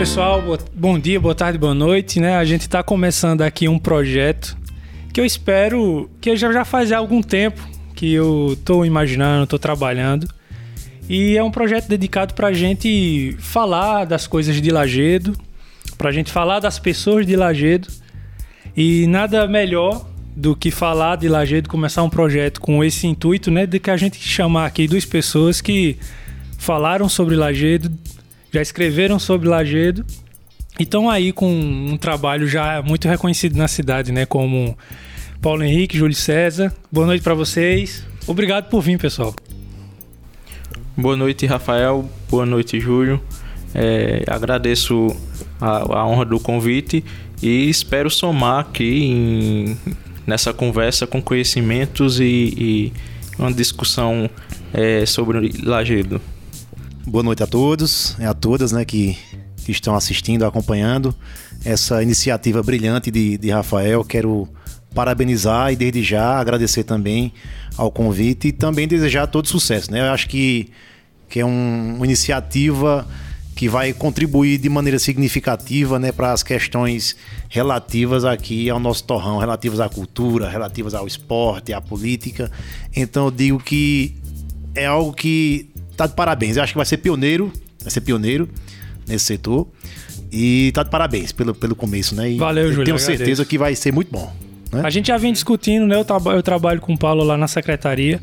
pessoal, bom dia, boa tarde, boa noite, né? A gente está começando aqui um projeto que eu espero que já já faz algum tempo que eu estou imaginando, estou trabalhando. E é um projeto dedicado para a gente falar das coisas de Lagedo, para a gente falar das pessoas de Lagedo. E nada melhor do que falar de Lagedo, começar um projeto com esse intuito, né? De que a gente chamar aqui duas pessoas que falaram sobre Lagedo, já escreveram sobre Lagedo e estão aí com um trabalho já muito reconhecido na cidade, né? Como Paulo Henrique, Júlio César. Boa noite para vocês. Obrigado por vir, pessoal. Boa noite, Rafael. Boa noite, Júlio. É, agradeço a, a, honra do convite e espero somar aqui em, nessa conversa com conhecimentos e, e uma discussão é, sobre Lagedo. Boa noite a todos e a todas né, que, que estão assistindo, acompanhando essa iniciativa brilhante de, de Rafael. Quero parabenizar e desde já agradecer também ao convite e também desejar todo sucesso. Né? Eu acho que, que é um, uma iniciativa que vai contribuir de maneira significativa né, para as questões relativas aqui ao nosso torrão, relativas à cultura, relativas ao esporte, à política. Então eu digo que é algo que tá de parabéns. Eu acho que vai ser pioneiro, vai ser pioneiro nesse setor. E tá de parabéns pelo, pelo começo, né? E Valeu, Júlio. Tenho certeza que vai ser muito bom. Né? A gente já vem discutindo, né? Eu, traba eu trabalho com o Paulo lá na secretaria.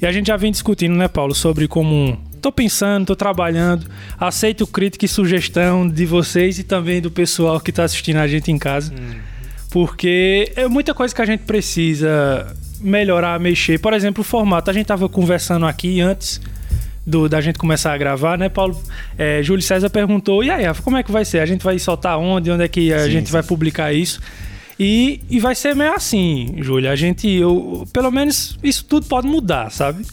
E a gente já vem discutindo, né, Paulo, sobre como tô pensando, tô trabalhando, aceito crítica e sugestão de vocês e também do pessoal que tá assistindo a gente em casa. Hum. Porque é muita coisa que a gente precisa melhorar, mexer. Por exemplo, o formato. A gente tava conversando aqui antes do, da gente começar a gravar, né, Paulo? É, Júlio César perguntou: e aí, como é que vai ser? A gente vai soltar onde? Onde é que a sim, gente sim. vai publicar isso? E, e vai ser meio assim, Júlio. A gente, eu, pelo menos, isso tudo pode mudar, sabe?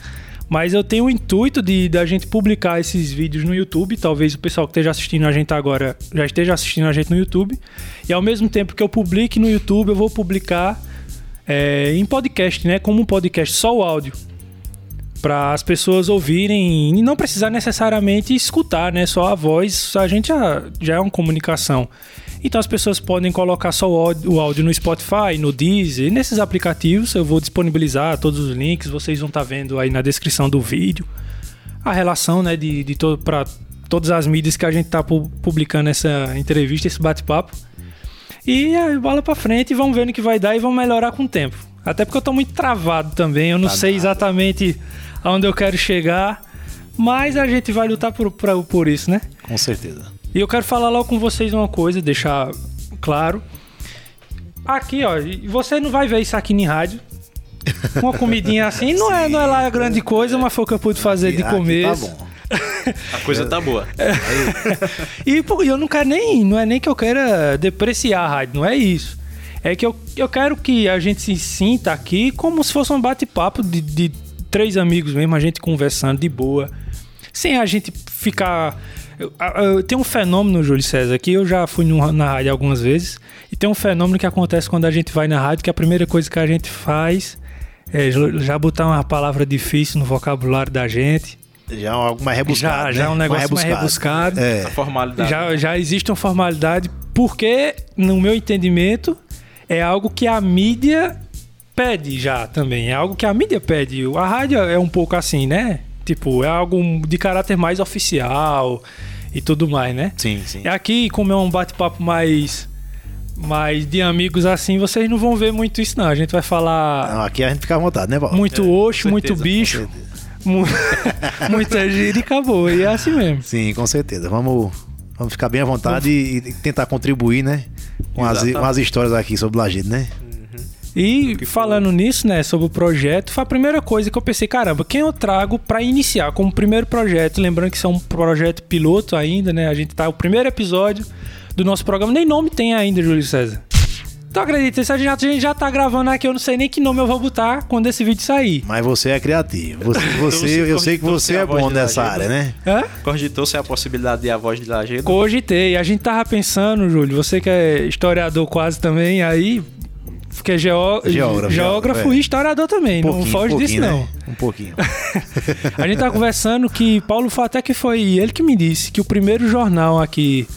Mas eu tenho o intuito de da gente publicar esses vídeos no YouTube. Talvez o pessoal que esteja assistindo a gente agora já esteja assistindo a gente no YouTube. E ao mesmo tempo que eu publique no YouTube, eu vou publicar é, em podcast, né? Como um podcast, só o áudio para as pessoas ouvirem e não precisar necessariamente escutar, né? Só a voz, a gente já, já é uma comunicação. Então as pessoas podem colocar só o áudio, o no Spotify, no Deezer, nesses aplicativos. Eu vou disponibilizar todos os links, vocês vão estar tá vendo aí na descrição do vídeo. A relação, né, de, de to para todas as mídias que a gente está publicando essa entrevista, esse bate-papo. E aí, bola para frente vamos ver no que vai dar e vamos melhorar com o tempo. Até porque eu tô muito travado também, eu não tá sei nada. exatamente aonde eu quero chegar, mas a gente vai lutar por, por, por isso, né? Com certeza. E eu quero falar logo com vocês uma coisa, deixar claro. Aqui, ó, você não vai ver isso aqui em rádio. Uma comidinha assim, não é, não é lá a grande coisa, mas foi o que eu pude fazer aqui, de comer. Tá bom. A coisa tá boa. É. e pô, eu não quero nem. Não é nem que eu queira depreciar a rádio, não é isso. É que eu, eu quero que a gente se sinta aqui como se fosse um bate-papo de, de três amigos mesmo, a gente conversando de boa, sem a gente ficar. Tem um fenômeno, Júlio César, que eu já fui na rádio algumas vezes, e tem um fenômeno que acontece quando a gente vai na rádio, que a primeira coisa que a gente faz é já botar uma palavra difícil no vocabulário da gente. Já é algo mais rebuscado. Já, né? já é um negócio mais rebuscado. Mais rebuscado. É. A formalidade. Já, já existe uma formalidade, porque, no meu entendimento, é algo que a mídia pede já também. É algo que a mídia pede. A rádio é um pouco assim, né? Tipo, é algo de caráter mais oficial e tudo mais, né? Sim, sim. E aqui, como é um bate-papo mais mais de amigos assim, vocês não vão ver muito isso, não. A gente vai falar. Não, aqui a gente fica à vontade, né, Paulo? Muito é, oxo, muito bicho. muita gíria e acabou. E é assim mesmo. Sim, com certeza. Vamos, vamos ficar bem à vontade e, e tentar contribuir, né? Com as, com as histórias aqui sobre o Lajeado, né? E falando nisso, né, sobre o projeto, foi a primeira coisa que eu pensei, caramba, quem eu trago para iniciar como primeiro projeto? Lembrando que isso é um projeto piloto ainda, né? A gente tá o primeiro episódio do nosso programa, nem nome tem ainda, Júlio César. Tu acredita? Isso a gente, a gente já tá gravando aqui, eu não sei nem que nome eu vou botar quando esse vídeo sair. Mas você é criativo. Você, você eu sei que você é bom nessa área, né? É? Cogitou-se a possibilidade de a voz de Lajedo? Cogitei. A gente tava pensando, Júlio, você que é historiador quase também, aí porque é geó... geógrafo, geógrafo é. e historiador também. Um não foge um disso, né? não. Um pouquinho. a gente tá conversando que Paulo até que foi ele que me disse que o primeiro jornal aqui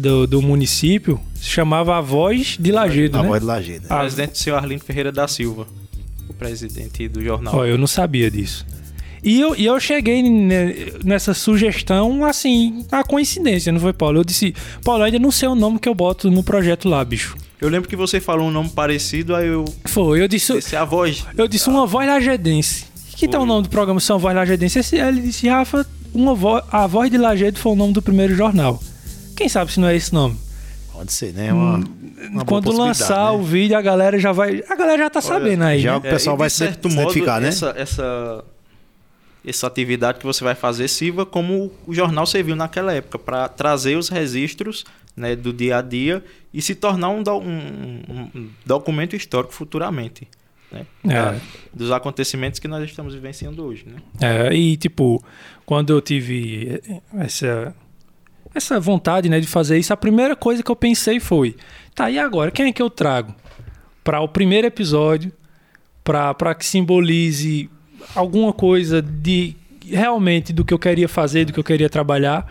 do, do município se chamava A Voz de Lagedo, A né? voz de Lajeado. Ah, Presidente seu Arlindo Ferreira da Silva, o presidente do jornal. Ó, eu não sabia disso. E eu, e eu cheguei ne- nessa sugestão, assim, a coincidência, não foi, Paulo? Eu disse, Paulo, ainda não sei o nome que eu boto no projeto lá, bicho. Eu lembro que você falou um nome parecido, aí eu Foi, eu disse, disse a voz. eu disse uma voz lajedense. Que tal o nome do programa se é voz lajedense? Esse- Ele disse, Rafa, uma vo a voz de Lajedo foi o nome do primeiro jornal. Quem sabe se não é esse nome? Pode ser, né? Uma, uma boa Quando possibilidade, lançar né? o vídeo, a galera já vai. A galera já tá sabendo aí. já né? o pessoal É, vai de se certo se modo, identificar, né? Essa, essa, essa atividade que você vai fazer sirva como o jornal serviu naquela época, para trazer os registros né, do dia a dia e se tornar um, do- um- um documento histórico futuramente. Né, É. da- dos acontecimentos que nós estamos vivenciando hoje. Né? É, e tipo, quando eu tive essa, essa vontade né, de fazer isso, a primeira coisa que eu pensei foi: tá, e agora? Quem é que eu trago para o primeiro episódio, para que simbolize alguma coisa de realmente do que eu queria fazer, do que eu queria trabalhar?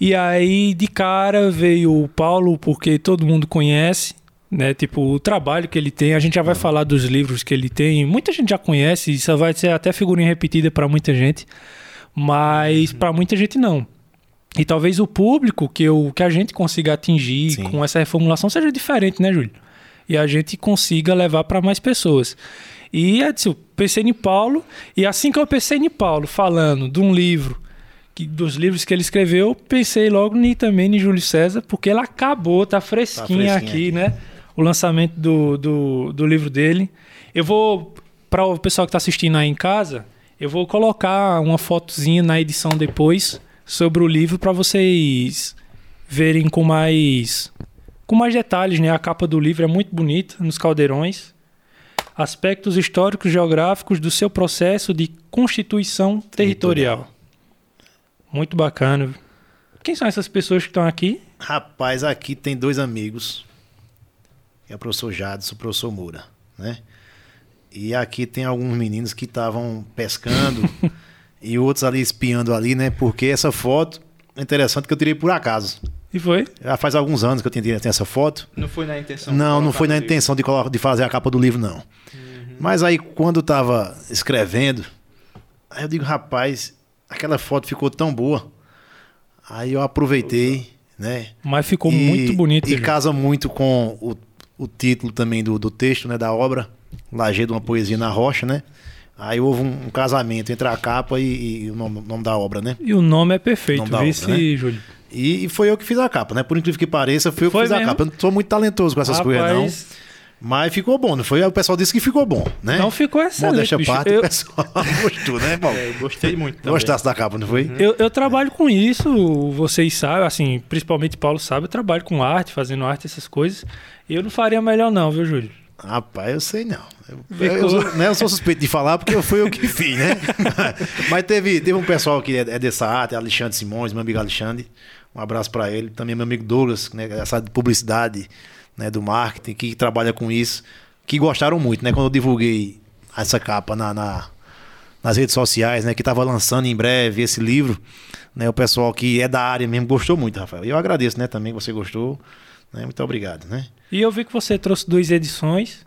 E aí, de cara, veio o Paulo, porque todo mundo conhece. Né, tipo, o trabalho que ele tem, a gente já vai falar dos livros que ele tem. Muita gente já conhece, isso vai ser até figurinha repetida para muita gente, mas para muita gente não. E talvez o público que, eu, que a gente consiga atingir Sim. com essa reformulação seja diferente, né, Júlio? E a gente consiga levar para mais pessoas. E eu pensei em Paulo, e assim que eu pensei em Paulo, falando de um livro, que, dos livros que ele escreveu, pensei logo ni, também em Júlio César, porque ele acabou, tá fresquinho, fresquinho aqui, aqui. né? O lançamento do, do, do livro dele. Eu vou, para o pessoal que está assistindo aí em casa, eu vou colocar uma fotozinha na edição depois sobre o livro para vocês verem com mais com mais detalhes, né? A capa do livro é muito bonita nos caldeirões. Aspectos históricos geográficos do seu processo de constituição territorial. Muito bacana. Quem são essas pessoas que estão aqui? Rapaz, aqui tem dois amigos. É o professor Jadson e o professor Moura, né? E aqui tem alguns meninos que estavam pescando e outros ali espiando ali, né? Porque essa foto é interessante que eu tirei por acaso. E foi? Já faz alguns anos que eu tentei ter essa foto. Não foi na intenção. Não, não foi na intenção de, de fazer a capa do livro, não. Mas aí, quando eu tava escrevendo, aí eu digo, rapaz, aquela foto ficou tão boa. Aí eu aproveitei, né? Mas ficou E- muito bonito. E gente. casa muito com o, o título também do, do texto, né? Da obra. Lajeado, uma poesia na rocha, né? Aí houve um, um casamento entre a capa e, e o nome, nome da obra, né? E o nome é perfeito, vice, obra, né? Júlio. E, e foi eu que fiz a capa, né? Por incrível que pareça, foi eu que Foi fiz a mesmo? capa. Eu não sou muito talentoso com essas coisas, não. Rapaz, Mas ficou bom, não foi? O pessoal disse que ficou bom, né? Não ficou excelente, Modéstia bicho. parte, Eu- o pessoal gostou, né, Paulo? É, eu gostei muito. também. Gostasse da capa, não foi? Eu, eu trabalho com isso, vocês sabem, assim, principalmente Paulo sabe, eu trabalho com arte, fazendo arte, essas coisas. E eu não faria melhor, não, viu, Júlio? Rapaz, eu sei não. Eu, eu sou, né, eu sou suspeito de falar porque foi eu que fiz, né? Mas teve, teve um pessoal que é, é dessa arte, Alexandre Simões, meu amigo Alexandre. Um abraço para ele. Também meu amigo Douglas, né, essa de publicidade, né, do marketing, que trabalha com isso, que gostaram muito, né? Quando eu divulguei essa capa na, na- nas redes sociais, né, que estava lançando em breve esse livro, né, o pessoal que é da área mesmo gostou muito, Rafael. E eu agradeço, né, também que você gostou. Né, muito obrigado, né? E eu vi que você trouxe duas edições.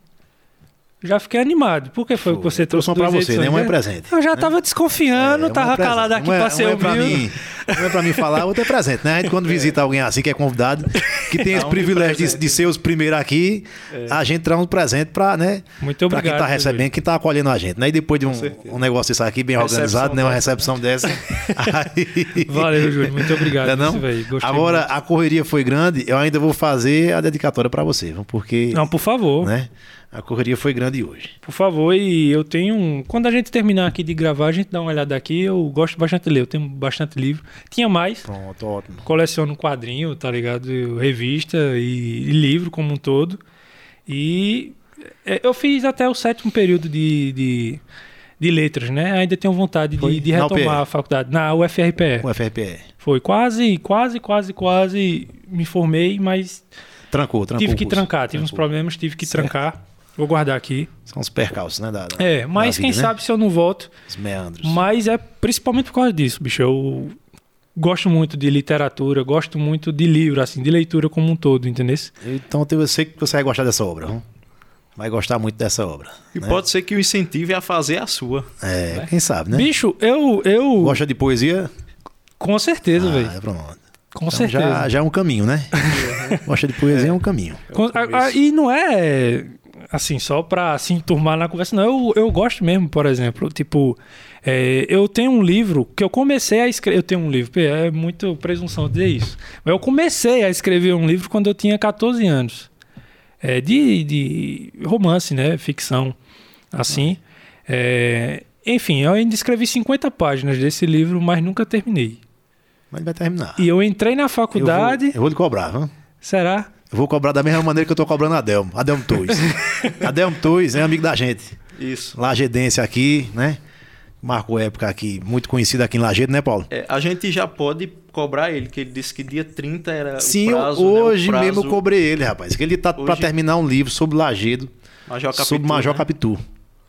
Já fiquei animado. Por que foi, que você trouxe Trouxe pra você, né? edições? Um é presente. Eu já tava desconfiando, É, um tava é presente. calado aqui um é, pra ser um é pra ouvido. mim, um é pra mim falar, outro é presente, né? A gente quando visita alguém assim que é convidado, que tem esse um privilégio de, de ser os primeiros aqui, a gente traz um presente pra, né? Muito pra obrigado. quem tá recebendo, quem tá acolhendo a gente, né? E depois de um, um negócio desse aqui bem Recepção organizado, né? Uma recepção dessa. aí... Valeu, Júlio. Muito obrigado. Não é não? isso, Agora, muito. a correria foi grande, eu ainda vou fazer a dedicatória pra você, porque Não, por favor. né? A correria foi grande hoje. Por favor, e eu tenho. um- Quando a gente terminar aqui de gravar, a gente dá uma olhada aqui. Eu gosto bastante de ler, eu tenho bastante livro. Tinha mais. Pronto, ótimo. Coleciono quadrinho, tá ligado? Revista e, e livro como um todo. E é, eu fiz até o sétimo período de, de, de letras, né? Ainda tenho vontade de, de retomar a faculdade. Na UFRPE. O FRPE. Foi quase, quase, quase, quase me formei, mas Trancou, trancou. tive que trancar. Tive uns Trancou. problemas, tive que Certo. trancar. Vou guardar aqui. São os percalços, né? Da, da- É, mas da quem vida, né? sabe se eu não volto. Os meandros. Mas é principalmente por causa disso, bicho. Eu gosto muito de literatura, gosto muito de livro, assim, de leitura como um todo, entendeu? Então eu sei que você vai gostar dessa obra. Viu? Vai gostar muito dessa obra. E né? pode ser que o incentive a fazer a sua. É, né? quem sabe, né? Bicho, eu. eu Gosta de poesia? Com certeza, Ah, velho. é pronto. Com Então certeza. já, já é um caminho, né? Gosta de poesia é um caminho. Com- a- a- e não é assim, só pra se enturmar na conversa, não. Eu, eu gosto mesmo, por exemplo. Tipo, é, eu tenho um livro que eu comecei a escrever. Eu tenho um livro, é muito presunção dizer isso. Mas eu comecei a escrever um livro quando eu tinha 14 anos. É, de, de romance, né? Ficção. Assim. É, enfim, eu ainda escrevi 50 páginas desse livro, mas nunca terminei. Mas vai terminar. E eu entrei na Eu faculdade. vou, eu vou lhe cobrar, viu? Será? Eu vou cobrar da mesma maneira que eu tô cobrando a Adelmo. Adelmo Torres. Adelmo Torres é amigo da gente. Isso. Lagedense aqui, né? Marcou época aqui, muito conhecido aqui em Lagedo, né, Paulo? É, a gente já pode cobrar ele, que ele disse que dia 30 era Sim, o prazo. né, o hoje prazo mesmo eu cobrei ele, rapaz. Que ele tá Hoje- terminar um livro sobre Lagedo, Major Capitu, sobre Major né? Capitu.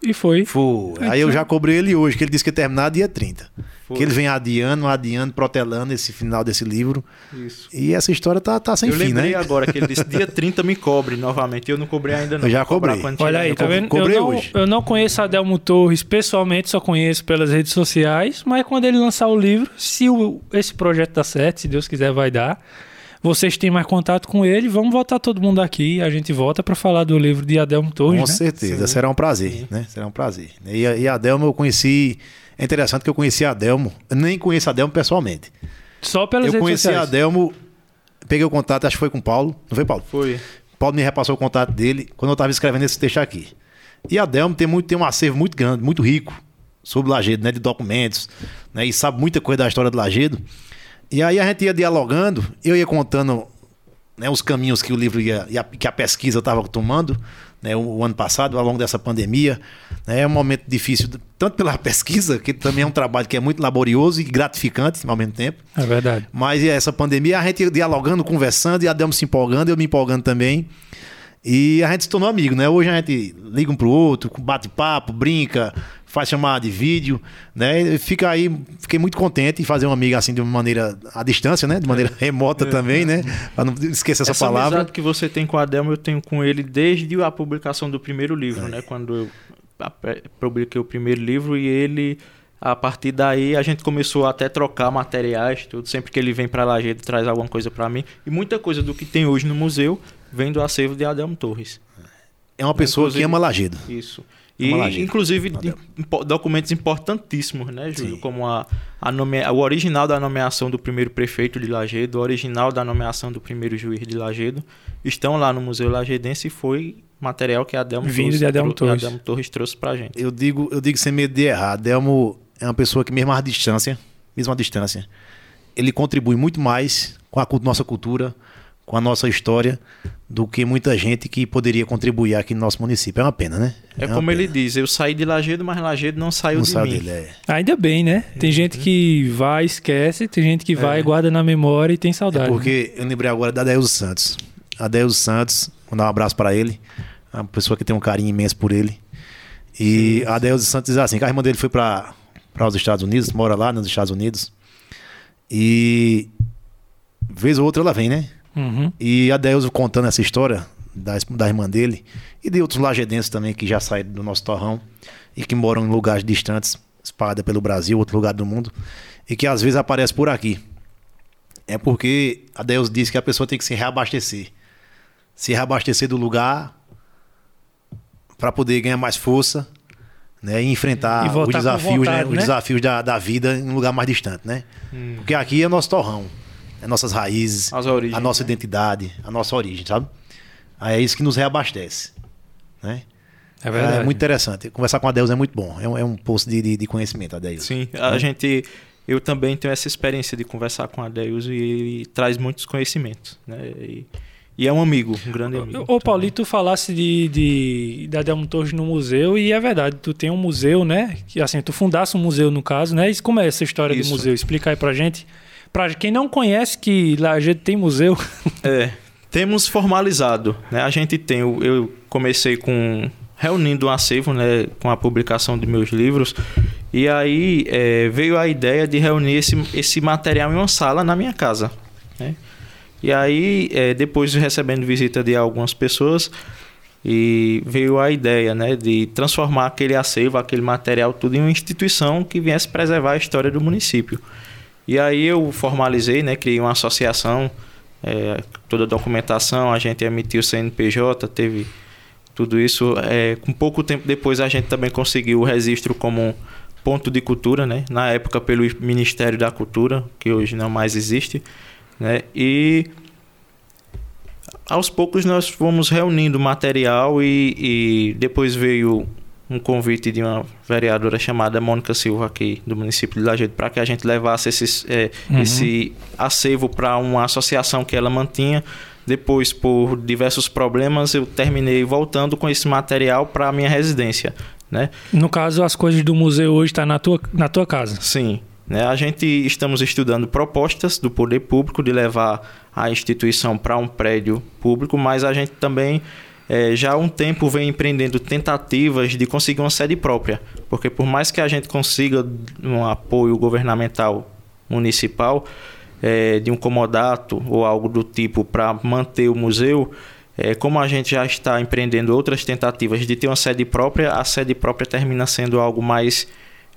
E foi. Foi. Aí eu já cobrei ele hoje, que ele disse que ia terminar dia 30. Foi. Que ele vem adiando, adiando, protelando esse final desse livro. Isso. E essa história tá, tá sem eu fim, lembrei né? agora que ele disse dia 30 me cobre novamente. Eu não cobrei ainda não. Eu já cobrei. Olha aí, eu tá vendo? cobrei eu, não, hoje. eu não conheço Adelmo Torres pessoalmente, só conheço pelas redes sociais, mas quando ele lançar o livro, se o- esse projeto dá certo, se Deus quiser vai dar, vocês têm mais contato com ele, vamos voltar todo mundo aqui, a gente volta para falar do livro de Adelmo Torres, Com né? certeza, Sim. será um prazer, Sim. né? Será um prazer. E a, e Adelmo eu conheci. É interessante que eu conheci a Adelmo. Eu nem conheço a Adelmo pessoalmente. Só pelas eu redes conheci a sociais. Adelmo, peguei o contato, acho que foi com o Paulo. Não foi, Paulo? Foi. Paulo me repassou o contato dele quando eu estava escrevendo esse texto aqui. E a Delmo tem, muito, tem um acervo muito grande, muito rico sobre o Lagedo, né? De documentos, né? E sabe muita coisa da história do Lagedo. E aí a gente ia dialogando, eu ia contando né, os caminhos que o livro ia, ia- que a pesquisa estava tomando, né, o, o ano passado, ao longo dessa pandemia. Né, é um momento difícil, tanto pela pesquisa, que também é um trabalho que é muito laborioso e gratificante ao mesmo tempo. É verdade. Mas essa pandemia, a gente dialogando, conversando, e a Delmo se empolgando, eu me empolgando também. E a gente se tornou amigo, né? Hoje a gente liga um pro outro, bate papo, brinca, faz chamada de vídeo, né? Fica aí, fiquei muito contente em fazer um amigo assim de uma maneira à distância, né? De maneira remota também, né? Pra não esquecer essa, Essa palavra. amizade que você tem com a Adelmo, eu tenho com ele desde a publicação do primeiro livro, né? Quando eu publiquei o primeiro livro e ele, a partir daí, a gente começou até a trocar materiais, tudo. Sempre que ele vem para Lajeado, traz alguma coisa para mim. E muita coisa do que tem hoje no museu vem do acervo de Adelmo Torres. É uma pessoa que Inclusive- ama Lagedo. Isso. E, inclusive, Adelmo. documentos importantíssimos, né, Júlio? Sim. Como a, a nome- o original da nomeação do primeiro prefeito de Lagedo, o original da nomeação do primeiro juiz de Lagedo, estão lá no Museu Lagedense e foi material que a Adelmo, Vindo Torres, de Adelmo Torres. Adelmo Torres trouxe pra gente. Eu digo, eu digo sem medo de errar. Delmo é uma pessoa que, mesmo à distância, mesmo à distância, ele contribui muito mais com a nossa cultura, com a nossa história, do que muita gente que poderia contribuir aqui no nosso município. É uma pena, né? É, uma como pena. ele diz, eu saí de Lagedo, mas Lagedo não saiu Não de sabe mim. dele, é. Ainda bem, né? Tem gente que vai, esquece, tem gente que vai, É. guarda na memória e tem É saudade. né? porque eu lembrei agora da Adeus Santos. Adeus Santos, vou dar um abraço para ele. É uma pessoa que tem um carinho imenso por ele. E a Adeus Santos diz assim: que a irmã dele foi para os Estados Unidos, mora lá nos Estados Unidos. E vez ou outra ela vem, né? Uhum. E a Deus contando essa história da, da irmã dele e de outros lagedenses também que já saíram do nosso torrão e que moram em lugares distantes, espalhada pelo Brasil, outro lugar do mundo, e que às vezes aparece por aqui. É porque a Deus diz que a pessoa tem que se reabastecer. Se reabastecer do lugar para poder ganhar mais força né, e enfrentar E os desafios, vontade, né, os né? desafios da, da vida em um lugar mais distante, né? Hum. Porque aqui é nosso torrão, é nossas raízes, As origens, a nossa né? identidade, a nossa origem, sabe? Aí é isso que nos reabastece, né? É verdade. É muito interessante. Conversar com a Deus é muito bom. É um, é um posto de, de, de conhecimento, a Deus. Sim, a gente... Eu também tenho essa experiência de conversar com a Deus e ele traz muitos conhecimentos, né? E, e é um amigo, um grande amigo. Ô, Paulito, tu falasse de, de, da Adelmo Torres no museu, e é verdade, tu tem um museu, né? Que assim, tu fundasse um museu no caso, né? E como é essa história Isso. do museu? Explica aí pra gente. Pra quem não conhece que Lajeado tem museu. É, temos formalizado, né? A gente tem, eu comecei com reunindo um acervo, né, com a publicação de meus livros E aí é, veio a ideia de reunir esse, esse material em uma sala na minha casa. Né? E aí, é, depois recebendo visita de algumas pessoas, e veio a ideia né, de transformar aquele acervo, aquele material, tudo em uma instituição que viesse preservar a história do município. E aí eu formalizei, né, criei uma associação, é, toda a documentação, a gente emitiu o CNPJ, teve tudo isso. É, com pouco tempo depois a gente também conseguiu o registro como ponto de cultura, né, na época pelo Ministério da Cultura, que hoje não mais existe. Né, e aos poucos nós fomos reunindo material e, e depois veio um convite de uma vereadora chamada Mônica Silva aqui do município de Lajeado para que a gente levasse esse, é, uhum. esse acervo para uma associação que ela mantinha. Depois, por diversos problemas, eu terminei voltando com esse material para a minha residência. Né? No caso, as coisas do museu hoje estão tá na tua, na tua casa? Sim. Né? A gente estamos estudando propostas do poder público de levar a instituição para um prédio público, mas a gente também é, já há um tempo vem empreendendo tentativas de conseguir uma sede própria, porque por mais que a gente consiga um apoio governamental municipal é, de um comodato ou algo do tipo para manter o museu, é, como a gente já está empreendendo outras tentativas de ter uma sede própria, a sede própria termina sendo algo mais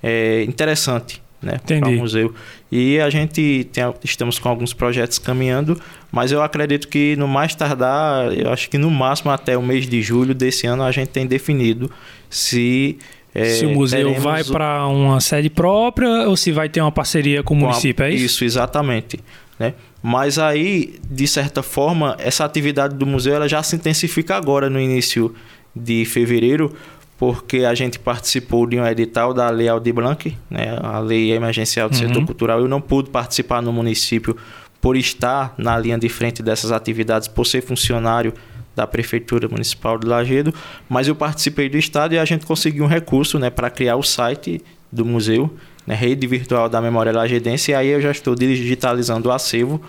é, interessante né, para o museu. E a gente tem, estamos com alguns projetos caminhando, mas eu acredito que no mais tardar, eu acho que no máximo até o mês de julho desse ano a gente tem definido se é, se o museu vai para uma sede própria ou se vai ter uma parceria com o com município, a, é isso? Isso, exatamente. Né? Mas aí, de certa forma, essa atividade do museu ela já se intensifica agora no início de fevereiro, porque a gente participou de um edital da Lei Aldir Blanc, né, a Lei Emergencial do uhum. Setor Cultural. Eu não pude participar no município por estar na linha de frente dessas atividades, por ser funcionário da Prefeitura Municipal de Lagedo, mas eu participei do Estado e a gente conseguiu um recurso né, para criar o site do museu, né, Rede Virtual da Memória Lagedense, e aí eu já estou digitalizando o acervo,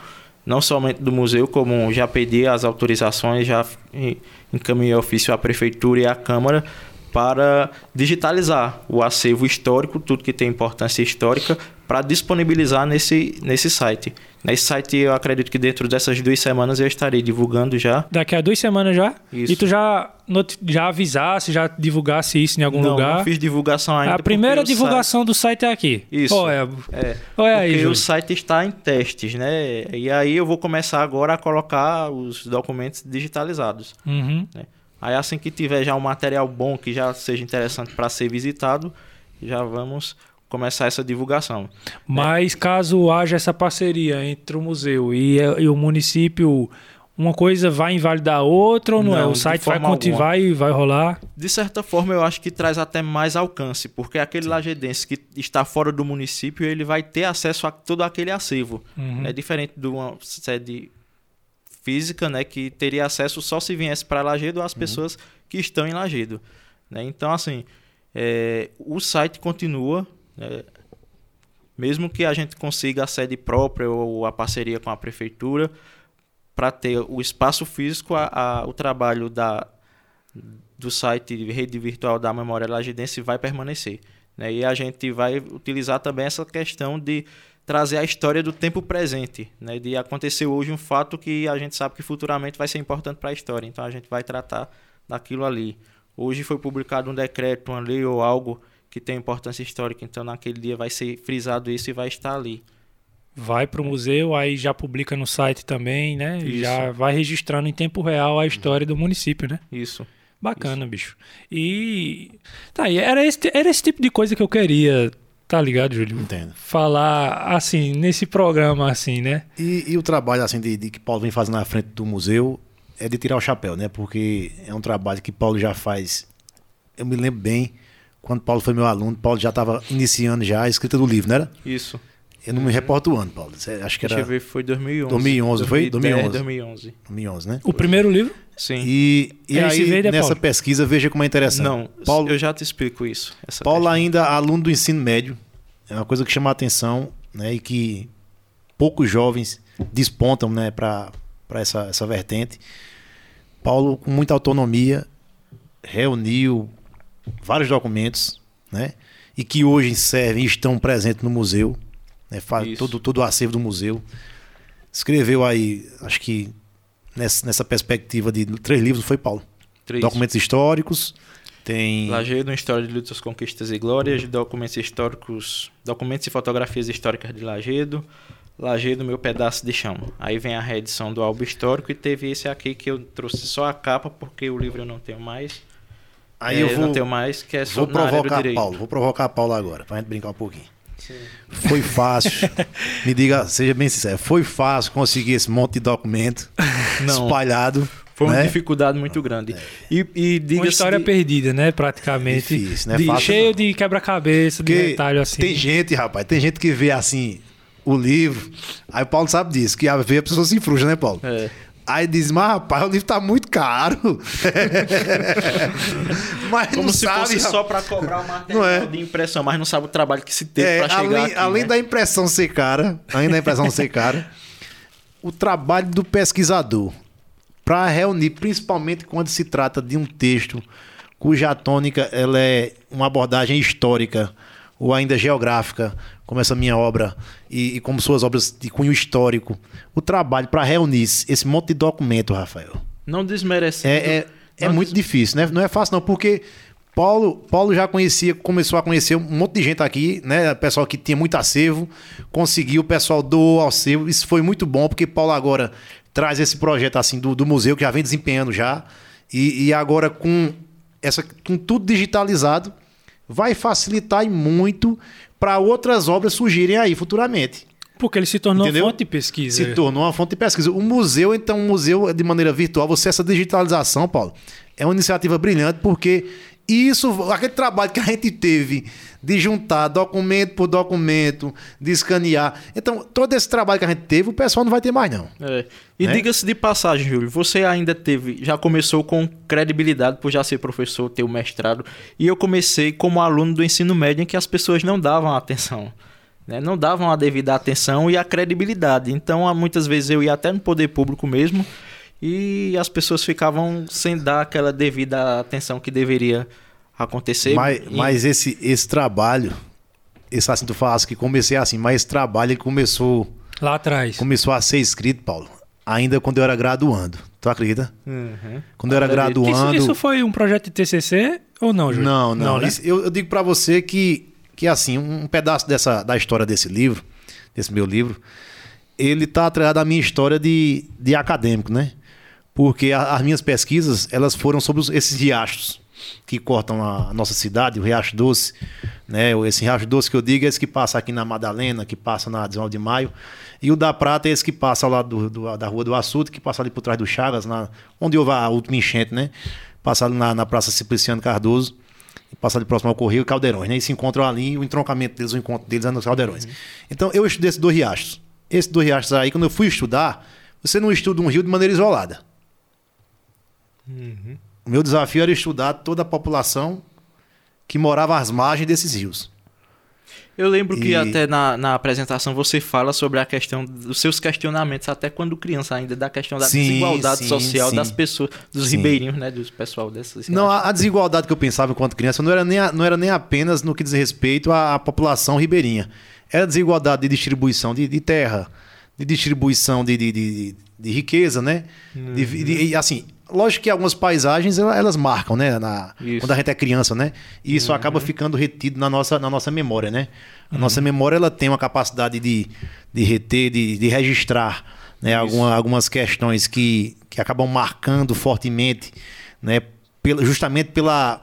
não somente do museu, como já pedi as autorizações, já encaminhei ofício à Prefeitura e à Câmara para digitalizar o acervo histórico, tudo que tem importância histórica, para disponibilizar nesse, nesse site. Nesse site, eu acredito que dentro dessas duas semanas eu estarei divulgando já. Daqui a duas semanas já? Isso. E tu já, já avisasse, já divulgasse isso em algum não, lugar? Não, fiz divulgação ainda. A primeira divulgação site... do site é aqui. Isso. Oh, é. é. É porque aí, o site está em testes, né? E aí eu vou começar agora a colocar os documentos digitalizados. Uhum. Né? Aí assim que tiver já um material bom que já seja interessante para ser visitado, já vamos começar essa divulgação. Mas é. caso haja essa parceria entre o museu e, e, o município, uma coisa vai invalidar a outra ou não, é? não é? O site vai continuar e vai rolar? De certa forma, eu acho que traz até mais alcance, porque aquele Sim. lajedense que está fora do município, ele vai ter acesso a todo aquele acervo. Uhum. É diferente de uma sede física, né, que teria acesso só se viesse para Lagedo às uhum. pessoas que estão em Lagedo. Né? Então, assim, é, o site continua, né, mesmo que a gente consiga a sede própria ou a parceria com a prefeitura, para ter o espaço físico, a, a, o trabalho da, do site Rede Virtual da Memória Lagedense vai permanecer. Né? E a gente vai utilizar também essa questão de trazer a história do tempo presente, né? De acontecer hoje um fato que a gente sabe que futuramente vai ser importante para a história. Então a gente vai tratar daquilo ali. Hoje foi publicado um decreto, uma lei ou algo que tem importância histórica, então naquele dia vai ser frisado isso e vai estar ali. Vai para o museu, aí já publica no site também, né? Isso. Já vai registrando em tempo real a história do município, né? Isso. Bacana, isso. bicho. E tá era esse, era esse tipo de coisa que eu queria Tá ligado, Júlio? Entendo. Falar assim, nesse programa, assim, né? E, e o trabalho, assim, de, de, que Paulo vem fazendo na frente do museu é de tirar o chapéu, né? Porque é um trabalho que Paulo já faz. Eu me lembro bem, quando Paulo foi meu aluno, Paulo já estava iniciando já a escrita do livro, não era? Isso. Eu não me reporto o ano, Paulo. Acho que era. Deixa eu ver, foi 2011. 2011, foi? 2011. 2011. 2011, né? O primeiro livro? Sim. E, e aí, nessa Paulo? pesquisa, veja como é interessante. Não, Paulo, eu já te explico isso. Paulo, questão. ainda aluno do ensino médio, é uma coisa que chama a atenção né, e que poucos jovens despontam né, para essa, essa vertente. Paulo, com muita autonomia, reuniu vários documentos, né? e que hoje servem e estão presentes no museu, né? Todo, todo o acervo do museu. Escreveu aí, acho que nessa, perspectiva de três livros, foi Paulo? Três. Documentos históricos, tem Lajeado, História de Lutas, Conquistas e Glórias, documentos históricos, documentos e fotografias históricas de Lajeado, Lajeado, Meu Pedaço de Chão. Aí vem a reedição do álbum histórico e teve esse aqui que eu trouxe só a capa, porque o livro eu não tenho mais. Aí É, eu vou, não tenho mais, que é só vou provocar. Paulo, vou provocar Paulo agora, pra gente brincar um pouquinho. Foi fácil. Me diga, seja bem sincero, foi fácil conseguir esse monte de documento Não. espalhado. Foi uma né? dificuldade muito grande. E, e Uma diga-se história de- perdida, né? Praticamente. É difícil, não é De- fácil, cheio não. de quebra-cabeça, de detalhe assim. tem gente, rapaz, tem gente que vê assim o livro. Aí o Paulo sabe disso, que a vê a pessoa se frustra, né, Paulo? É. Aí diz, mas rapaz, o livro tá muito caro. mas Como não se sabe, fosse só para cobrar o material Não é? de impressão, mas não sabe o trabalho que se teve É, para chegar além, aqui. além né? da impressão ser cara, além da impressão ser cara, o trabalho do pesquisador para reunir, principalmente quando se trata de um texto cuja tônica ela é uma abordagem histórica ou ainda geográfica, como essa minha obra e, e como suas obras de cunho histórico, o trabalho para reunir esse monte de documento, Rafael, Não desmerecendo. é, é, é muito difícil, né? Não é fácil não, porque Paulo, Paulo já conhecia, começou a conhecer um monte de gente aqui, né? Pessoal que tinha muito acervo, conseguiu, o pessoal doou ao acervo. Isso foi muito bom, porque Paulo agora traz esse projeto assim do, do museu que já vem desempenhando já. E, e agora com, essa, com tudo digitalizado, vai facilitar e muito para outras obras surgirem aí futuramente. Porque ele se tornou Entendeu? fonte de pesquisa. Se tornou uma fonte de pesquisa. O museu, então, um museu de maneira virtual, você, essa digitalização, Paulo, é uma iniciativa brilhante, porque isso, aquele trabalho que a gente teve de juntar documento por documento, de escanear. Então, todo esse trabalho que a gente teve, o pessoal não vai ter mais, não. É. E Né? diga-se de passagem, Júlio, você ainda teve, já começou com credibilidade por já ser professor, ter o mestrado, e eu comecei como aluno do ensino médio em que as pessoas não davam atenção. né? Não davam a devida atenção e a credibilidade. Então, muitas vezes eu ia até no poder público mesmo e as pessoas ficavam sem dar aquela devida atenção que deveria acontecer. Mas, E- mas esse, esse trabalho, esse assim, tu falas que comecei assim, mas esse trabalho ele começou, Lá atrás. começou a ser escrito, Paulo, ainda quando eu era graduando. Tu acredita? Uhum. Quando eu era Acredito. Isso, graduando. isso foi um projeto de TCC ou não, Júlio? Não, não. né? Isso- eu, eu digo pra você que, que assim, um pedaço dessa, da história desse livro, desse meu livro, ele tá atrelado à minha história de, de acadêmico, né? Porque a- as minhas pesquisas, elas foram sobre os- esses riachos que cortam a nossa cidade, o Riacho Doce, né? Esse Riacho Doce que eu digo é esse que passa aqui na Madalena, que passa na 19 de Maio, e o da Prata é esse que passa ao lado do, do- da Rua do Açude, que passa ali por trás do Chagas, na, onde houve a última enchente, né? Passa ali na, na Praça Simpliciano Cardoso, e passa ali próximo ao Correio e Caldeirões, né? E se encontram ali, o entroncamento deles, o encontro deles é nos Caldeirões. Então, eu estudei esses dois riachos. Esses dois riachos aí, quando eu fui estudar, você não estuda um rio de maneira isolada. O meu desafio era estudar toda a população que morava às margens desses rios. Eu lembro que E- até na, na apresentação você fala sobre a questão dos seus questionamentos, até quando criança ainda, da questão da Sim, desigualdade sim, social sim. das pessoas, dos ribeirinhos, né? Dos pessoal dessas. Não, a, a desigualdade que eu pensava enquanto criança não era nem, não era nem apenas no que diz respeito à, à população ribeirinha. Era desigualdade de distribuição de, de terra, de distribuição de, de, de, de riqueza, né? De- de- e, assim, lógico que algumas paisagens ela- elas marcam, né? Na, quando a gente é criança, né? E isso acaba ficando retido na nossa, na nossa memória, né? A nossa memória ela tem uma capacidade de, de reter, de, de registrar né? Alguma, algumas questões que, que acabam marcando fortemente, né? Pela, justamente pela,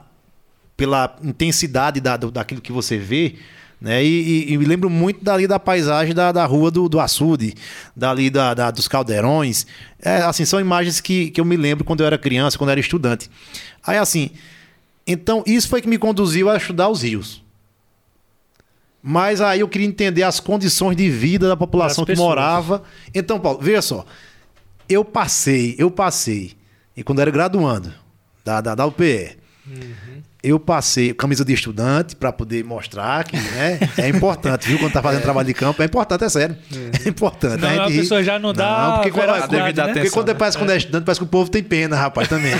pela intensidade da, daquilo que você vê. Né? E, e- e me lembro muito dali da paisagem da, da rua do, do açude, dali da, da- dos caldeirões. É, assim, são imagens que, que eu me lembro quando eu era criança, quando eu era estudante. Aí assim, então isso foi que me conduziu a estudar os rios. Mas aí eu queria entender as condições de vida da população que morava. Então, Paulo, veja só. Eu passei, eu passei, e quando eu era graduando da, da, da UPE, eu passei camisa de estudante para poder mostrar que né, é importante, viu? Quando tá fazendo trabalho de campo, é importante, é sério. É importante. Senão a gente ri. pessoa já não dá porque quando, veracidade, porque, né? porque quando é, parece quando é estudante, parece que o povo tem pena, rapaz, também.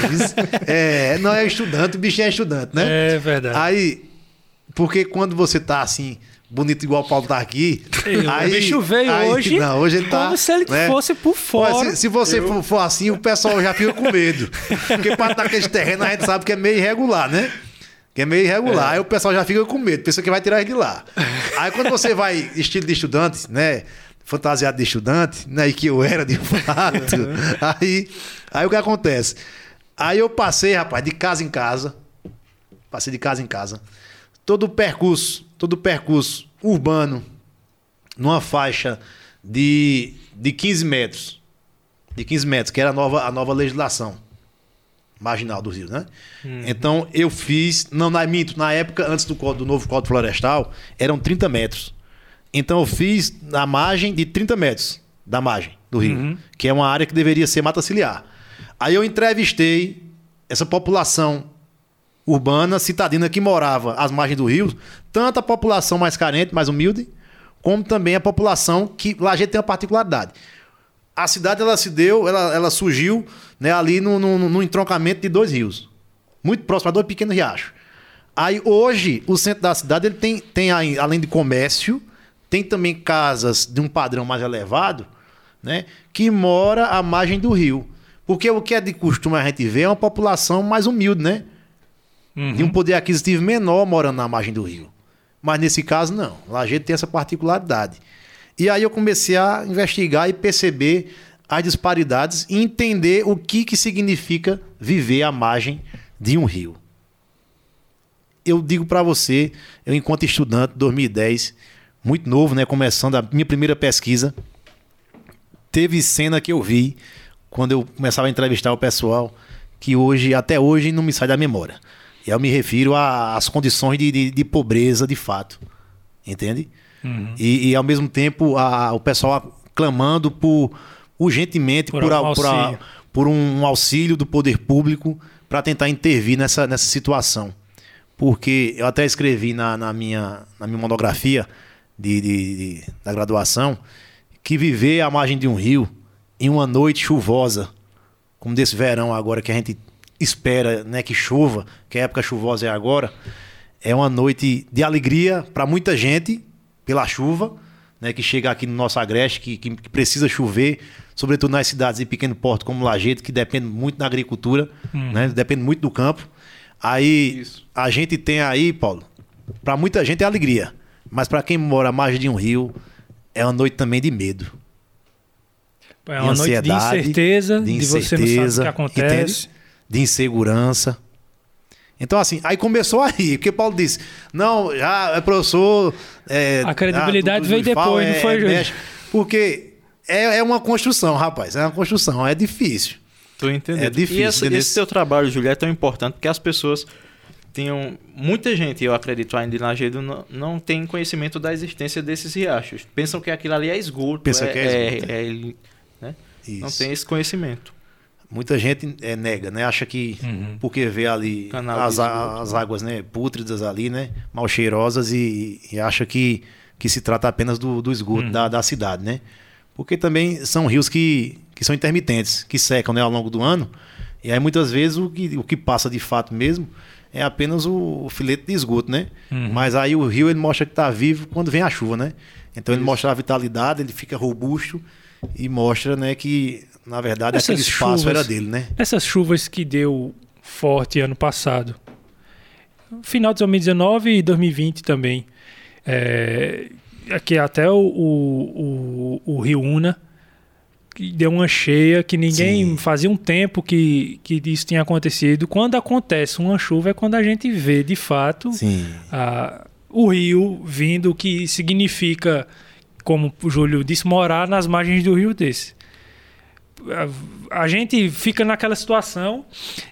É, não é estudante, o bichinho é estudante, né? É verdade. Aí, Porque quando você tá assim, bonito igual o Paulo tá aqui. Eu, o bicho veio aí- hoje Não, hoje ele tá. como se ele né? fosse por fora. Se, se você for, for assim, o pessoal já fica com medo. Porque para naqueles terrenos a gente sabe que é meio irregular, né? Que é meio irregular. Aí o pessoal já fica com medo, pensa que vai tirar ele de lá. Aí quando você vai estilo de estudante, né? Fantasiado de estudante, né? E que eu era de fato. aí, aí o que acontece? Aí eu passei, rapaz, de casa em casa. Passei de casa em casa. Todo o percurso, todo o percurso urbano, numa faixa de, de 15 metros. De 15 metros, que era a nova, a nova legislação marginal do Rio, né? Então eu fiz, não, na, minto, na época, antes do, do novo Código Florestal, eram 30 metros. Então eu fiz na margem de 30 metros da margem do rio, que é uma área que deveria ser mata ciliar. Aí eu entrevistei essa população urbana citadina que morava às margens do rio, tanto a população mais carente, mais humilde, como também a população que lá a gente tem uma particularidade. A cidade ela se deu, ela, ela surgiu né, ali no, no, no entroncamento de dois rios, muito próximo a dois pequenos riachos. Aí hoje o centro da cidade ele tem, tem além de comércio, tem também casas de um padrão mais elevado, né, que mora à margem do rio. Porque o que é de costume a gente ver é uma população mais humilde, né? de um poder aquisitivo menor morando na margem do rio. Mas nesse caso, não. Lá a gente tem essa particularidade. E aí eu comecei a investigar e perceber as disparidades e entender o que, que significa viver à margem de um rio. Eu digo para você, eu enquanto estudante, 2010, muito novo, né, começando a minha primeira pesquisa, teve cena que eu vi quando eu começava a entrevistar o pessoal que hoje, até hoje, não me sai da memória. E eu me refiro às condições de, de- de pobreza de fato. Entende? E, e, ao mesmo tempo a- o pessoal clamando por urgentemente Por por, a- algum por a- auxílio. por um auxílio do poder público para tentar intervir nessa, nessa situação. Porque eu até escrevi na, na minha, na minha monografia de, de- de- da graduação que viver à margem de um rio em uma noite chuvosa, como desse verão agora que a gente espera né, que chova, que a época chuvosa é agora, é uma noite de alegria para muita gente pela chuva, né, que chega aqui no nosso agreste, que, que- precisa chover, sobretudo nas cidades de pequeno porte como Lajeito, que depende muito da agricultura, né, depende muito do campo. Aí Isso. a gente tem aí, Paulo, para muita gente é alegria, mas para quem mora à margem de um rio, é uma noite também de medo. É uma de noite de ansiedade, incerteza, de, você não sabe o incerteza, que acontece. entende? de insegurança. Então, assim, aí começou aí, porque Paulo disse: não, já é professor. é, A credibilidade ah, veio fala, depois, não foi, Júlio? mexe. Porque é, é uma construção, rapaz, é uma construção, é difícil. Tô entendendo. É difícil, E esse, teu trabalho, Júlio, é tão importante porque as pessoas tinham. Muita gente, eu acredito, ainda em Lagedo, não, não tem conhecimento da existência desses riachos. Pensam que aquilo ali é esgoto. Pensa é, que é esgoto, é- é- né? Não tem esse conhecimento. Muita gente é, nega, né? Acha que Uhum. porque vê ali as, as águas né, pútridas ali, né? Mal cheirosas e, e acha que, que se trata apenas do, do esgoto Uhum. da, da cidade, né? Porque também são rios que, que são intermitentes, que secam né, ao longo do ano. E aí muitas vezes o que, o que passa de fato mesmo é apenas o, o filete de esgoto, né? Uhum. Mas aí o rio ele mostra que está vivo quando vem a chuva, né? Então ele mostra a vitalidade, ele fica robusto e mostra, né, que na verdade Essas aquele espaço chuvas- era dele, né? Essas chuvas que deu forte ano passado, final de 2019 e 2020 também, é, aqui até o, o, o, o Rio Una, que deu uma cheia que ninguém Sim. fazia um tempo que, que isso tinha acontecido. Quando acontece uma chuva é quando a gente vê de fato Sim. a- o rio vindo, o que significa, como o Júlio disse, morar nas margens do rio desse. A, a gente fica naquela situação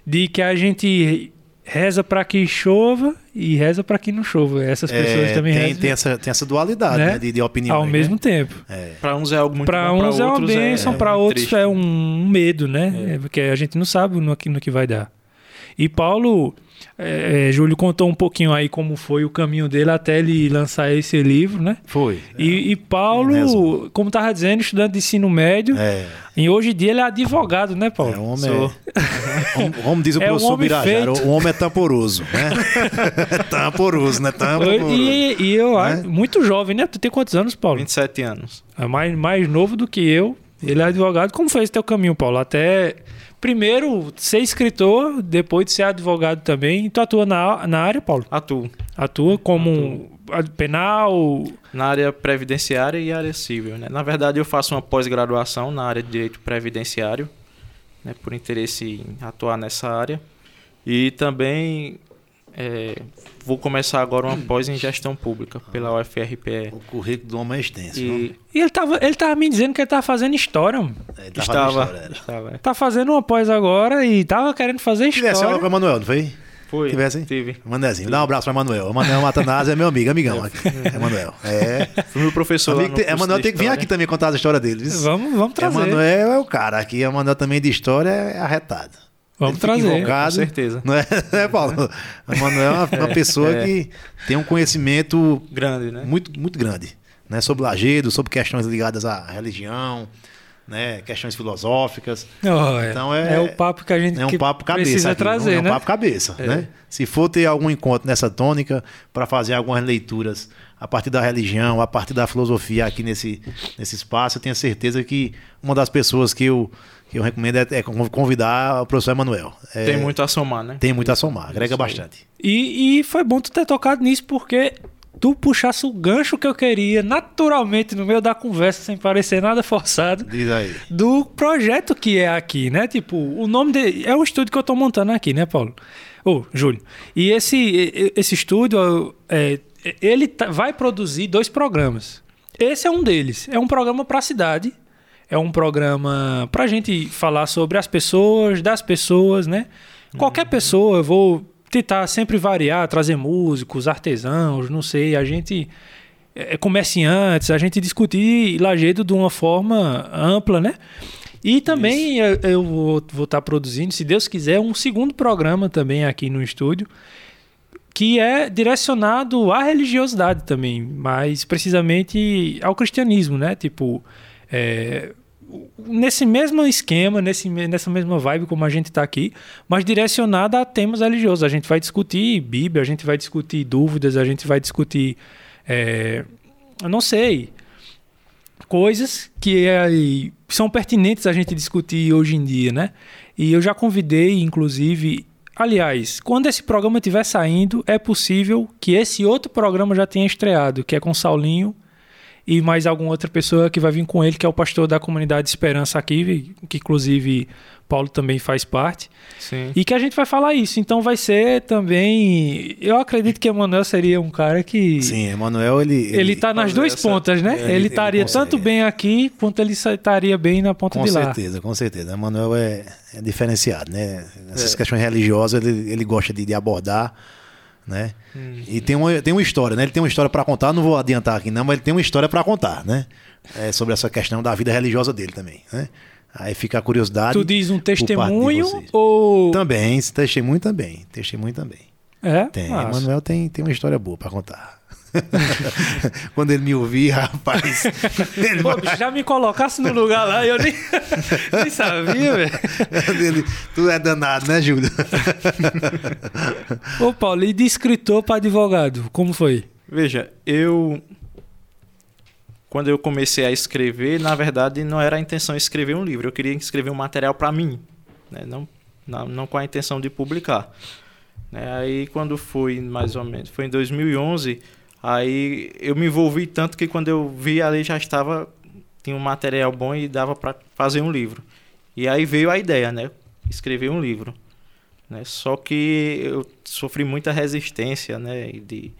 de que a gente reza para que chova e reza para que não chova. Essas pessoas É, também tem, rezam tem essa, tem essa dualidade Né? né, de, de opinião. ao mesmo tempo. Para uns é algo muito Para uns é uma outros bênção, para outros triste. é um medo, né? É, Porque a gente não sabe no que, no que vai dar. E Paulo, é, é, Júlio contou um pouquinho aí como foi o caminho dele até ele lançar esse livro, né? Foi. E, e Paulo, Mesmo. como estava dizendo, estudante de ensino médio. É. E hoje em dia ele é advogado, né, Paulo? É, o homem Sou. é. Como- diz o É um professor Birajara, feito. o homem é tamporoso, né? tamporoso, né? Tamporoso. E, e eu Né? acho muito jovem, né? Tu tem quantos anos, Paulo? 27 anos. É mais, mais novo do que eu. Ele é advogado. Como foi esse teu caminho, Paulo? Até primeiro ser escritor, depois de ser advogado também. Tu atua na, na área, Paulo? Atuo Atua como ad- penal. na área previdenciária e área civil. Né? Na verdade, eu faço uma pós-graduação na área de direito previdenciário, né? por interesse em atuar nessa área. E também é, vou começar agora uma pós em gestão pública pela UFRPE. O currículo do homem é extenso. E E ele tava, ele tava me dizendo que ele tava fazendo história. mano. É, fazendo estava, história, era. estava. é. Tá fazendo uma pós agora e tava querendo fazer Tivesse aula com o história. Emanuel, não foi? Foi, Tivesse? tive. Manezinho, dá um abraço pra Emanuel. Emanuel Matanás é meu amigo, amigão. aqui. Emanuel. É. Fui meu professor Amigo, tem- de tem que vir História. aqui também contar as histórias dele. viu? Vamos, vamos trazer. Emanuel é o cara. Aqui, Emanuel também de história é arretado. Vamos trazer. invocado, Com certeza. Não é, né, Paulo? Emanuel é uma, uma pessoa é. que tem um conhecimento Grande, né? muito, muito grande, né? Sobre lajedo, sobre questões ligadas à religião, né? Questões filosóficas. Oh, é. Então é- é o papo que a gente É um papo cabeça. precisa aqui, trazer, é um né? papo cabeça, É. né? Se for ter algum encontro nessa tônica para fazer algumas leituras a partir da religião, a partir da filosofia aqui nesse, nesse espaço, eu tenho certeza que uma das pessoas que eu, que eu recomendo é, é convidar o professor Emanuel. É, Tem muito a somar, né? tem muito a somar, agrega bastante. E, e foi bom tu ter tocado nisso, porque tu puxasse o gancho que eu queria naturalmente no meio da conversa, sem parecer nada forçado, Diz aí. do projeto que é aqui, né? Tipo, o nome de, é um estúdio que eu tô montando aqui, né, Paulo? Ô, Júlio. E esse, esse estúdio, é, ele tá- vai produzir dois programas. Esse é um deles. É um programa para a cidade. É um programa pra gente falar sobre as pessoas, das pessoas, né? Qualquer pessoa, eu vou tentar sempre variar, trazer músicos, artesãos, não sei, a gente é, comerciantes, a gente discutir Lajedo de uma forma ampla, né? E também eu, eu vou estar produzindo, se Deus quiser, um segundo programa também aqui no estúdio, que é direcionado à religiosidade também, mais precisamente ao cristianismo, né? Tipo, é, nesse mesmo esquema, nesse, nessa mesma vibe como a gente está aqui, mas direcionada a temas religiosos. A gente vai discutir Bíblia, a gente vai discutir dúvidas, a gente vai discutir, é, eu não sei, coisas que é, são pertinentes a gente discutir hoje em dia, né? E eu já convidei, inclusive, aliás, quando esse programa estiver saindo, é possível que esse outro programa já tenha estreado, que é com Saulinho e mais alguma outra pessoa que vai vir com ele, que é o pastor da comunidade Esperança aqui, que inclusive Paulo também faz parte. Sim. E que a gente vai falar isso. Então vai ser também. Eu acredito que Emanuel seria um cara que. Sim, Emanuel, ele. Ele tá nas duas essa- pontas, né? Ele ele estaria tanto bem aqui quanto ele estaria bem na ponta Com de lá. certeza, com certeza. Emanuel é, é diferenciado, né? Essas É. questões religiosas ele, ele gosta de, de abordar, né? E tem uma, tem uma história, né? Ele tem uma história para contar, não vou adiantar aqui não, mas ele tem uma história para contar, né? É, sobre essa questão da vida religiosa dele também, né? Aí fica a curiosidade. Tu diz um testemunho ou. Também, testemunho também. Testemunho também. É? Tem. Massa. Emanuel tem, tem uma história boa para contar. Quando ele me ouvir, rapaz. ele Pô, vai- já me colocasse no lugar lá, eu nem, nem sabia, velho. ele, tu é danado, né, Júlio? Ô, Paulo, e de escritor para advogado, como foi? Veja, eu. Quando eu comecei a escrever, na verdade não era a intenção de escrever um livro, eu queria escrever um material para mim, né? não, não, não com a intenção de publicar. Né? Aí quando foi mais ou menos, foi em 2011, aí eu me envolvi tanto que quando eu vi ali já estava, tinha um material bom e dava para fazer um livro. E aí veio a ideia, né? Escrever um livro. Né? Só que eu sofri muita resistência, né? De,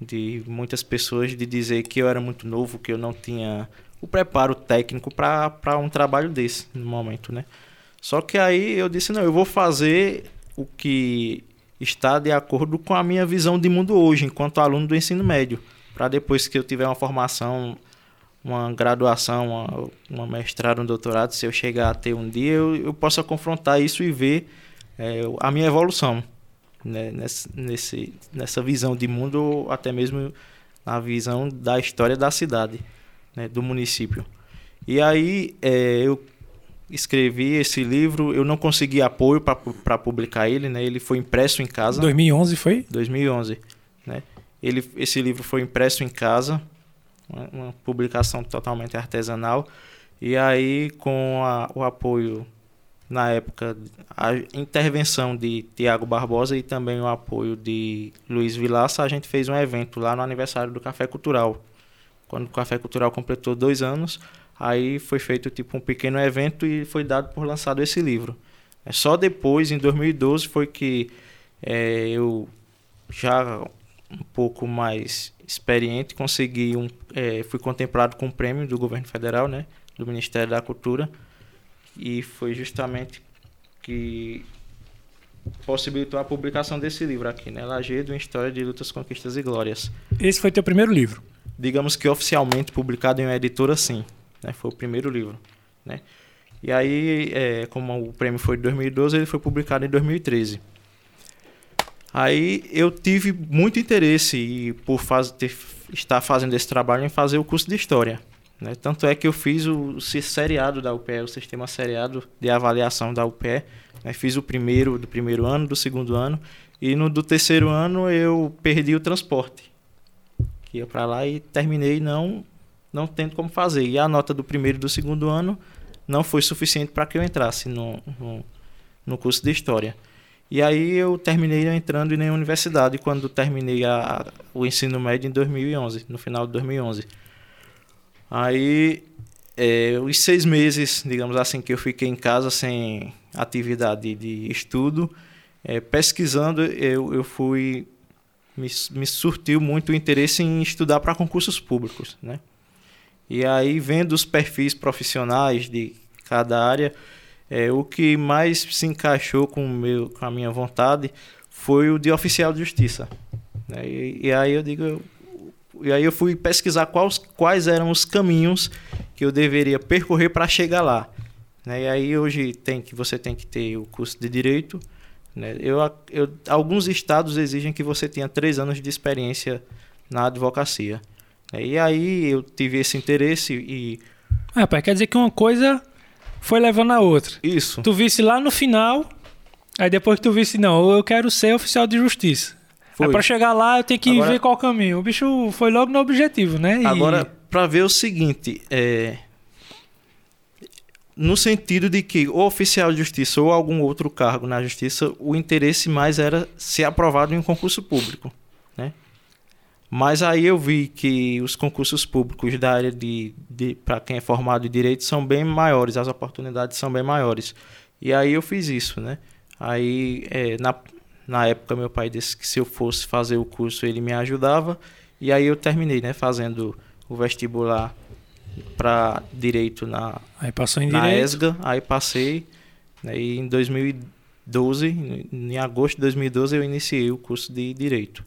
de muitas pessoas de dizer que eu era muito novo, que eu não tinha o preparo técnico para um trabalho desse no momento, né? Só que aí eu disse, não, eu vou fazer o que está de acordo com a minha visão de mundo hoje, enquanto aluno do ensino médio, para depois que eu tiver uma formação, uma graduação, uma, uma mestrado, um doutorado, se eu chegar a ter um dia, eu, eu possa confrontar isso e ver é, a minha evolução né, nessa, nesse, nessa visão de mundo, ou até mesmo na visão da história da cidade, né, do município. E aí é, eu escrevi esse livro, eu não consegui apoio para publicar ele, né? Ele foi impresso em casa. 2011 foi? 2011, né? Ele, esse livro foi impresso em casa, uma, publicação totalmente artesanal. E aí, com a, o apoio, na época, a intervenção de Tiago Barbosa e também o apoio de Luiz Vilaça, a gente fez um evento lá no aniversário do Café Cultural. Quando o Café Cultural completou dois anos, Aí foi feito tipo um pequeno evento e foi dado por lançado esse livro. É só depois, em 2012, foi que é, eu já um pouco mais experiente consegui um, é, fui contemplado com um prêmio do governo federal, né, do Ministério da Cultura, e foi justamente que possibilitou a publicação desse livro aqui, né, Lagedo, História de Lutas, Conquistas e Glórias. Esse foi teu primeiro livro? Digamos que oficialmente publicado em uma editora, sim. Né? Foi o primeiro livro. Né? E aí, é, como o prêmio foi de 2012, ele foi publicado em 2013. Aí eu tive muito interesse e por faz, ter, estar fazendo esse trabalho em fazer o curso de História. Né? Tanto é que eu fiz o, o seriado da UPE, o sistema seriado de avaliação da UPE. Né? Fiz o primeiro do primeiro ano, do segundo ano. E no do terceiro ano eu perdi o transporte. Que ia para lá e terminei não não tendo como fazer. E a nota do primeiro e do segundo ano não foi suficiente para que eu entrasse no, no, no, curso de História. E aí eu terminei entrando em universidade quando terminei a, o ensino médio em 2011, no final de 2011. Aí, é, os seis meses, digamos assim, que eu fiquei em casa sem atividade de estudo, é, pesquisando, eu, eu fui me, me surtiu muito o interesse em estudar para concursos públicos, né? E aí, vendo os perfis profissionais de cada área, é, o que mais se encaixou com, meu, com a minha vontade foi o de oficial de justiça. Né? E, e, aí eu digo, e aí eu fui pesquisar quais, quais eram os caminhos que eu deveria percorrer para chegar lá. Né? E aí hoje tem que você tem que ter o curso de direito. Né? Eu, eu, alguns estados exigem que você tenha três anos de experiência na advocacia. E aí eu tive esse interesse e. É, pai, quer dizer que uma coisa foi levando a outra. Isso. Tu visse lá no final, aí depois que tu visse, não, eu quero ser oficial de justiça. Foi. Aí pra chegar lá eu tenho que Agora... ver qual caminho. O bicho foi logo no objetivo, né? E... Agora, pra ver o seguinte, é. No sentido de que o oficial de justiça ou algum outro cargo na justiça, o interesse mais era ser aprovado em um concurso público. Mas aí eu vi que os concursos públicos da área de, de para quem é formado em direito são bem maiores, as oportunidades são bem maiores. E aí eu fiz isso, né? Aí é, na, na época meu pai disse que se eu fosse fazer o curso ele me ajudava. E aí eu terminei, né? Fazendo o vestibular para direito na, aí passou em na direito. ESGA. Aí passei. Né, e em 2012, em agosto de 2012, eu iniciei o curso de direito.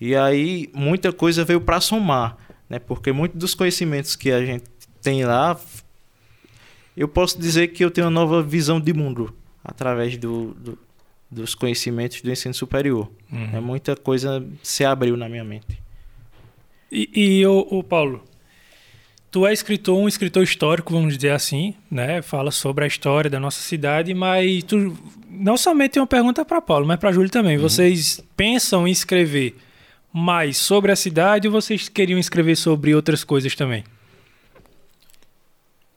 E aí muita coisa veio para somar, né? Porque muitos dos conhecimentos que a gente tem lá, eu posso dizer que eu tenho uma nova visão de mundo através do, do dos conhecimentos do ensino superior. Uhum. É muita coisa se abriu na minha mente. E, e o, o Paulo, tu é escritor, um escritor histórico, vamos dizer assim, né? Fala sobre a história da nossa cidade, mas tu não somente tem uma pergunta para Paulo, mas para Júlio também. Uhum. Vocês pensam em escrever mais sobre a cidade ou vocês queriam escrever sobre outras coisas também?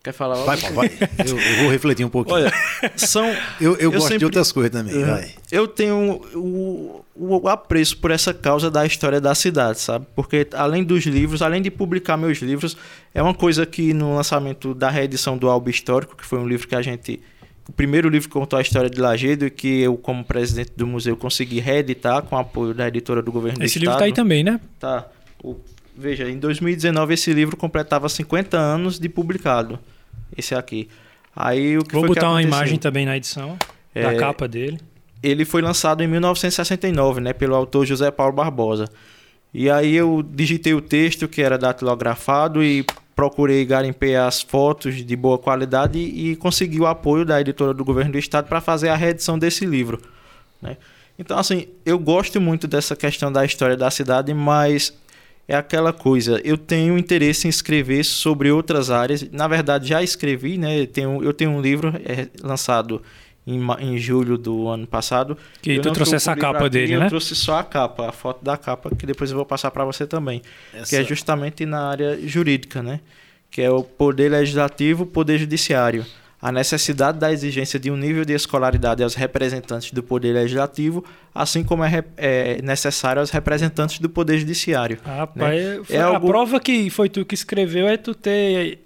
Quer falar Vai, vai. Eu, eu, vou refletir um pouquinho. Olha, são. Eu, eu, eu gosto sempre, de outras coisas também. Uhum. Vai. Eu tenho o, o, apreço por essa causa da história da cidade, sabe? Porque além dos livros, além de publicar meus livros, é uma coisa que no lançamento da reedição do Álbum Histórico, que foi um livro que a gente o primeiro livro que contou a história de Lagedo e que eu, como presidente do museu, consegui reeditar com o apoio da editora do governo esse do livro Estado. Esse livro tá aí também, né? Tá. O, veja, em 2019 esse livro completava 50 anos de publicado. Esse aqui. Aí o que Vou botar uma imagem também na edição é, da capa dele. Ele foi lançado em 1969, né, pelo autor José Paulo Barbosa. E aí eu digitei o texto que era datilografado e procurei garimpear as fotos de boa qualidade e, e consegui o apoio da editora do governo do estado para fazer a reedição desse livro. Né? Então, assim, eu gosto muito dessa questão da história da cidade, mas é aquela coisa, eu tenho interesse em escrever sobre outras áreas. Na verdade, já escrevi, né? Eu tenho, eu tenho um livro é, lançado em, em julho do ano passado. Que tu trouxe essa capa aqui, dele, eu né? Eu trouxe só a capa, a foto da capa, que depois eu vou passar para você também. Essa... Que é justamente na área jurídica, né? Que é o poder legislativo, poder judiciário a necessidade da exigência de um nível de escolaridade aos representantes do Poder Legislativo, assim como é, é necessário aos representantes do Poder Judiciário. Rapaz, né? é a algo... prova que foi tu que escreveu é tu ter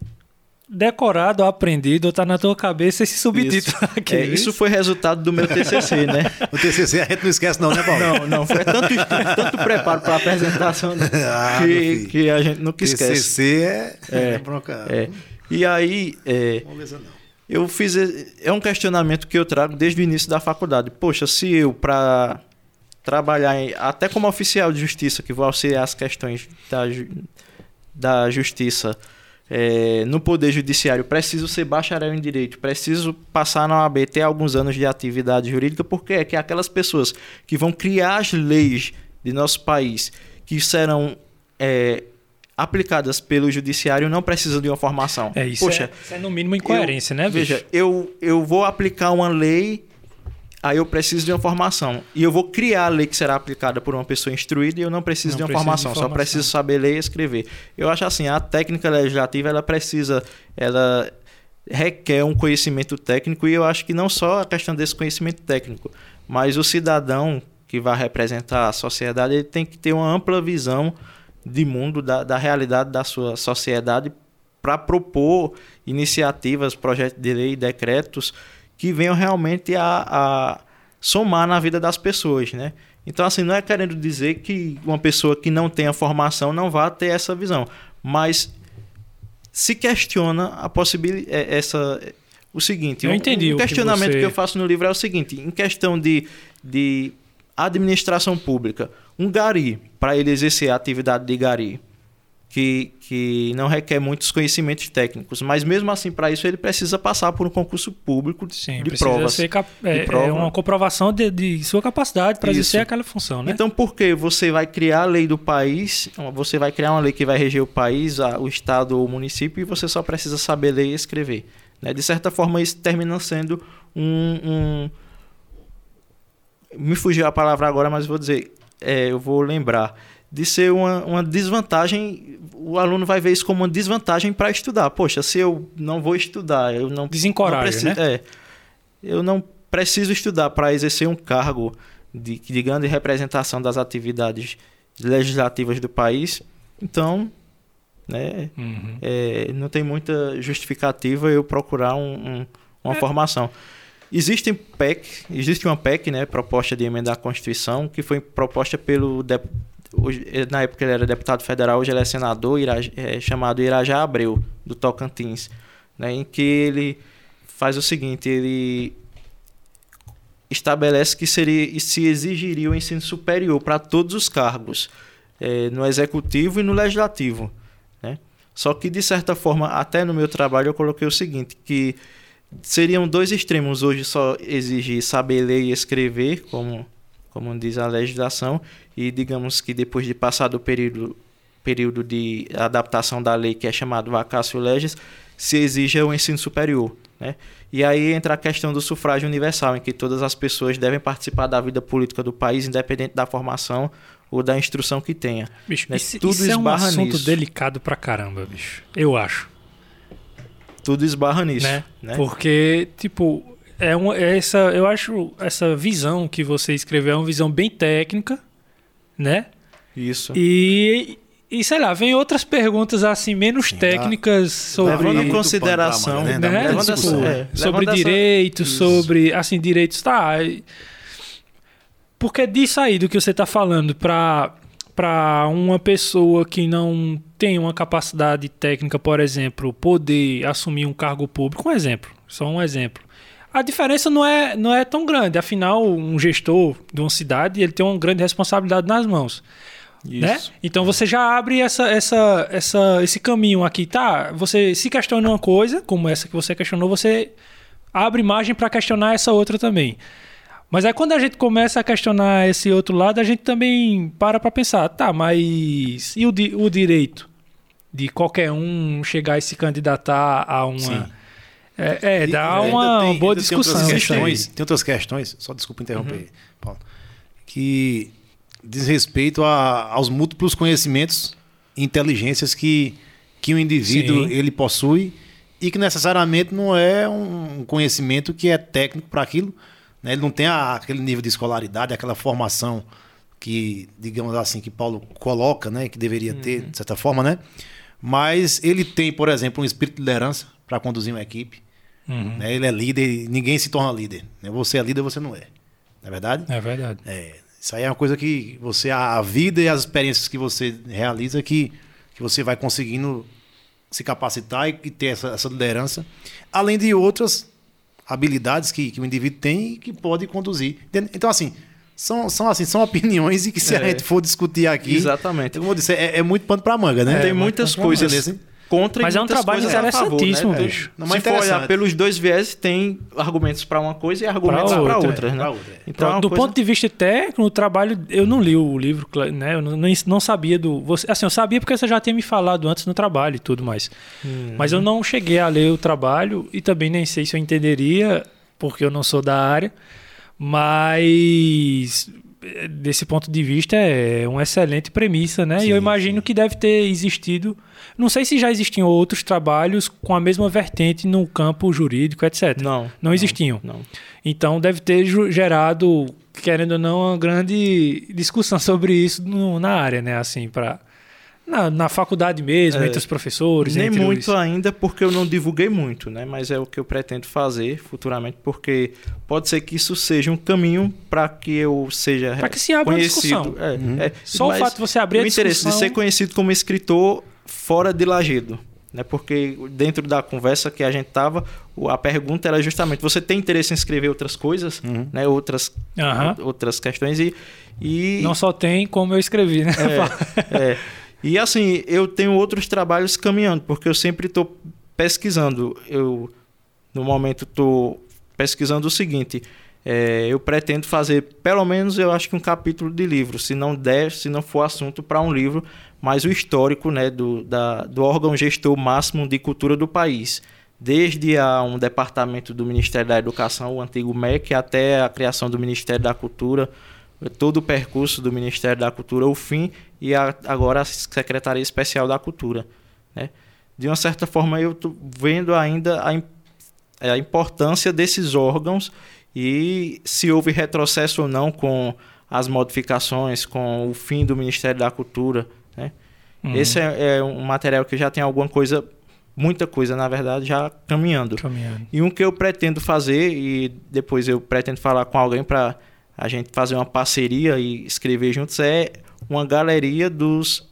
decorado, aprendido, tá na tua cabeça esse subtítulo isso. aqui. É, isso foi resultado do meu TCC, né? o TCC a gente não esquece não, né, Paulo? Não, não. Foi tanto, tanto preparo para a apresentação né? ah, que, que a gente nunca esquece. TCC é, é, é bronca. É. E aí... É, eu fiz. É um questionamento que eu trago desde o início da faculdade. Poxa, se eu, para trabalhar em, até como oficial de justiça, que vou auxiliar as questões da, da justiça é, no Poder Judiciário, preciso ser bacharel em Direito, preciso passar na OAB, ter alguns anos de atividade jurídica, porque é que aquelas pessoas que vão criar as leis de nosso país, que serão é, aplicadas pelo judiciário não precisam de uma formação. É isso. Poxa, é, isso é no mínimo incoerência, eu, né? Bicho? Veja, eu, eu vou aplicar uma lei, aí eu preciso de uma formação. E eu vou criar a lei que será aplicada por uma pessoa instruída e eu não preciso, não de, uma preciso formação, de só preciso saber ler e escrever. Eu acho assim, a técnica legislativa ela precisa, ela requer um conhecimento técnico e eu acho que não só a questão desse conhecimento técnico, mas o cidadão que vai representar a sociedade, ele tem que ter uma ampla visão de mundo, da, da realidade da sua sociedade, para propor iniciativas, projetos de lei, decretos que venham realmente a, a somar na vida das pessoas, né? Então, assim, não é querendo dizer que uma pessoa que não tenha formação não vá ter essa visão, mas se questiona a possibilidade, é, essa, o seguinte, eu entendi o, questionamento que, você... que, eu faço no livro é o seguinte, em questão de, de administração pública, um gari, para ele exercer a atividade de gari, que, que não requer muitos conhecimentos técnicos, mas mesmo assim, para isso, ele precisa passar por um concurso público Sim, de provas. Ser cap... é, prova. é, uma comprovação de, de sua capacidade para exercer aquela função, né? Então, por que você vai criar a lei do país, você vai criar uma lei que vai reger o país, o estado ou o município, e você só precisa saber ler e escrever. Né? De certa forma, isso termina sendo um, um me fugiu a palavra agora, mas vou dizer, é, eu vou lembrar, de ser uma, uma desvantagem, o aluno vai ver isso como uma desvantagem para estudar. Poxa, se eu não vou estudar, eu não. Desencoraja, não preciso, né? É, eu não preciso estudar para exercer um cargo de, de grande representação das atividades legislativas do país, então. Né, uhum. é, não tem muita justificativa eu procurar um, um, uma é. formação. Existem PEC, existe uma PEC, né, proposta de emenda à Constituição, que foi proposta pelo na época ele era deputado federal, hoje ele é senador, é, chamado Irajá Abreu, do Tocantins, né, em que ele faz o seguinte, ele estabelece que seria, se exigiria o ensino superior para todos os cargos, é, no executivo e no legislativo. Né? Só que, de certa forma, até no meu trabalho eu coloquei o seguinte, que seriam dois extremos. Hoje só exigir saber ler e escrever, como, como diz a legislação, e digamos que depois de passar do período, período de adaptação da lei, que é chamado vacácio legis, se exige o ensino superior. Né? E aí entra a questão do sufrágio universal, em que todas as pessoas devem participar da vida política do país, independente da formação ou da instrução que tenha. Bicho, né? isso, Tudo isso é um assunto nisso. delicado pra caramba, bicho. Eu acho tudo esbarra nisso. Né? né? Porque, tipo, é uma, é essa, eu acho essa visão que você escreveu é uma visão bem técnica, né? Isso. E, e sei lá, vem outras perguntas assim, menos Sim, técnicas sobre. Levando em consideração, né? né? Tipo, é, sobre direitos, sobre. Assim, direitos, tá. Porque disso aí do que você está falando para para uma pessoa que não tem uma capacidade técnica, por exemplo, poder assumir um cargo público, um exemplo, só um exemplo. A diferença não é, não é tão grande, afinal, um gestor de uma cidade ele tem uma grande responsabilidade nas mãos. Né? Então você já abre essa, essa, essa, esse caminho aqui, tá? Você se questiona uma coisa, como essa que você questionou, você abre margem para questionar essa outra também. Mas aí quando a gente começa a questionar esse outro lado, a gente também para para pensar, tá, mas e o, di o direito de qualquer um chegar e se candidatar a uma... Sim. É, é, dá E uma tem- boa ainda tem outras discussão. questões, tem outras questões, só desculpa interromper, Paulo, que diz respeito a- aos múltiplos conhecimentos e inteligências que, que o indivíduo Sim. ele possui e que necessariamente não é um conhecimento que é técnico para aquilo. né? Ele não tem a- aquele nível de escolaridade, aquela formação que, digamos assim, que Paulo coloca, né, que deveria ter, de certa forma, né? Mas ele tem, por exemplo, um espírito de liderança para conduzir uma equipe. Uhum. né? Ele é líder e ninguém se torna líder. né? Você é líder, você não é. Não é verdade? É verdade. É, isso aí é uma coisa que você, a a vida e as experiências que você realiza que, que você vai conseguindo se capacitar e, e ter essa, essa liderança, além de outras habilidades que, que o indivíduo tem e que pode conduzir. Então, assim, são, são, assim, são opiniões e que se a É. gente for discutir aqui, Exatamente. como eu disse, é, é muito pano para manga, né? Tem É, muitas coisas manga, beleza? Contra Mas e é um trabalho favor, interessantíssimo, né? bicho. Não, mas Se for olhar interessante. pelos dois viés, tem argumentos para uma coisa e argumentos Pra para outra, outra, é, né? pra outra, é. Então, é uma do coisa- ponto de vista técnico, o trabalho, eu não li o livro, né? Eu não, não sabia do. Você, assim, eu sabia porque você já tinha me falado antes no trabalho e tudo mais. Hum. Mas eu não cheguei a ler o trabalho e também nem sei se eu entenderia, porque eu não sou da área. Mas desse ponto de vista é uma excelente premissa, né? e eu Sim, imagino que deve ter existido. Não sei se já existiam outros trabalhos com a mesma vertente no campo jurídico, etc. Não. Não existiam. Não. Então deve ter gerado, querendo ou não, uma grande discussão sobre isso no- na área, né? Assim, para na, na faculdade mesmo, É. entre os professores. Nem muito os... ainda, porque eu não divulguei muito, né? Mas é o que eu pretendo fazer futuramente, porque pode ser que isso seja um caminho para que eu seja Pra que se abra uma conhecido. discussão. É, é. Só Mas o fato de você abrir a o interesse discussão... de ser conhecido como escritor fora de Lagedo. Né? Porque dentro da conversa que a gente tava, a pergunta era justamente: você tem interesse em escrever outras coisas, né? outras, Aham. outras questões e. e Não só tem como eu escrevi, né? é, é. E assim, eu tenho outros trabalhos caminhando, porque eu sempre estou pesquisando. Eu, no momento, estou pesquisando o seguinte: é, eu pretendo fazer, pelo menos, eu acho que um capítulo de livro, se não der, se não for assunto para um livro, mas o histórico né, do, da, do órgão gestor máximo de cultura do país. Desde a, um departamento do Ministério da Educação, o antigo MEC, até a criação do Ministério da Cultura, todo o percurso do Ministério da Cultura, o fim, e a- agora a Secretaria Especial da Cultura. Né? De uma certa forma, eu estou vendo ainda a, im- a importância desses órgãos e se houve retrocesso ou não com as modificações, com o fim do Ministério da Cultura. Né? Uhum. Esse é, é um material que já tem alguma coisa, muita coisa, na verdade, já caminhando. Caminhando. E um que eu pretendo fazer, e depois eu pretendo falar com alguém para a gente fazer uma parceria e escrever juntos, é uma galeria dos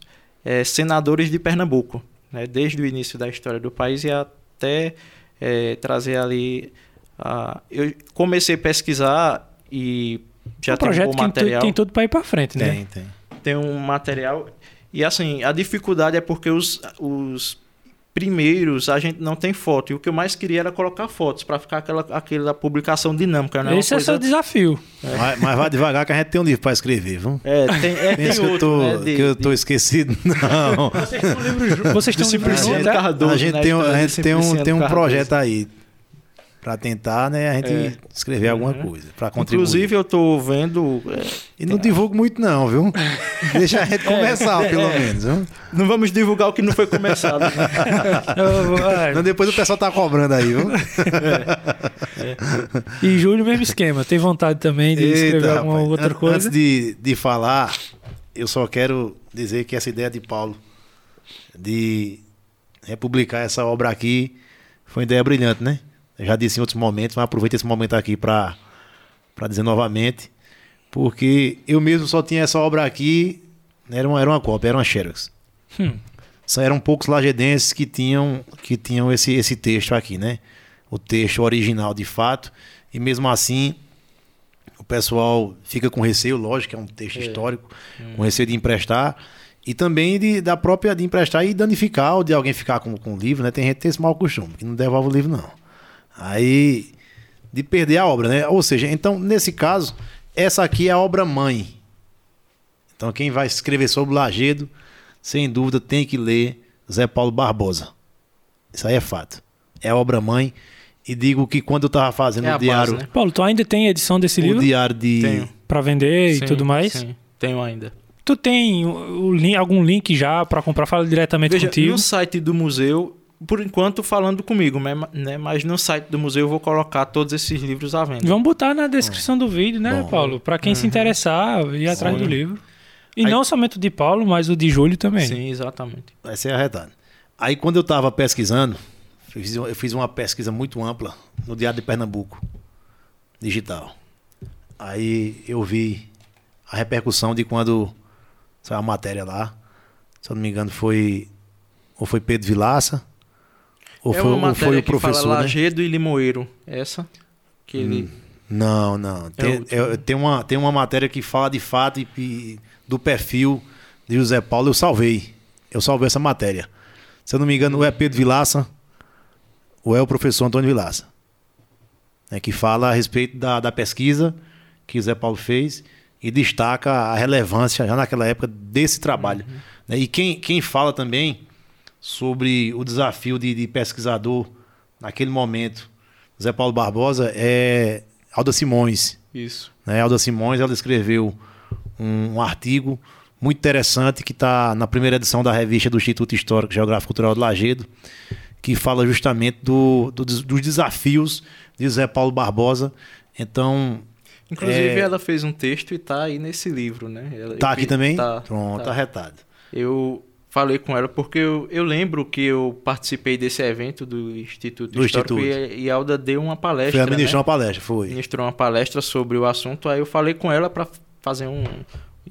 eh, senadores de Pernambuco, né? desde o início da história do país e até eh, trazer ali. a- eu comecei a pesquisar e já um tem um projeto bom que tem, material tem tudo para ir para frente, né? Tem, tem. tem um material. E assim, a dificuldade é porque os, os primeiros a gente não tem foto. E o que eu mais queria era colocar fotos para ficar aquela, aquela publicação dinâmica, né? Esse é o seu desafio. Mas, mas vai devagar que a gente tem um livro para escrever, viu? É, tem, é, tem Pensa que eu outro, tô, né, de- que eu de- tô esquecido. Não. Vocês têm um livro, vocês têm um livro junto, é? Cardoso, a gente né, tem, um- a gente tem um, tem um projeto aí para tentar, né, a gente É. escrever alguma Uhum. coisa, para contribuir. Inclusive, eu tô vendo. é, e não divulgo muito não, viu? Deixa a gente começar, é, pelo é. menos. Viu? não vamos divulgar o que não foi começado. né? É. Não, depois o pessoal tá cobrando aí, viu? E Júlio, mesmo esquema. Tem vontade também de escrever Eita, alguma rapaz. outra coisa? Antes de, de falar, eu só quero dizer que essa ideia de Paulo de republicar essa obra aqui foi uma ideia brilhante, né? Já disse em outros momentos, mas aproveito esse momento aqui para dizer novamente, porque eu mesmo só tinha essa obra aqui, era uma, era uma cópia, era uma Xerox. Hum. Só eram poucos lagedenses que tinham, que tinham esse, esse texto aqui, né? O texto original de fato. E mesmo assim, o pessoal fica com receio, lógico, que é um texto É. histórico, com receio de emprestar. E também de, da própria de emprestar e danificar, ou de alguém ficar com, com o livro, né? Tem gente que tem esse mau costume, que não devolve o livro, não. Aí, de perder a obra, né? Ou seja, então, nesse caso, essa aqui é a obra mãe. Então, quem vai escrever sobre o Lagedo, sem dúvida, tem que ler Zé Paulo Barbosa. Isso aí é fato. É a obra mãe. E digo que quando eu tava fazendo É o diário, base, né? Paulo, tu ainda tem edição desse o livro diário de. Tenho. Pra vender Sim, e tudo mais? Sim, tenho ainda. Tu tem o, o algum link já pra comprar? Fala diretamente Veja, contigo. no site do museu, por enquanto falando comigo, né, né, mas no site do museu eu vou colocar todos esses livros à venda. Vamos botar na descrição do vídeo, né, Bom. Paulo? Pra quem se interessar, ir atrás do Sim. livro. E Aí- não somente o de Paulo, mas o de Júlio também. Sim, exatamente. Vai ser arretado. Aí quando eu estava pesquisando, eu fiz, eu fiz uma pesquisa muito ampla no Diário de Pernambuco, digital. Aí eu vi a repercussão de quando saiu a matéria lá. Se eu não me engano, foi. Ou foi Pedro Vilaça, ou é foi, uma ou foi matéria o que fala professor. Né? Lagedo e Limoeiro. Essa que ele... Não, não. Tem, último. é- tem, uma, tem uma matéria que fala de fato e, e do perfil de José Paulo. Eu salvei. Eu salvei essa matéria. Se eu não me engano, ou é Pedro Vilaça, ou é o professor Antônio Vilaça. né, que fala a respeito da, da pesquisa que José Paulo fez e destaca a relevância, já naquela época, desse trabalho. né. E quem, quem fala também sobre o desafio de, de pesquisador naquele momento, José Paulo Barbosa, é Alda Simões. Isso. Né? Alda Simões ela escreveu um, um artigo muito interessante que está na primeira edição da revista do Instituto Histórico Geográfico Cultural do Lagedo, que fala justamente do, do- dos desafios de José Paulo Barbosa. Então, Inclusive, É. ela fez um texto e tá aí nesse livro, né? Ela- tá eu aqui também? Tá, Pronto, tá. arretado. Eu falei com ela porque eu, eu lembro que eu participei desse evento do Instituto Do Histórico Instituto. E, e a Alda deu uma palestra, Foi a ministrar né? uma palestra, foi. Ministrou uma palestra sobre o assunto, aí eu falei com ela para fazer um...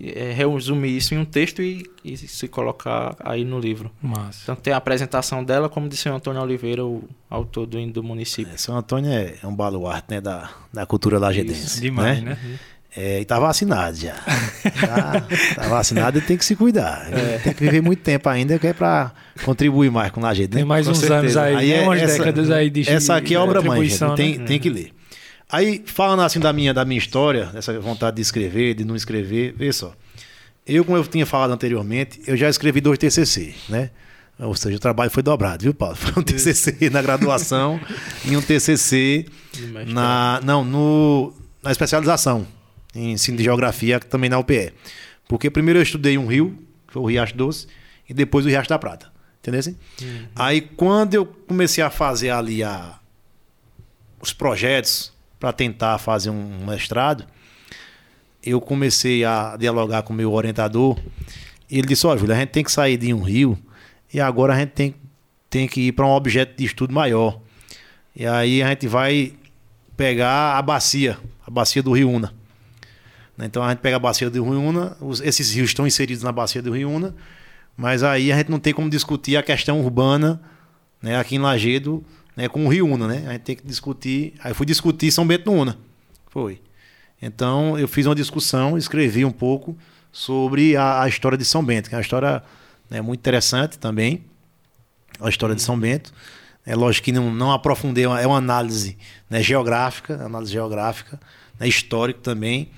é, resumir isso em um texto e, e se colocar aí no livro. Massa. Então tem a apresentação dela, como disse o Antônio Oliveira, o autor do hino do município. É, São Antônio é, é um baluarte né, da, da cultura lagedense. Demais, né? né? É, e tá vacinado já. Tá, tá vacinado e tem que se cuidar. Tem que viver muito tempo ainda, que é pra contribuir mais com o Lajedo, né? Tem mais Com uns certeza. anos aí, Aí né? é- umas essa- décadas aí de Essa aqui é de obra mãe, gente. atribuição, Tem, né? tem que ler. Aí, falando assim da minha, da minha história, dessa vontade de escrever, de não escrever, vê só. Eu, como eu tinha falado anteriormente, eu já escrevi dois TCC, né? Ou seja, o trabalho foi dobrado, viu, Paulo? Foi um TCC na graduação e um TCC na, não, no, na especialização em ensino de geografia, também na UPE. Porque primeiro eu estudei um rio, que foi o Riacho Doce, e depois o Riacho da Prata. Entendeu? assim? Aí quando eu comecei a fazer ali a, os projetos para tentar fazer um mestrado, eu comecei a dialogar com o meu orientador. E ele disse: Ó, Júlio, a gente tem que sair de um rio e agora a gente tem, tem que ir para um objeto de estudo maior. E aí a gente vai pegar a bacia, a bacia do Rio Una. Né? Então a gente pega a bacia do Rio Una, esses rios estão inseridos na bacia do Rio Una, mas aí a gente não tem como discutir a questão urbana né, aqui em Lagedo né, com o Rio Una. Né? A gente tem que discutir. Aí fui discutir São Bento no Una. Foi. Então eu fiz uma discussão, escrevi um pouco sobre a, a história de São Bento, que é uma história né, muito interessante também, a história de São Bento. É lógico que não, não aprofundei, é uma- é uma análise né, geográfica, análise geográfica, né, histórico também,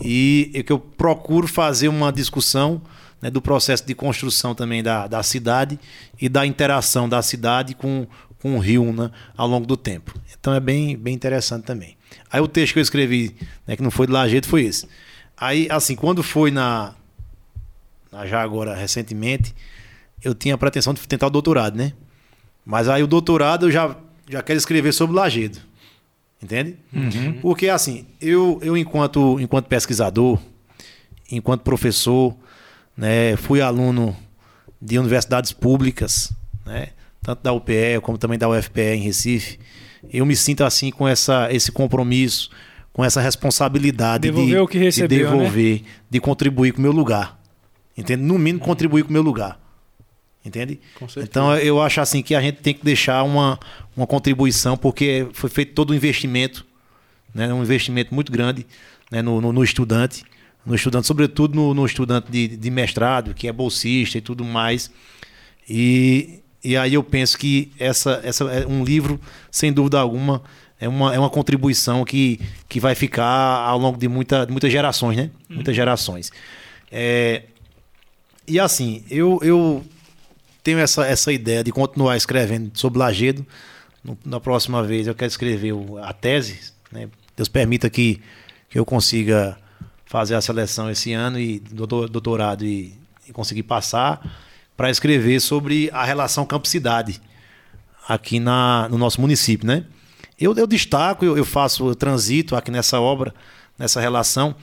e é que eu procuro fazer uma discussão né, do processo de construção também da, da cidade e da interação da cidade com, com o rio né, ao longo do tempo. Então é bem, bem interessante também. Aí o texto que eu escrevi, né, que não foi de Lajeito, foi esse. Aí, assim, quando foi na- já agora recentemente, eu tinha a pretensão de tentar o doutorado, né? Mas aí o doutorado eu já, já quero escrever sobre Lagedo. Entende? Porque assim, eu, eu enquanto, enquanto pesquisador, enquanto professor, né, fui aluno de universidades públicas, né, tanto da UPE como também da UFPE em Recife. Eu me sinto assim com essa, esse compromisso, com essa responsabilidade Devolver de, o que de recebeu, né? devolver, de contribuir com o meu lugar. Entende? No mínimo contribuir com o meu lugar. Entende? Então eu acho assim que a gente tem que deixar uma, uma contribuição, porque foi feito todo um investimento, né? um investimento muito grande né, no, no, no estudante, no estudante, sobretudo no, no estudante de, de, mestrado, que é bolsista e tudo mais. E, e aí eu penso que essa, essa é um livro, sem dúvida alguma, é uma, é uma contribuição que, que vai ficar ao longo de, muita, de muitas gerações, né? Hum. Muitas gerações. É, e assim, eu, eu tenho essa, essa ideia de continuar escrevendo sobre Lagedo. No, na próxima vez eu quero escrever a tese. Né? Deus permita que, que eu consiga fazer a seleção esse ano e doutorado e, e conseguir passar para escrever sobre a relação campo-cidade aqui na, no nosso município, né? Eu, eu destaco, eu, eu faço eu transito aqui nessa obra, nessa relação,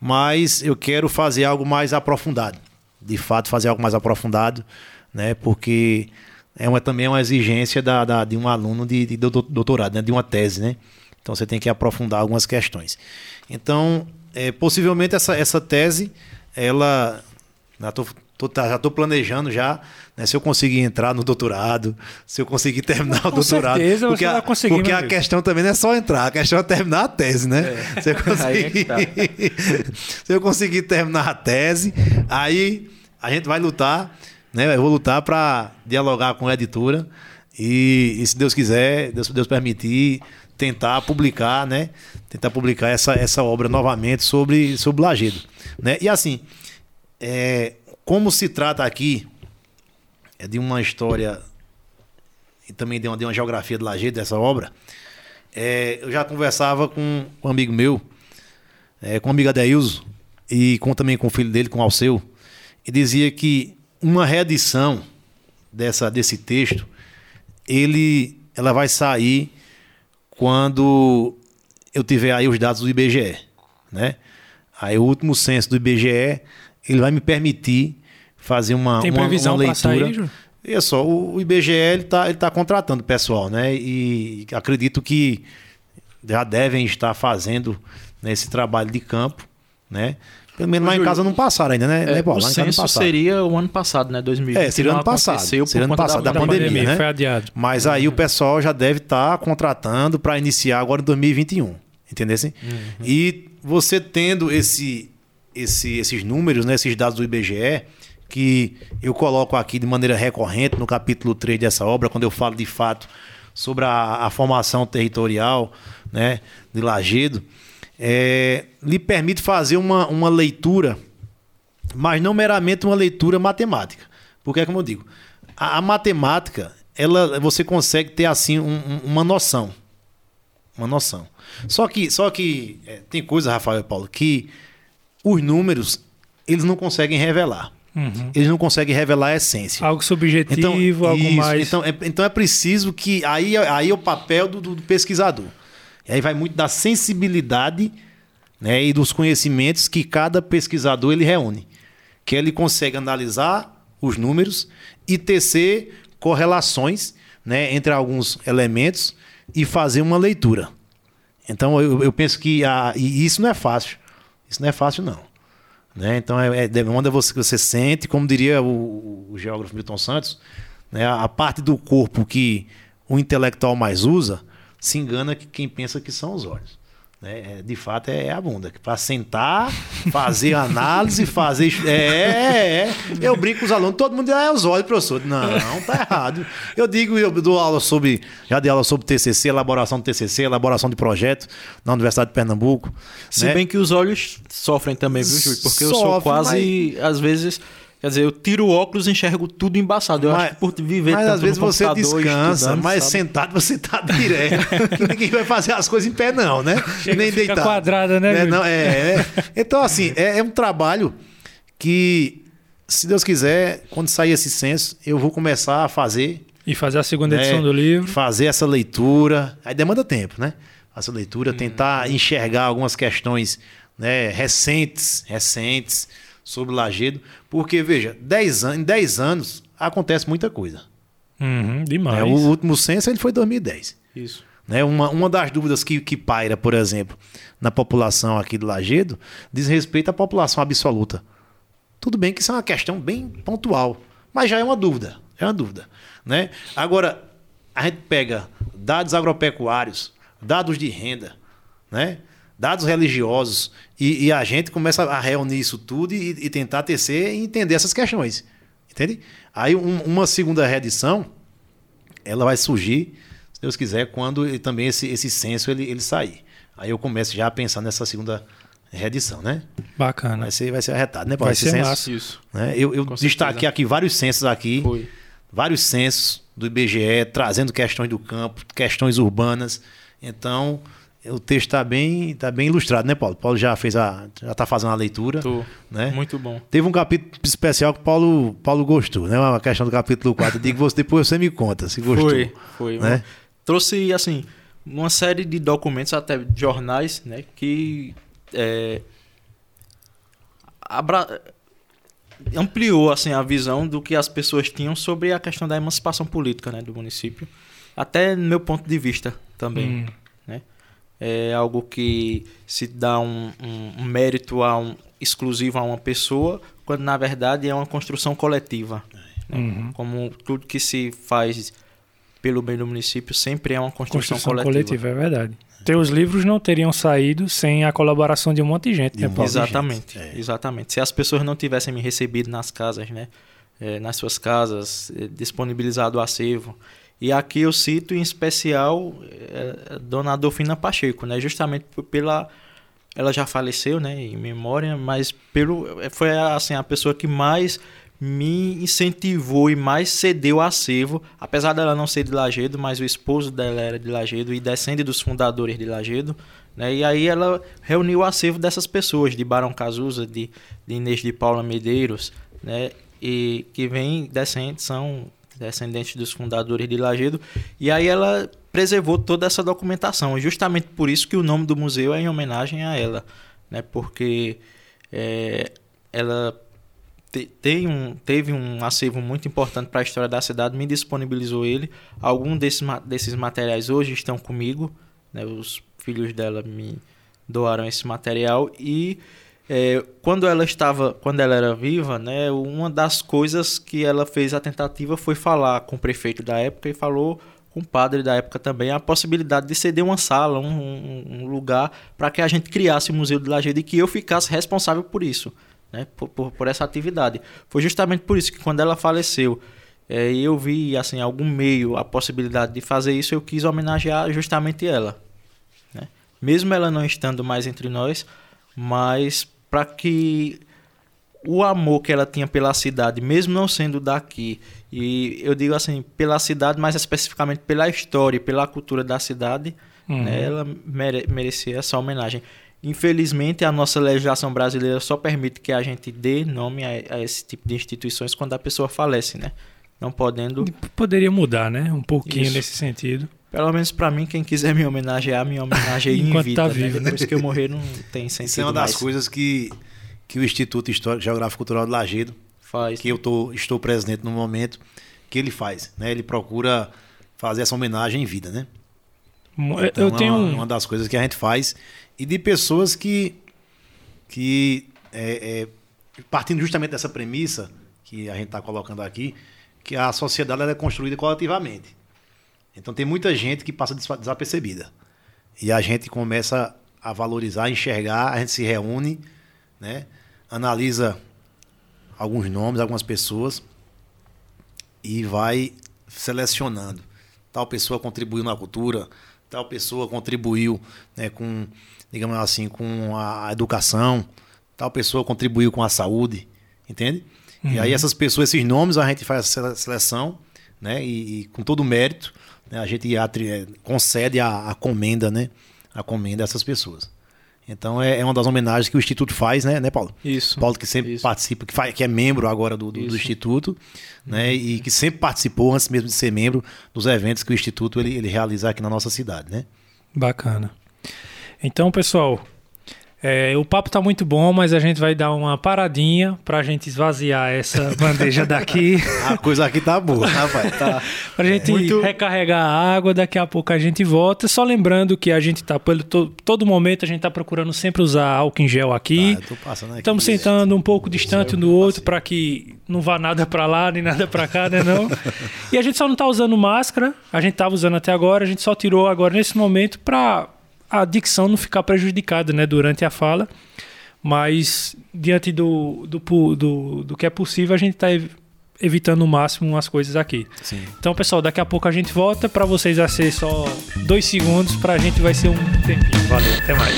mas eu quero fazer algo mais aprofundado. De fato, fazer algo mais aprofundado né? Porque é uma, também é uma exigência da, da, de um aluno de, de doutorado, né? de uma tese, né? Então você tem que aprofundar algumas questões. Então, é, possivelmente essa, essa tese, ela. Já tô, tô, tá, já estou planejando já, né, se eu conseguir entrar no doutorado, se eu conseguir terminar o doutorado. Certeza porque a, porque a questão também não é só entrar, a questão é terminar a tese, né? É. Se, eu é conseguir, tá. se eu conseguir terminar a tese, aí a gente vai lutar né? Eu vou lutar para dialogar com a editora e, e, se Deus quiser, Deus, Deus permitir, tentar publicar, né? Tentar publicar essa, essa obra novamente sobre, sobre Lagedo. Né? E assim, é, como se trata aqui é de uma história e também de uma, de uma geografia de Lagedo, dessa obra, é, eu já conversava com um amigo meu, é, com o amigo Adeilzo, e com, também com o filho dele, com o Alceu, e dizia que uma reedição dessa, desse texto, ele, ela vai sair quando eu tiver aí os dados do IBGE, né? Aí o último censo do IBGE, ele vai me permitir fazer uma, Tem uma, previsão uma leitura. Sair, é só, o, o IBGE ele está ele tá contratando pessoal, né? E acredito que já devem estar fazendo né, esse trabalho de campo, né? Pelo menos lá em casa não passaram ainda, né? É, né o censo seria o ano passado, né? 2020. É, seria ano passado. Seria ano passado, da, da pandemia, pandemia, né? Foi adiado. Mas aí o pessoal já deve estar tá contratando para iniciar agora em 2021. Entendeu? Assim? Uhum. E você tendo esse, esse, esses números, né, esses dados do IBGE, que eu coloco aqui de maneira recorrente no capítulo 3 dessa obra, quando eu falo de fato sobre a, a formação territorial né, de Lagedo é, lhe permite fazer uma, uma leitura, mas não meramente uma leitura matemática. Porque é como eu digo, a, a matemática, ela, você consegue ter assim um, um, uma noção. Uma noção. Só que, só que é, tem coisa, Rafael e Paulo, que os números eles não conseguem revelar. Uhum. Eles não conseguem revelar a essência. Algo subjetivo, então, algo isso, mais. Então é, então é preciso que. Aí, aí é o papel do, do pesquisador. E aí vai muito da sensibilidade né, e dos conhecimentos que cada pesquisador ele reúne. Que ele consegue analisar os números e tecer correlações né, entre alguns elementos e fazer uma leitura. Então eu, eu penso que a, isso não é fácil. Isso não é fácil, não. Né? Então é, é demanda você que você sente, como diria o, o geógrafo Milton Santos, né, a parte do corpo que o intelectual mais usa se engana que quem pensa que são os olhos. Né? É, de fato, é, a bunda. Para sentar, fazer análise, fazer. É, é, é, Eu brinco com os alunos, todo mundo diz, ah, é os olhos, professor. Não, tá errado. Eu digo, eu dou aula sobre. Já dei aula sobre TCC, elaboração de TCC, elaboração de projeto na Universidade de Pernambuco. Se né? bem que os olhos sofrem também, viu, Júlio? Porque Sofre, eu sou quase, mas... às vezes Quer dizer, eu tiro o óculos e enxergo tudo embaçado. Eu mas, acho que por viver Mas às vezes você descansa, mas sabe? sentado você tá direto. ninguém vai fazer as coisas em pé, não, né? Chega, Nem deitar. quadrada, né? É, não, é, é, Então, assim, é, é um trabalho que, se Deus quiser, quando sair esse censo, eu vou começar a fazer. E fazer a segunda edição né? do livro. Fazer essa leitura. Aí demanda tempo, né? Essa leitura, hum. tentar enxergar algumas questões né, recentes, recentes sobre Lagedo, porque, veja, dez an em 10 anos acontece muita coisa. Uhum, demais. É, o último censo ele foi em 2010. Isso. Né, uma, uma das dúvidas que, que paira, por exemplo, na população aqui do Lagedo, diz respeito à população absoluta. Tudo bem que isso é uma questão bem pontual, mas já é uma dúvida. É uma dúvida. Né? Agora, a gente pega dados agropecuários, dados de renda, né? Dados religiosos, e, e a gente começa a reunir isso tudo e, e, tentar tecer e entender essas questões. Entende? Aí um, uma segunda reedição, ela vai surgir, se Deus quiser, quando também esse, esse censo ele, ele sair. Aí eu começo já a pensar nessa segunda reedição, né? Bacana. Vai ser, vai ser arretado, né, Paulo? Vai Esse ser censo, massa. Isso. né? Eu, eu destaquei aqui vários censos aqui, Foi. vários censos do IBGE, trazendo questões do campo, questões urbanas. Então, o texto está bem, tá bem ilustrado, né, Paulo? Paulo já fez a. já está fazendo a leitura. Tô. Né? Muito bom. Teve um capítulo especial que o Paulo, Paulo gostou, né? Uma questão do capítulo 4. Eu digo, você, depois você me conta se gostou. Foi, foi. né? Trouxe, assim, uma série de documentos, até jornais, né, que é, abra- ampliou, assim, a visão do que as pessoas tinham sobre a questão da emancipação política, né, do município. Até no meu ponto de vista também. Hum. É algo que se dá um, um- um mérito a um, exclusivo a uma pessoa, quando na verdade é uma construção coletiva. né? Uhum. Como tudo que se faz pelo bem do município sempre é uma construção, Construção coletiva. coletiva. é verdade. Teus livros não teriam saído sem a colaboração de um monte de gente, De né, um Paulo? Exatamente, gente, é. exatamente. Se as pessoas não tivessem me recebido nas casas, né, eh, nas suas casas, eh, disponibilizado o acervo, e aqui eu cito em especial eh, Dona Adolfina Pacheco, né, justamente pela ela já faleceu, né, em memória, mas pelo eh, foi assim a pessoa que mais me incentivou e mais cedeu acervo, apesar dela não ser de Lagedo, mas o esposo dela era de Lagedo e descende dos fundadores de Lagedo, né? E aí ela reuniu o acervo dessas pessoas, de Barão Cazuza, de, de Inês de Paula Medeiros, né? E que vem descendentes, são descendentes dos fundadores de Lagedo. E aí ela preservou toda essa documentação. Justamente por isso que o nome do museu é em homenagem a ela, né? Porque é, ela te- tem um, teve um acervo muito importante para a história da cidade, me disponibilizou ele. Alguns desses, desses materiais hoje estão comigo, né? os filhos dela me doaram esse material e é, quando ela estava, quando ela era viva, né, uma das coisas que ela fez a tentativa foi falar com o prefeito da época e falou com o padre da época também a possibilidade de ceder uma sala, um, um- lugar para que a gente criasse o Museu de Lajeado e que eu ficasse responsável por isso, né, por, por, por essa atividade. Foi justamente por isso que quando ela faleceu é, eu vi assim algum meio a possibilidade de fazer isso, eu quis homenagear justamente ela, né? Mesmo ela não estando mais entre nós, mas para que o amor que ela tinha pela cidade, mesmo não sendo daqui, e eu digo assim, pela cidade, mas especificamente pela história pela cultura da cidade, Uhum. né, ela mere- merecia essa homenagem. Infelizmente, a nossa legislação brasileira só permite que a gente dê nome a, a esse tipo de instituições quando a pessoa falece, né? Não podendo, Poderia mudar, né? Um pouquinho Isso. nesse sentido. Pelo menos para mim, quem quiser me homenagear, me homenageie em vida, tá né? vivo, né? Depois que eu morrer, não tem sentido Isso é uma das mais. coisas que, que o Instituto Histórico Geográfico Cultural de Lagedo, Faz. que eu tô, estou presente no momento, que ele faz. Né? Ele procura fazer essa homenagem em vida, né? Então, eu tenho é uma, um. uma das coisas que a gente faz e de pessoas que, que é, é, partindo justamente dessa premissa que a gente está colocando aqui, que a sociedade ela é construída coletivamente. Então tem muita gente que passa desapercebida e a gente começa a valorizar, enxergar, a gente se reúne, né? Analisa alguns nomes, algumas pessoas e vai selecionando. Tal pessoa contribuiu na cultura, tal pessoa contribuiu né, com, digamos assim, com a educação, tal pessoa contribuiu com a saúde, entende? E aí essas pessoas, esses nomes, a gente faz a sele- seleção, né? E, e com todo o mérito, a gente atri- eh, concede a, a comenda, né? A comenda a essas pessoas. Então é, é uma das homenagens que o Instituto faz, né, né Paulo? Isso. Paulo que sempre Isso. participa, que, faz, que é membro agora do, do, do. Instituto, né? E que sempre participou, antes mesmo de ser membro, dos eventos que o Instituto ele, ele realiza aqui na nossa cidade, né? Bacana. Então, pessoal, é, o papo tá muito bom, mas a gente vai dar uma paradinha pra gente esvaziar essa bandeja daqui, A coisa aqui tá boa, rapaz. Tá. pra gente Muito- recarregar a água, daqui a pouco a gente volta. Só lembrando que a gente tá, pelo to- todo momento, a gente tá procurando sempre usar álcool em gel aqui. Tá, aqui. Estamos sentando um pouco distante um do outro para que não vá nada para lá nem nada para cá, né não? E a gente só não tá usando máscara, a gente tava usando até agora, a gente só tirou agora nesse momento para a dicção não ficar prejudicada né, durante a fala. Mas, diante do, do, do, do que é possível, a gente está evitando o máximo as coisas aqui. Sim. Então, pessoal, daqui a pouco a gente volta. Para vocês vai ser só dois segundos, para a gente vai ser um tempinho. Valeu, até mais.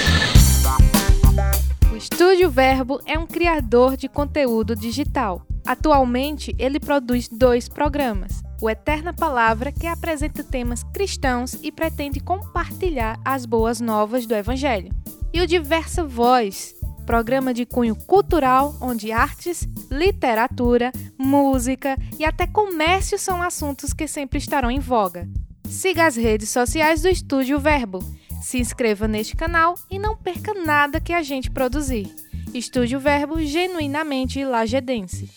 O Estúdio Verbo é um criador de conteúdo digital. Atualmente, ele produz dois programas. O Eterna Palavra, que apresenta temas cristãos e pretende compartilhar as boas novas do Evangelho. E o Diversa Voz, programa de cunho cultural onde artes, literatura, música e até comércio são assuntos que sempre estarão em voga. Siga as redes sociais do Estúdio Verbo, se inscreva neste canal e não perca nada que a gente produzir. Estúdio Verbo genuinamente lajedense.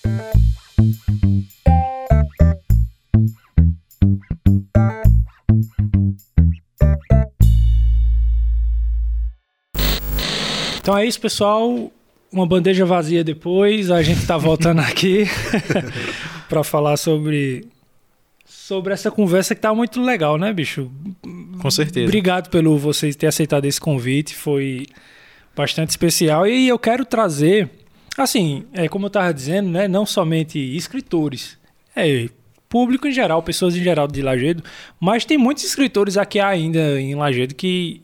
Então é isso, pessoal. Uma bandeja vazia depois. A gente tá voltando aqui para falar sobre sobre essa conversa que tá muito legal, né, bicho? Com certeza. Obrigado pelo vocês ter aceitado esse convite. Foi bastante especial e eu quero trazer, assim, é como eu tava dizendo, né, não somente escritores, é público em geral, pessoas em geral de Lagedo, mas tem muitos escritores aqui ainda em Lagedo que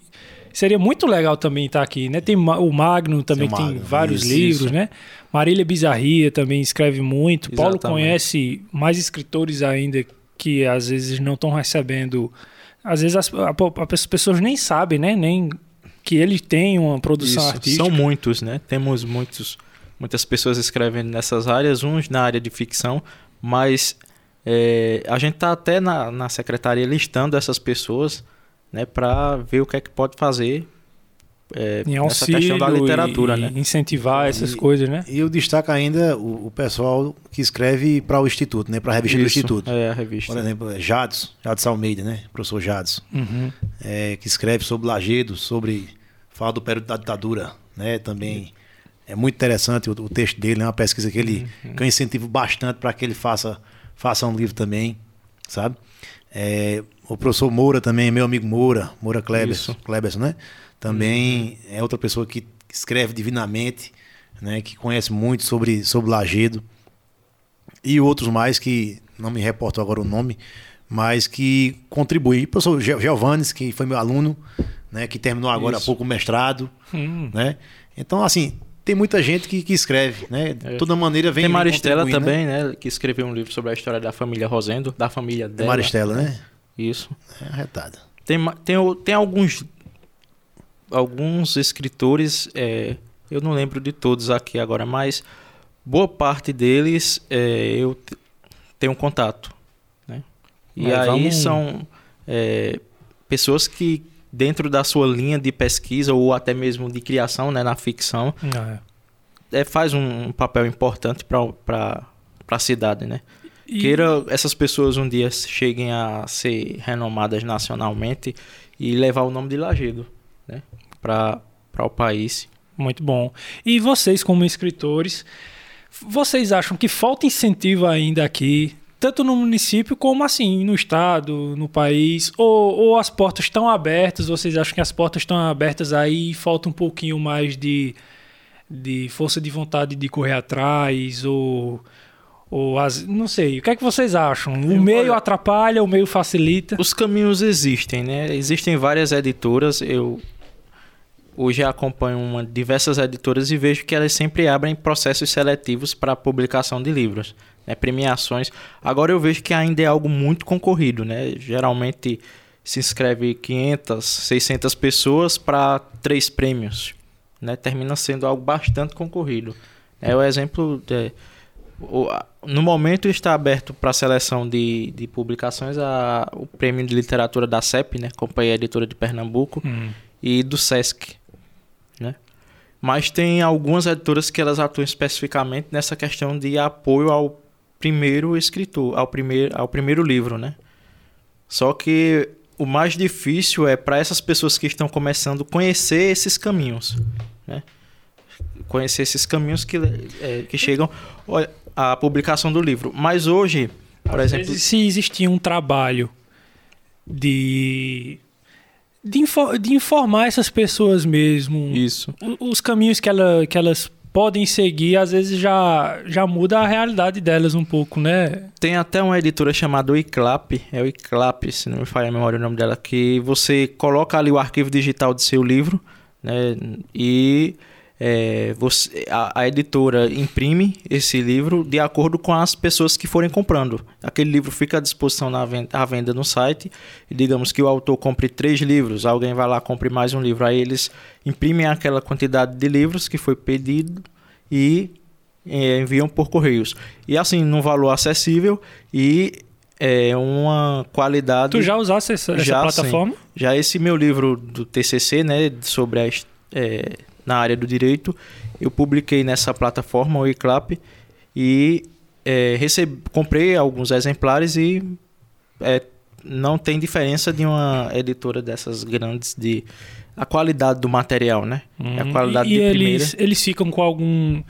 Seria muito legal também estar aqui, né? Tem o Magno também, que tem vários isso, livros, isso. né? Marília Bizarria também escreve muito. Exatamente. Paulo conhece mais escritores ainda que às vezes não estão recebendo. Às vezes as, as, pessoas nem sabem, né? Nem que ele tem uma produção Isso, artística. São muitos, né? Temos muitos, muitas pessoas escrevendo nessas áreas, uns na área de ficção, mas é, a gente está até na, na secretaria listando essas pessoas né, para ver o que é que pode fazer é, em auxílio questão da literatura, né? Incentivar essas e, coisas, né? E eu destaco ainda o, o pessoal que escreve para o Instituto, né? Para a revista Isso, do Instituto. É, a revista. Por exemplo, é Jadson, Jadson Almeida, né? Professor Jadson. Uhum. É, que escreve sobre Lagedo, sobre... Fala do período da ditadura, né? Também é muito interessante o, o texto dele, é né? uma pesquisa que ele uhum. que eu incentivo bastante para que ele faça, faça um livro também, sabe? É, o professor Moura também, meu amigo Moura, Moura Kleberson, Kleberson né? Também é outra pessoa que escreve divinamente, né? Que conhece muito sobre, sobre Lagedo. E outros mais que não me reporto agora o nome, mas que contribuem. O professor Giovannes, que foi meu aluno, né? Que terminou agora Isso. há pouco o mestrado, hum. né? Então, assim, tem muita gente que, que escreve, né? De é. toda maneira vem. Tem Maristela né? também, né? né? Que escreveu um livro sobre a história da família Rosendo, da família dela. Maristela, né? Isso. É arretada. Tem, tem, tem alguns alguns escritores, é, eu não lembro de todos aqui agora, mas boa parte deles é, eu tenho contato. Né? E mas aí vamos... são é, pessoas que, dentro da sua linha de pesquisa ou até mesmo de criação né, na ficção, ah, é. é. faz um papel importante para a cidade. Né? E... Queira essas pessoas um dia cheguem a ser renomadas nacionalmente e levar o nome de Lagedo né? para o país. Muito bom. E vocês, como escritores, vocês acham que falta incentivo ainda aqui, tanto no município como assim, no estado, no país? Ou, ou as portas estão abertas? Vocês acham que as portas estão abertas aí e falta um pouquinho mais de, de força de vontade de correr atrás? Ou ou as, não sei, o que é que vocês acham? O meio atrapalha, o meio facilita? Os caminhos existem, né? Existem várias editoras. Eu hoje acompanho uma, diversas editoras e vejo que elas sempre abrem processos seletivos para publicação de livros, né? premiações. Agora eu vejo que ainda é algo muito concorrido, né? Geralmente se inscreve 500, 600 pessoas para três prêmios, né? Termina sendo algo bastante concorrido. É o exemplo de, no momento está aberto para seleção de, de publicações a, o prêmio de literatura da CEP, né, Companhia Editora de Pernambuco, hum. e do SESC? Mas tem algumas editoras que elas atuam especificamente nessa questão de apoio ao primeiro escritor, ao primeiro, ao primeiro livro, né? Só que o mais difícil é para essas pessoas que estão começando conhecer esses caminhos, né? Conhecer esses caminhos que, é, que chegam. A publicação do livro. Mas hoje, por Às exemplo. se existia um trabalho de de, info- de informar essas pessoas mesmo. Isso. Os caminhos que, ela, que elas podem seguir, às vezes já, já muda a realidade delas um pouco, né? Tem até uma editora chamada ICLAP, é o ICLAP, se não me falha a memória o nome dela, que você coloca ali o arquivo digital do seu livro, né? E é, você, a, a editora imprime esse livro de acordo com as pessoas que forem comprando. Aquele livro fica à disposição na venda, à venda no site. E digamos que o autor compre três livros, alguém vai lá compre mais um livro. Aí eles imprimem aquela quantidade de livros que foi pedido e é, enviam por correios. E assim, num valor acessível e é uma qualidade. Tu já usaste essa, essa Já, plataforma? Já esse meu livro do TCC, né, sobre a, é, na área do direito, eu publiquei nessa plataforma, o iClap, e é, recebi, comprei alguns exemplares e é, não tem diferença de uma editora dessas grandes de a qualidade do material, né? É a Hum, qualidade e, e de eles, eles ficam com algum.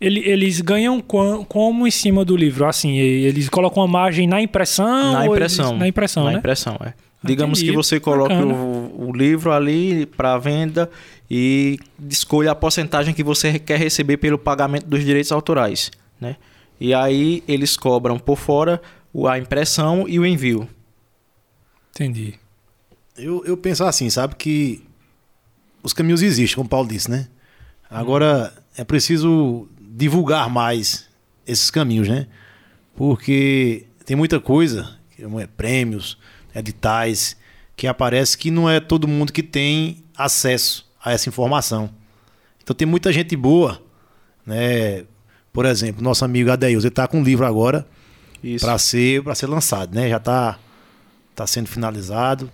ele- Eles ganham como em cima do livro? Assim, eles colocam a margem na impressão? Na impressão. eles- na impressão, Na né? impressão, é. Digamos Entendi. que você coloca Bacana. o, o livro ali para venda e escolha a porcentagem que você quer receber pelo pagamento dos direitos autorais, né? E aí eles cobram por fora a impressão e o envio. Entendi. Eu, eu penso assim, sabe, que os caminhos existem, como o Paulo disse, né? Agora é preciso divulgar mais esses caminhos, né? Porque tem muita coisa, como é, prêmios, editais, que aparece que não é todo mundo que tem acesso a essa informação. Então tem muita gente boa, né? Por exemplo, nosso amigo Adeus, ele está com um livro agora para ser para ser lançado, né? Já está tá sendo finalizado,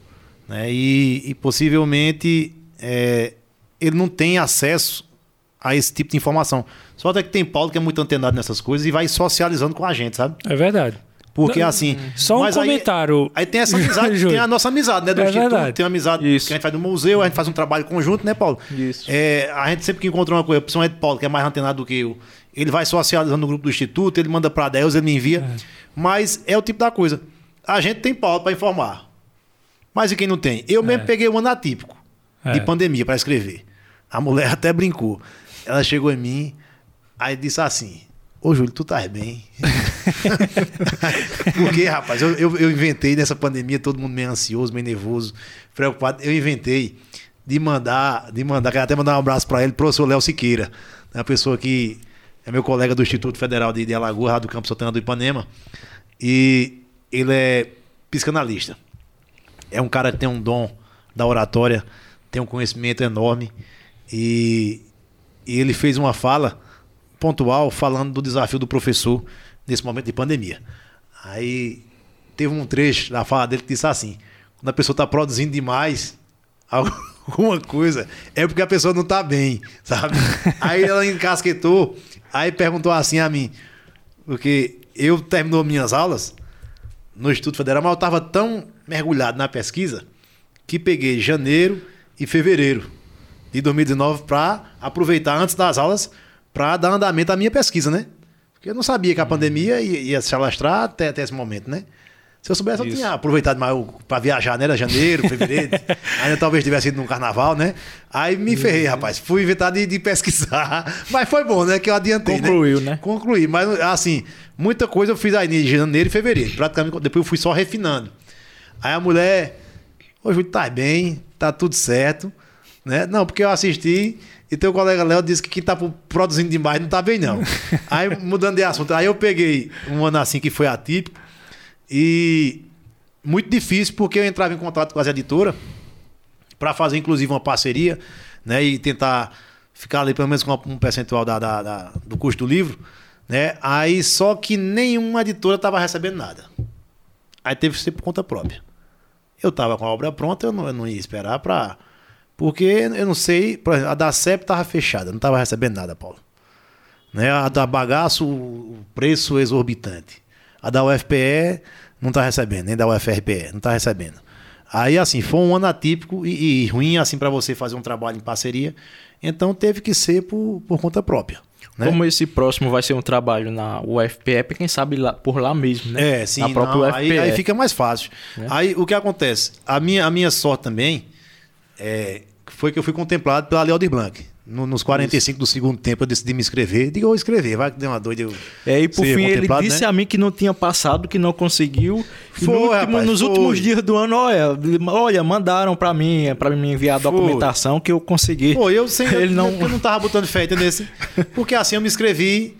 né? E, e possivelmente é, ele não tem acesso a esse tipo de informação. Só até que tem Paulo que é muito antenado nessas coisas e vai socializando com a gente, sabe? É verdade. Porque Não, assim. Só um mas aí- comentário. Aí tem essa amizade, tem a nossa amizade, né? Do É Instituto, verdade. tem uma amizade Isso. que a gente faz no museu, a gente faz um trabalho conjunto, né, Paulo? Isso. É, a gente sempre que encontra uma coisa, principalmente Paulo, que é mais antenado do que eu, ele vai socializando no grupo do Instituto, ele manda para Deus, ele me envia. Mas é o tipo da coisa. A gente tem Paulo para informar. Mas e quem não tem? Eu mesmo peguei um ano atípico É. de pandemia para escrever. A mulher até brincou. Ela chegou em mim, aí disse assim: Ô Júlio, tu tá bem? Porque, rapaz, eu, eu, eu inventei nessa pandemia, todo mundo meio ansioso, meio nervoso, preocupado. Eu inventei de mandar, de mandar, quero até mandar um abraço para ele, professor Léo Siqueira, né, uma pessoa que é meu colega do Instituto Federal de, de Alagoas, do Campo Santana do Ipanema, e ele é psicanalista. É um cara que tem um dom da oratória, tem um conhecimento enorme, e, e ele fez uma fala pontual falando do desafio do professor nesse momento de pandemia. Aí teve um trecho da fala dele que disse assim: quando a pessoa está produzindo demais alguma coisa, é porque a pessoa não está bem, sabe? Aí ela encasquetou, aí perguntou assim a mim, porque eu terminou minhas aulas no Instituto Federal, mas eu estava tão mergulhado na pesquisa que peguei janeiro e fevereiro de 2019 para aproveitar antes das aulas para dar andamento à minha pesquisa, né? Porque eu não sabia que a pandemia ia, ia se alastrar até, até esse momento, né? Se eu soubesse, eu Isso. tinha aproveitado mais para viajar, né? Era janeiro, fevereiro. ainda talvez tivesse ido num carnaval, né? Aí me ferrei, rapaz. Fui inventar de, de pesquisar. Mas foi bom, né? Que eu adiantei, Concluiu, né? né? Concluí. Mas, assim, muita coisa eu fiz aí em janeiro e fevereiro. Praticamente, depois eu fui só refinando. Aí a mulher... Ô, Júlio, tá bem, tá tudo certo. Né? Não, porque eu assisti e teu colega Léo disse que quem tá produzindo demais não tá bem, não. aí, mudando de assunto, aí eu peguei um ano assim que foi atípico e muito difícil porque eu entrava em contato com as editoras para fazer, inclusive, uma parceria né? e tentar ficar ali pelo menos com um percentual da, da- da- do custo do livro. Né? Aí só que nenhuma editora estava recebendo nada. Aí teve que ser por conta própria. Eu estava com a obra pronta, eu não, eu não ia esperar para. Porque eu não sei, por exemplo, a da CEP estava fechada, não estava recebendo nada, Paulo. Né? A da Bagaço, o preço exorbitante. A da UFPE não está recebendo, nem da UFRPE, não está recebendo. Aí, assim, foi um ano atípico e, e ruim, assim, para você fazer um trabalho em parceria. Então, teve que ser por, por conta própria. Né? Como esse próximo vai ser um trabalho na UFPE, quem sabe lá, por lá mesmo, né? É, sim, Na própria não, UFPE. aí, aí fica mais fácil. Né? Aí o que acontece? A minha, a minha sorte também é, foi que eu fui contemplado pela Lei Aldir Blanc. No- nos 45 do segundo tempo eu decidi me inscrever. Digo, eu vou escrever, vai que deu uma doida. Eu É, e por fim ele disse né? a mim que não tinha passado, que não conseguiu. Foi, no último- rapaz, nos foi. últimos dias do ano, olha, olha mandaram pra mim, para me enviar a documentação que eu consegui. Pô, eu sem Ele não- eu não tava botando fé nesse. Porque assim eu me inscrevi,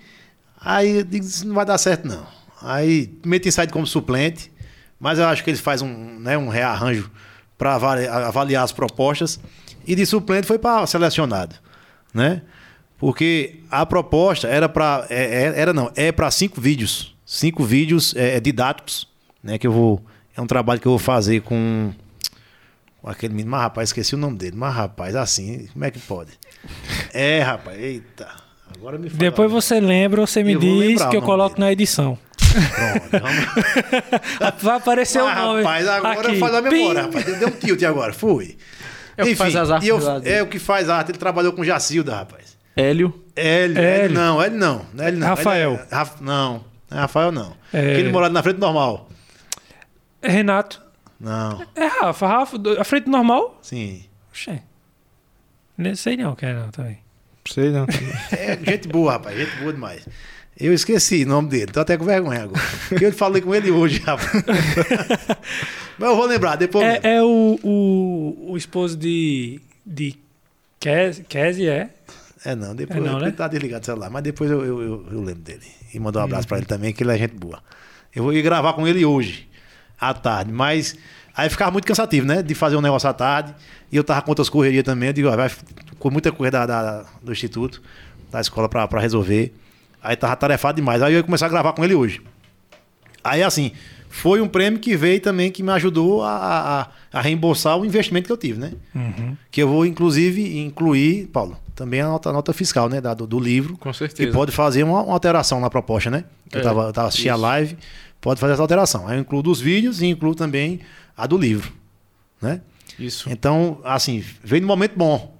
aí eu digo, isso não vai dar certo, não. Aí meti inside como suplente, mas eu acho que eles fazem um, né, um rearranjo para avaliar as propostas. E de suplente foi para selecionado, né? Porque a proposta era para. era não, é para cinco vídeos. Cinco vídeos é, didáticos, né? Que eu vou. É um trabalho que eu vou fazer com. com aquele menino, mas rapaz, esqueci o nome dele. Mas rapaz, assim, como é que pode? É, rapaz, eita. Agora me fala. Depois você lembra, você me Eu diz lembrar que o eu coloco dele. na edição. Pronto, vamos. Vai aparecer Mas, o nome. rapaz, agora aqui. faz a memória, Pim. rapaz. Deu um tilt agora, fui. É o que faz as artes e eu-. É o que faz arte. Ele trabalhou com Jacilda, rapaz. Hélio, Hélio, Hélio. Não, Hélio não. Hélio não. Rafael. Hélio é- Raf- não, é Rafael não. É. Aquele morado na frente normal. É Renato. Não, É Rafa. Rafa, a frente normal? sim. Oxê. Nem sei não que é não também. Sei não. É gente boa, rapaz. Gente boa demais. Eu esqueci o nome dele. Tô até com vergonha agora. Porque eu falei com ele hoje, rapaz. Mas eu vou lembrar, depois. eu lembro. É, é o, o, o esposo de. de Kes- Kesi, é? É, não, depois É não, ele né? tá desligado o celular, mas depois eu, eu, eu- eu lembro dele. E mandar um abraço pra ele também, que ele é gente boa. Eu vou ir gravar com ele hoje, à tarde, mas aí ficava muito cansativo, né? De fazer um negócio à tarde. E eu tava com outras correrias também. Eu digo, ó, vai com muita coisa da, da- do instituto, da escola pra, pra resolver. Aí tava tarefado demais. Aí eu ia começar a gravar com ele hoje. Aí, assim, foi um prêmio que veio também que me ajudou a, a, a reembolsar o investimento que eu tive, né? Que eu vou, inclusive, incluir, Paulo, também a nota, a nota fiscal, né? Da, do, do livro. Com certeza. Que pode fazer uma, uma alteração na proposta, né? Que eu É, tava, eu tava assistindo a live, pode fazer essa alteração. Aí eu incluo dos vídeos e incluo também a do livro, né? Isso. Então, assim, veio no momento bom.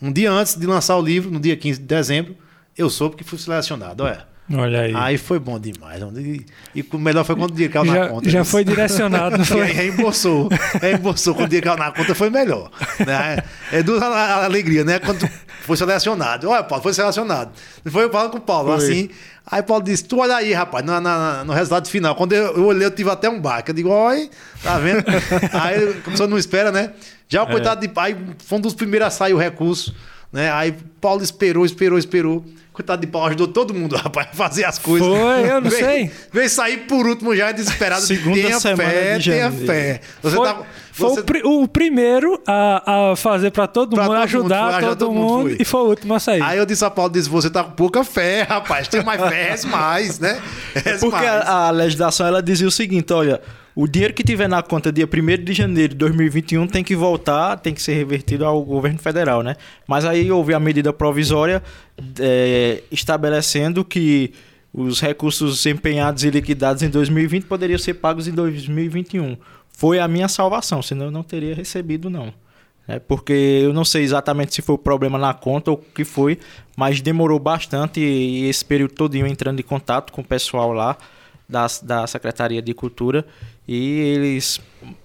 Um dia antes de lançar o livro, no dia 15 de dezembro, eu soube que fui selecionado, olha. Olha aí. Aí foi bom demais. E, o melhor foi quando o dinheiro caiu na já conta. já foi direcionado, aí foi? reembolsou. Reembolsou. Quando o dinheiro caiu na conta foi melhor. Né? É duas alegria, né? Quando foi selecionado. Olha, Paulo, foi selecionado. Foi eu falando com o Paulo, Foi. assim. Aí Paulo disse: Tu olha aí, rapaz, na- na- no resultado final. Quando eu, eu olhei, eu tive até um baque. Eu digo: Olha, tá vendo? aí, como a pessoa não espera, né? Já o É. coitado de pai foi um dos primeiros a sair o recurso. Né? Aí Paulo esperou, esperou, esperou. Coitado de Paulo ajudou todo mundo, rapaz, a fazer as coisas. Foi, eu não Veio- sei. Veio sair por último já desesperado. Segunda tenha semana fé, de tenha fé. Você foi tá- foi você- o, pri- o primeiro a, a fazer pra todo Pra mundo, todo ajudar mundo, foi, todo, ajudar todo mundo, mundo, foi. e foi o último a sair. Aí eu disse a Paulo, disse, você tá com pouca fé, rapaz. Tem mais fé, reze mais, né? Reze Porque mais. a, a legislação ela dizia o seguinte, olha, o dinheiro que tiver na conta dia 1 de janeiro de 2021 tem que voltar, tem que ser revertido ao governo federal, né? Mas aí houve a medida provisória é, estabelecendo que os recursos empenhados e liquidados em 2020 poderiam ser pagos em 2021. Foi a minha salvação, senão eu não teria recebido, não. É, porque eu não sei exatamente se foi o problema na conta ou o que foi, mas demorou bastante e esse período todo entrando em contato com o pessoal lá da, da Secretaria de Cultura e eles,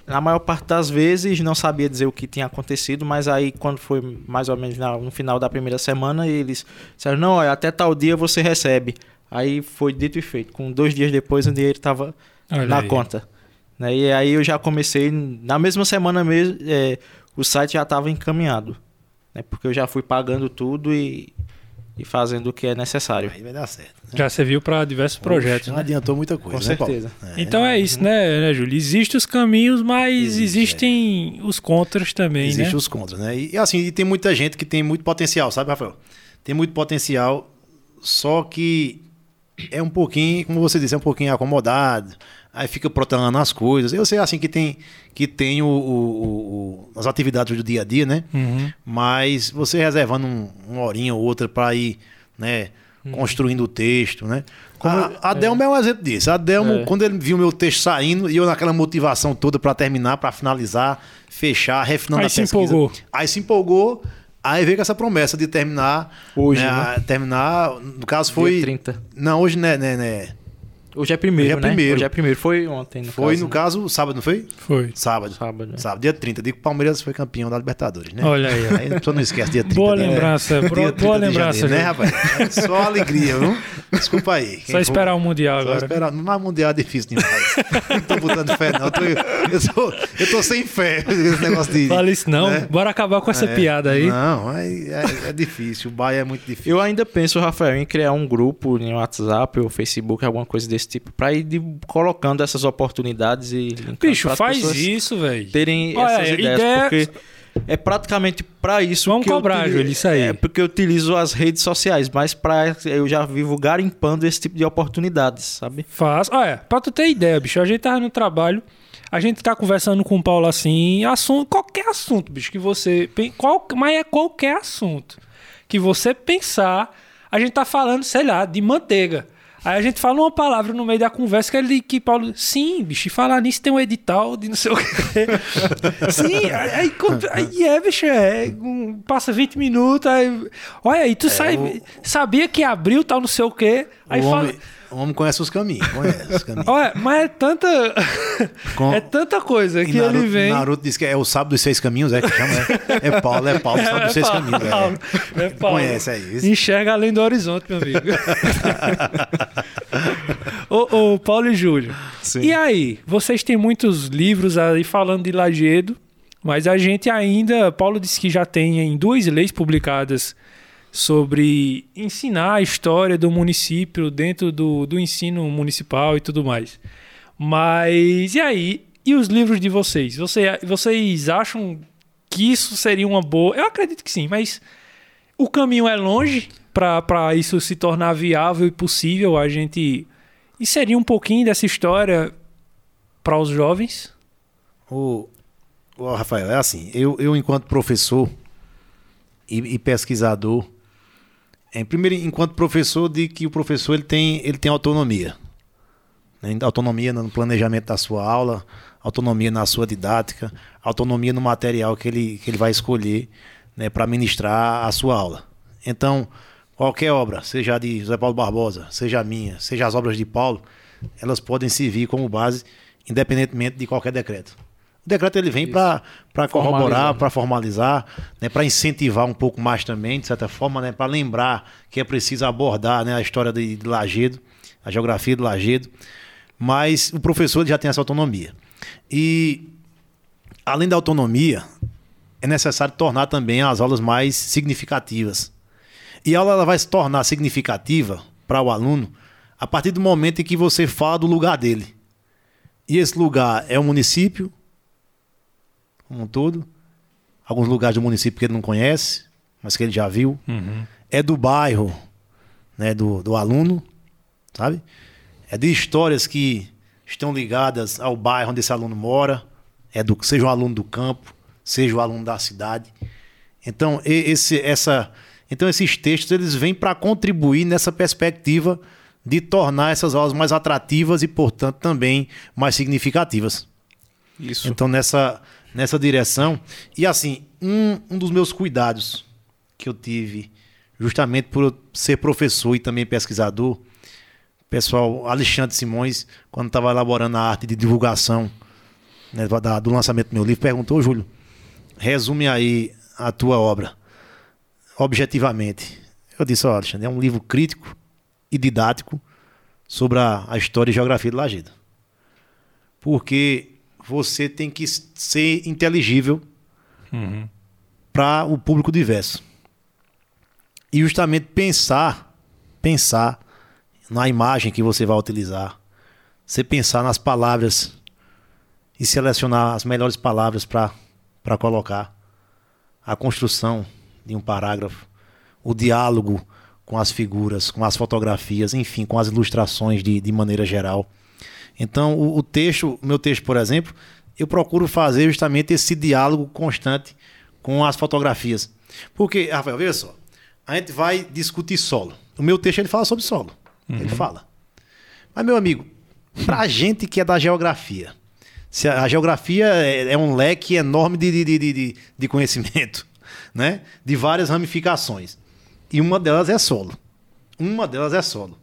na maior parte das vezes, não sabia dizer o que tinha acontecido, mas aí quando foi mais ou menos no final da primeira semana, eles disseram, não, olha, até tal dia você recebe. Aí foi dito e feito. Com dois dias depois o dinheiro estava na aí. conta. Né? E aí eu já comecei, na mesma semana mesmo, é, o site já estava encaminhado. Né? Porque eu já fui pagando tudo e, e fazendo o que é necessário. Aí vai dar certo. Já serviu pra diversos projetos. Não né? adiantou muita coisa, Com né, Paulo? certeza. É. Então é isso, né, né, Júlio? Existem os caminhos, mas Existe, existem os contras também, Existem né? os contras, né? E, e assim, e tem muita gente que tem muito potencial, sabe, Rafael? Tem muito potencial, só que é um pouquinho, como você disse, é um pouquinho acomodado, aí fica protelando as coisas. Eu sei assim que tem que tem o, o- o- as atividades do dia a dia, né? Uhum. Mas você reservando um, uma horinha ou outra para ir, né, construindo o texto, né? a, a Delmo é. um exemplo disso. A Delmo, É. quando ele viu meu texto saindo e eu naquela motivação toda para terminar, para finalizar, fechar, refinando Aí a se pesquisa. empolgou. Aí se empolgou. Aí veio com essa promessa de terminar Hoje, né, né? Terminar, no caso foi Dia 30. Não, hoje né, né, né. Hoje é primeiro, Hoje é né? primeiro. Hoje é primeiro. Foi ontem, no Foi, caso, no né? caso, sábado, não foi? Foi. Sábado. Sábado. né? Sábado, dia 30. Digo que o Palmeiras foi campeão da Libertadores, né? Olha aí. Aí a pessoa não esquece dia 30. Boa né? lembrança, Dia boa- 30 boa lembrança, janeiro, né, rapaz? É Só alegria, viu? Desculpa aí. Só for- esperar o Mundial Só agora. esperar. Mas mundial é difícil demais. não tô botando fé, não. Eu tô, eu tô, eu tô sem fé nesse negócio de. Fala isso não. né? Bora acabar com essa É, piada aí. Não, é, é, é difícil. O Bahia é muito difícil. Eu ainda penso, Rafael, em criar um grupo em WhatsApp ou Facebook, alguma coisa desse tipo, pra ir de- colocando essas oportunidades e Bicho, faz isso, velho. terem Olha, essas ideias, ideia- porque é praticamente pra isso Vamos que eu cobrar, utilizo- Júlio, isso aí. É porque eu utilizo as redes sociais, mas para eu já vivo garimpando esse tipo de oportunidades, sabe? Faz. Olha, pra tu ter ideia, bicho, a gente tava no trabalho, a gente tá conversando com o Paulo assim, assunto, qualquer assunto, bicho, que você. Qual, mas é qualquer assunto que você pensar, a gente tá falando, sei lá, de manteiga. Aí a gente fala uma palavra no meio da conversa que ele que Paulo, sim, bicho, e falar nisso tem um edital de não sei o quê. sim, aí, aí, é, bicho, é, um- passa 20 minutos, aí, olha aí, tu sai, o- sabia que abriu tal não sei o quê, aí o, fala, homem, o homem conhece os caminhos. Conhece os caminhos. Olha, mas é tanta. Com- é tanta coisa E que Naruto, ele vem. Naruto diz que é o sábado dos seis caminhos, é que chama? É, é Paulo, é Paulo, o sábado dos seis Paulo, caminhos. Paulo, É. é Paulo. Conhece aí. isso. Enxerga além do horizonte, meu amigo. ô, ô, Paulo e Júlio. Sim. E aí? Vocês têm muitos livros aí falando de Lagedo, mas a gente ainda. Paulo disse que já tem em duas leis publicadas sobre ensinar a história do município dentro do, do ensino municipal e tudo mais. Mas e aí? E os livros de vocês? Você, vocês acham que isso seria uma boa? Eu acredito que sim, mas o caminho é longe para isso se tornar viável e possível a gente inserir um pouquinho dessa história para os jovens. O, o Rafael, é assim, eu, eu enquanto professor e, e pesquisador, primeiro, enquanto professor, de que o professor ele tem, ele tem autonomia. né? Autonomia no planejamento da sua aula, autonomia na sua didática, autonomia no material que ele, que ele vai escolher né, para ministrar a sua aula. Então, qualquer obra, seja a de José Paulo Barbosa, seja a minha, seja as obras de Paulo, elas podem servir como base, independentemente de qualquer decreto. O decreto ele vem para corroborar, para formalizar, né, para incentivar um pouco mais também, de certa forma, né, para lembrar que é preciso abordar né, a história de, de Lagedo, a geografia do Lagedo. Mas o professor já tem essa autonomia. E, além da autonomia, é necessário tornar também as aulas mais significativas. E a aula ela vai se tornar significativa para o aluno a partir do momento em que você fala do lugar dele. E esse lugar é o município, como um todo. Alguns lugares do município que ele não conhece, mas que ele já viu. É do bairro, né, do, do aluno, sabe? É de histórias que estão ligadas ao bairro onde esse aluno mora, é do, seja um aluno do campo, seja o aluno da cidade. Então, esse, essa, então esses textos eles vêm para contribuir nessa perspectiva de tornar essas aulas mais atrativas e, portanto, também mais significativas. Isso. Então, nessa, nessa direção. E assim, um, um dos meus cuidados que eu tive, justamente por ser professor e também pesquisador, pessoal, Alexandre Simões, quando estava elaborando a arte de divulgação né, do lançamento do meu livro, perguntou, Júlio, resume aí a tua obra, objetivamente. Eu disse, ó, Alexandre, é um livro crítico e didático sobre a, a história e geografia do Lagedo. Porque você tem que ser inteligível para o público diverso. E justamente pensar, pensar na imagem que você vai utilizar. Você pensar nas palavras e selecionar as melhores palavras para colocar. A construção de um parágrafo, o diálogo com as figuras, com as fotografias, enfim, com as ilustrações de, de maneira geral. Então, o, o texto, o meu texto, por exemplo, eu procuro fazer justamente esse diálogo constante com as fotografias. Porque, Rafael, veja só, a gente vai discutir solo. O meu texto ele fala sobre solo. Ele fala. Mas, meu amigo, pra gente que é da geografia, se a a geografia é, é um leque enorme de, de, de, de, de conhecimento, né? De várias ramificações. E uma delas é solo. Uma delas é solo.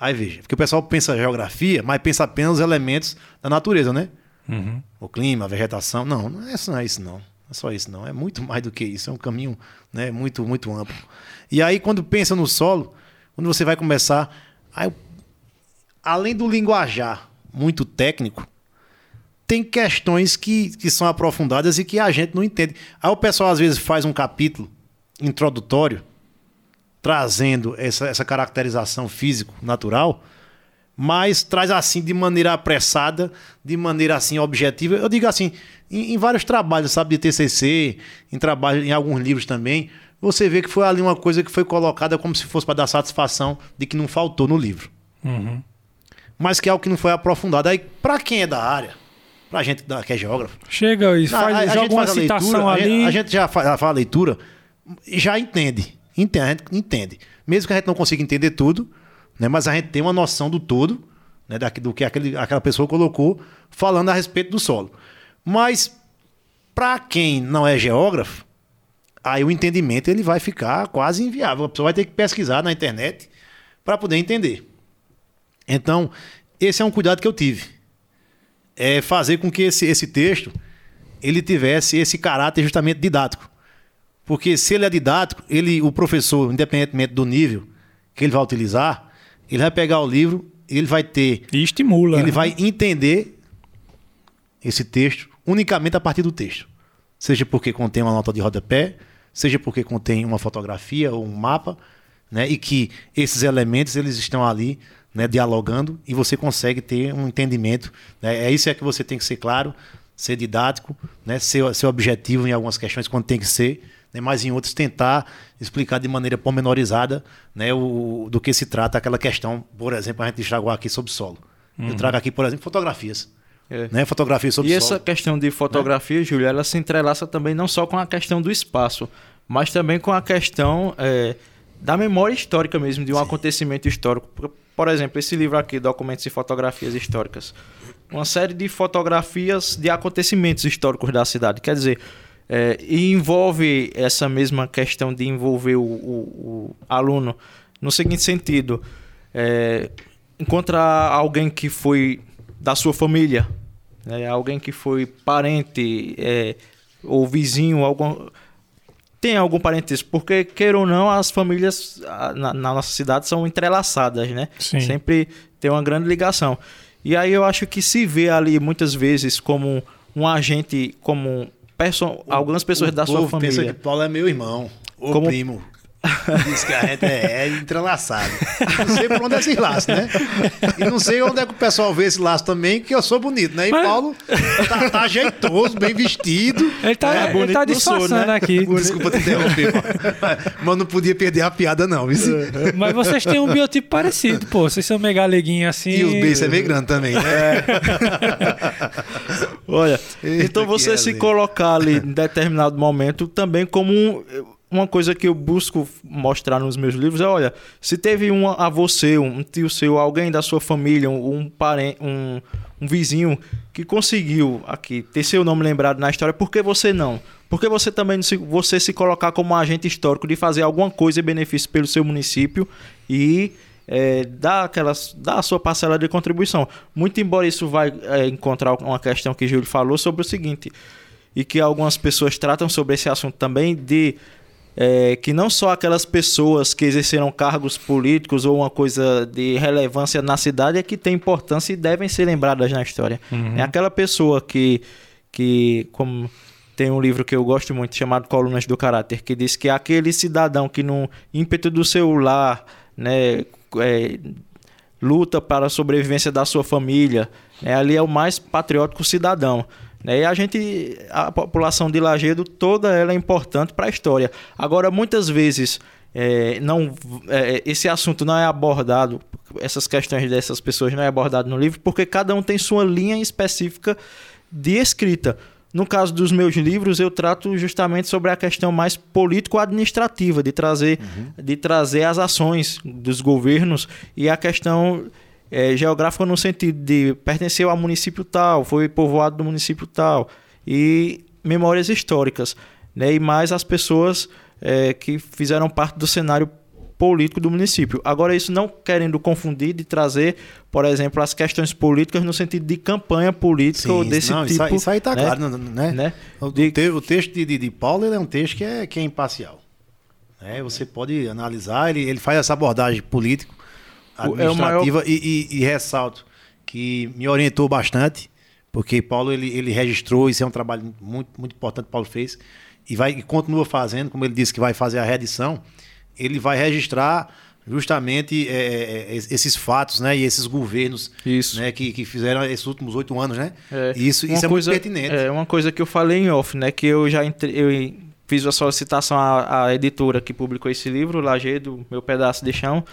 Aí veja, porque o pessoal pensa geografia, mas pensa apenas os elementos da natureza, né? Uhum. O clima, a vegetação. Não, não é, só isso não. Não é só isso não. É muito mais do que isso. É um caminho né, muito, muito amplo. E aí, quando pensa no solo, quando você vai começar. Aí, além do linguajar muito técnico, tem questões que, que são aprofundadas e que a gente não entende. Aí o pessoal às vezes faz um capítulo introdutório trazendo essa, essa caracterização físico-natural, mas traz assim de maneira apressada, de maneira assim objetiva. Eu digo assim, em, em, vários trabalhos, sabe, de TCC, em trabalho, em alguns livros também, você vê que foi ali uma coisa que foi colocada como se fosse para dar satisfação de que não faltou no livro. Uhum. Mas que é algo que não foi aprofundado. Aí, para quem é da área, pra gente que é geógrafo. Chega e faz, a, a joga uma citação leitura, ali. A gente, a gente já faz, faz a leitura e já entende. Entende, a gente entende. Mesmo que a gente não consiga entender tudo, né, mas a gente tem uma noção do todo, né, do que aquele, aquela pessoa colocou, falando a respeito do solo. Mas, para quem não é geógrafo, aí o entendimento ele vai ficar quase inviável. A pessoa vai ter que pesquisar na internet para poder entender. Então, esse é um cuidado que eu tive. É fazer com que esse, esse texto ele tivesse esse caráter justamente didático. Porque se ele é didático, ele, o professor, independentemente do nível que ele vai utilizar, ele vai pegar o livro, ele vai ter. E estimula. Ele né? vai entender esse texto unicamente a partir do texto. Seja porque contém uma nota de rodapé, seja porque contém uma fotografia ou um mapa, né? E que esses elementos eles estão ali, né, dialogando e você consegue ter um entendimento. Né? É isso é que você tem que ser claro, ser didático, né? Ser, ser objetivo em algumas questões quando tem que ser né, mas em outros tentar explicar de maneira pormenorizada né, o, do que se trata aquela questão, por exemplo, a gente estragou aqui sobre solo. Uhum. Eu trago aqui, por exemplo, fotografias. É. Né, fotografias sobre e solo. E essa questão de fotografia, né? Júlio, ela se entrelaça também não só com a questão do espaço, mas também com a questão é, da memória histórica mesmo, de um Sim. acontecimento histórico. Por exemplo, esse livro aqui, Documentos e Fotografias Históricas. Uma série de fotografias de acontecimentos históricos da cidade. Quer dizer, é, e envolve essa mesma questão de envolver o, o, o aluno no seguinte sentido: é, encontrar alguém que foi da sua família, né, alguém que foi parente é, ou vizinho, algum, tem algum parentesco, porque, queira ou não, as famílias na, na nossa cidade são entrelaçadas, né? Sim. Sempre tem uma grande ligação. E aí eu acho que se vê ali muitas vezes como um agente, como perso algumas pessoas o da sua família. pensa que Paulo é meu irmão, o Como... primo. Diz que a gente é, é entrelaçado. Não sei por onde é esse laço, né? E não sei onde é que o pessoal vê esse laço também, que eu sou bonito, né? E Mas... Paulo tá, tá, jeitoso, bem vestido. Ele tá, é, ele tá disfarçando né? aqui. Desculpa te interromper, mas não podia perder a piada, não. Viu? Mas vocês têm um biotipo parecido, pô. Vocês são meio galeguinhos assim. E os beijos é meio grande também, né? É. Olha, Eita, então você se colocar ali em determinado momento também como um uma coisa que eu busco mostrar nos meus livros é, olha, se teve um a você, um tio seu, alguém da sua família, um parente, um, um vizinho que conseguiu aqui ter seu nome lembrado na história, por que você não? Por que você também não se, você se colocar como um agente histórico de fazer alguma coisa em benefício pelo seu município e é, dar, aquelas, dar a sua parcela de contribuição? Muito embora isso vai é, encontrar uma questão que Júlio falou sobre o seguinte, e que algumas pessoas tratam sobre esse assunto também, de é, que não só aquelas pessoas que exerceram cargos políticos ou uma coisa de relevância na cidade é que tem importância e devem ser lembradas na história. Uhum. É aquela pessoa que, que, como tem um livro que eu gosto muito chamado Colunas do Caráter, que diz que é aquele cidadão que no ímpeto do seu lar, né, é, luta para a sobrevivência da sua família, né, ali é o mais patriótico cidadão. Né? E a gente, a população de Lagedo, toda ela é importante para a história. Agora, muitas vezes, é, não, é, esse assunto não é abordado, essas questões dessas pessoas não é abordado no livro, porque cada um tem sua linha específica de escrita. No caso dos meus livros, eu trato justamente sobre a questão mais político-administrativa, de trazer, uhum. de trazer as ações dos governos e a questão é, geográfica no sentido de pertenceu ao município tal, foi povoado do município tal, e memórias históricas, né? e mais as pessoas é, que fizeram parte do cenário político do município. Agora, isso não querendo confundir de trazer, por exemplo, as questões políticas no sentido de campanha política Sim, ou desse não, tipo. Isso, aí está né? claro, né? Né? O, De- o texto de, de, de Paulo é um texto que é, que é imparcial. né? você pode analisar, ele, ele faz essa abordagem político, É administrativa e, e- e ressalto que me orientou bastante, porque Paulo ele, ele registrou, isso é um trabalho muito, muito importante que Paulo fez, e vai e continua fazendo, como ele disse que vai fazer a reedição, ele vai registrar justamente é, é, é, esses fatos né, e esses governos Isso. né, que, que fizeram esses últimos oito anos, né? É, isso, uma isso é coisa- muito pertinente. É uma coisa que eu falei em off, né? Que eu já entre, eu fiz a solicitação à, à editora que publicou esse livro, Lagedo, Meu Pedaço de Chão,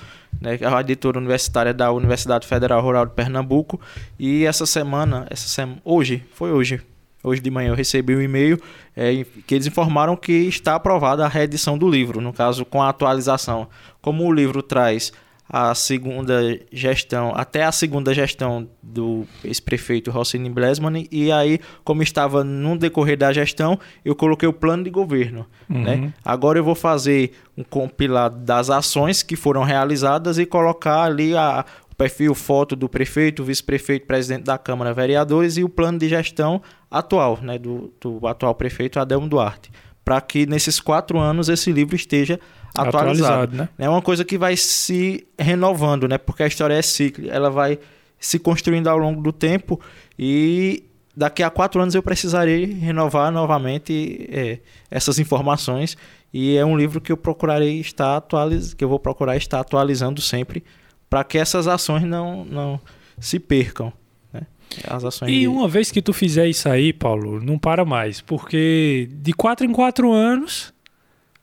né? é a editora universitária da Universidade Federal Rural de Pernambuco. E essa semana, essa semana, hoje, foi hoje, hoje de manhã eu recebi um e-mail é, que eles informaram que está aprovada a reedição do livro, no caso com a atualização. Como o livro traz a segunda gestão, até a segunda gestão do ex-prefeito Rossini Blesman, e aí, como estava no decorrer da gestão, eu coloquei o plano de governo. Uhum. Né? Agora eu vou fazer um compilado das ações que foram realizadas e colocar ali a, o perfil, foto do prefeito, vice-prefeito, presidente da Câmara, vereadores e o plano de gestão atual, né, do, do atual prefeito Adelmo Duarte, para que nesses quatro anos esse livro esteja atualizado. Atualizado, né? É uma coisa que vai se renovando, né? Porque a história é cíclica, ela vai se construindo ao longo do tempo e daqui a quatro anos eu precisarei renovar novamente é, essas informações e é um livro que eu procurarei estar atualiz... que eu vou procurar estar atualizando sempre para que essas ações não, não se percam, né? As ações E de- uma vez que tu fizer isso aí, Paulo, não para mais. Porque de quatro em quatro anos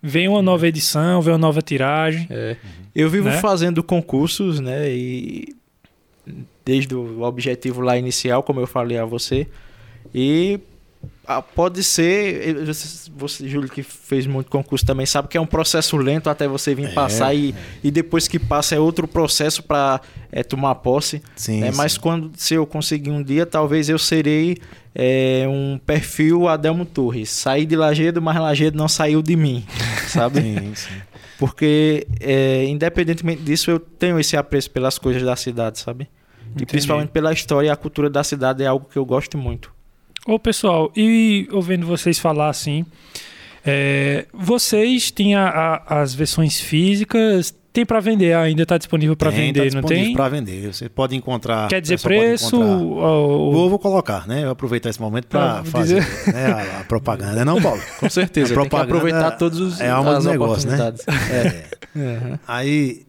vem uma nova edição, vem uma nova tiragem. É. Eu vivo Né? fazendo concursos, né? E desde o objetivo lá inicial, como eu falei a você. E pode ser, você, Júlio, que fez muito concurso também, sabe que é um processo lento até você vir É, passar e, e depois que passa é outro processo para tomar posse. Sim, né? Mas sim. quando se eu conseguir um dia, talvez eu serei é, um perfil Adelmo Torres. Saí de Lagedo, mas Lagedo não saiu de mim, sabe? Sim, sim. Porque, é, independentemente disso, eu tenho esse apreço pelas coisas da cidade, sabe? E Entendi. principalmente pela história e a cultura da cidade é algo que eu gosto muito. Ô, pessoal, e ouvindo vocês falar assim, é, vocês têm a- a- as versões físicas, tem para vender ainda, tá disponível para Tem, vender, tá não disponível tem? Para vender. Você pode encontrar. Quer dizer preço? ou- Vou, vou colocar, né? Eu vou aproveitar esse momento para Ah, fazer né, a, a propaganda, não, Paulo? Com certeza, A tem que propaganda aproveitar todos os é alma do negócio, né? É. Uhum. Aí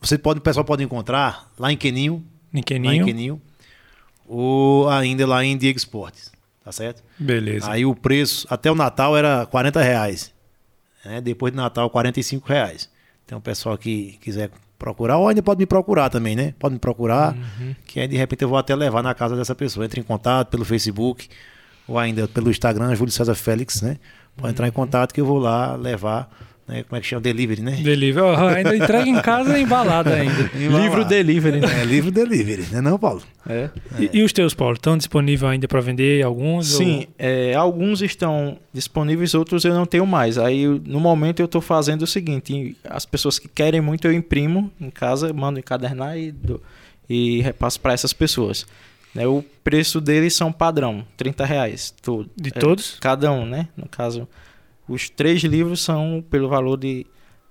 você pode, o pessoal pode encontrar lá em Queninho, lá em? Queninho, ou ainda lá em Diego Esportes, tá certo? Beleza. Aí o preço até o Natal era 40 reais, né? Depois do Natal 45 reais. Então o pessoal que quiser procurar, ou ainda pode me procurar também, né? Pode me procurar, Uhum. que aí de repente eu vou até levar na casa dessa pessoa. Entre em contato pelo Facebook ou ainda pelo Instagram, Júlio César Félix, né? Pode entrar em Uhum. contato que eu vou lá levar, né? Como é que chama? Delivery, né? Delivery. Ó, ainda entrega em casa embalada ainda. Livro delivery, né? É, livro delivery, né não, Paulo? É. E, e os teus, Paulo, estão disponíveis ainda para vender alguns? Sim, é, alguns estão disponíveis, outros eu não tenho mais. Aí, no momento, eu estou fazendo o seguinte: as pessoas que querem muito, eu imprimo em casa, mando encadernar e, dou- e repasso para essas pessoas. Né, o preço deles são padrão, 30 reais. Tudo. De É, todos? Cada um, né? No caso, os três livros são pelo valor de.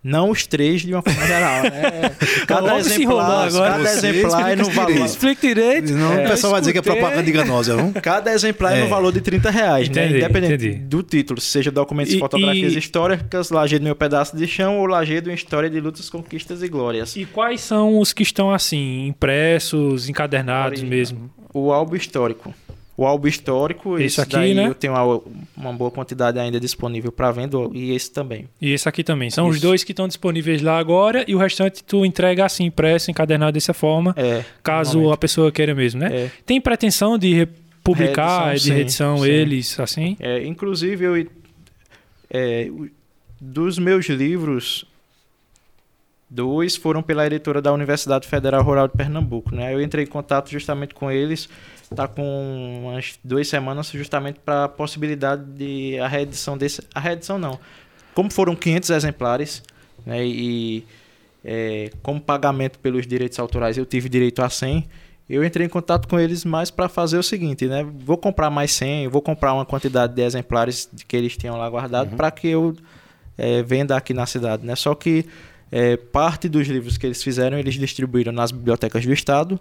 Não os três de uma forma geral, né? Cada se enrolar exemplar, agora. cada Você exemplar é no valor. direito. Explique direito. Senão É, o pessoal vai dizer que é propaganda enganosa, viu? Cada exemplar é, É. no valor de 30 reais, né? Entendi, Independente entendi. do título, seja documentos E- fotografias e- históricas, Lajedo Meu Pedaço de Chão ou Lajedo Uma História de Lutas, Conquistas e Glórias. E quais são os que estão assim, impressos, encadernados Original. mesmo? O álbum histórico. O álbum histórico, Esse esse aqui, daí né? eu tenho uma, uma boa quantidade ainda disponível para venda e esse também. E esse aqui também. São os Isso. dois que estão disponíveis lá agora e o restante tu entrega assim, impresso, encadernado dessa forma, É, caso a pessoa queira mesmo, né? É. Tem pretensão de republicar, Reedição, de sim, reedição sim. eles, assim? É, inclusive, eu, é, dos meus livros, dois foram pela editora da Universidade Federal Rural de Pernambuco. Né? Eu entrei em contato justamente com eles, tá com umas duas semanas, justamente para a possibilidade de a reedição desse. A reedição não. Como foram 500 exemplares, né? E é, como pagamento pelos direitos autorais eu tive direito a 100, eu entrei em contato com eles mais para fazer o seguinte, né? Vou comprar mais 100, vou comprar uma quantidade de exemplares que eles tinham lá guardado Uhum. para que eu é, venda aqui na cidade, né? Só que é, parte dos livros que eles fizeram, eles distribuíram nas bibliotecas do estado,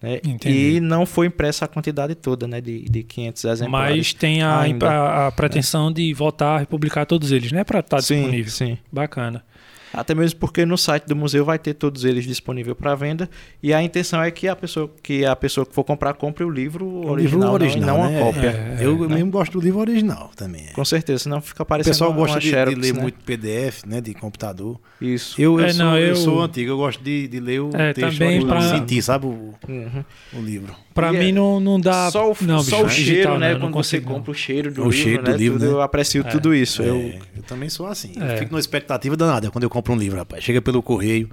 né? E não foi impressa a quantidade toda, né? De, de 500 exemplares. Mas tem a, ainda. a, a pretensão de voltar a republicar todos eles, né? Para estar sim, disponível. sim. Bacana. Até mesmo porque no site do museu vai ter todos eles disponível para venda e a intenção é que a pessoa que a pessoa que for comprar compre o livro O original, livro original, não, e não né? a cópia. É, eu né? mesmo gosto do livro original também. é. Com certeza, senão fica O parecendo pessoal uma, gosta uma de, de Xerox, ler né? muito PDF, né? De computador. Isso. Eu, eu, É, sou, não, eu... eu- sou antigo, eu gosto de, de ler o É, texto também original, pra- sentir, sabe, o, Uhum. o livro. Para é mim não, não dá. só o, não, só bicho, o cheiro, digital, né? não Quando você compra o cheiro do O livro, cheiro do né? livro, tudo, né? Eu aprecio tudo isso. É, Eu, eu também sou assim. É. Eu fico numa expectativa danada quando eu compro um livro, rapaz. Chega pelo correio.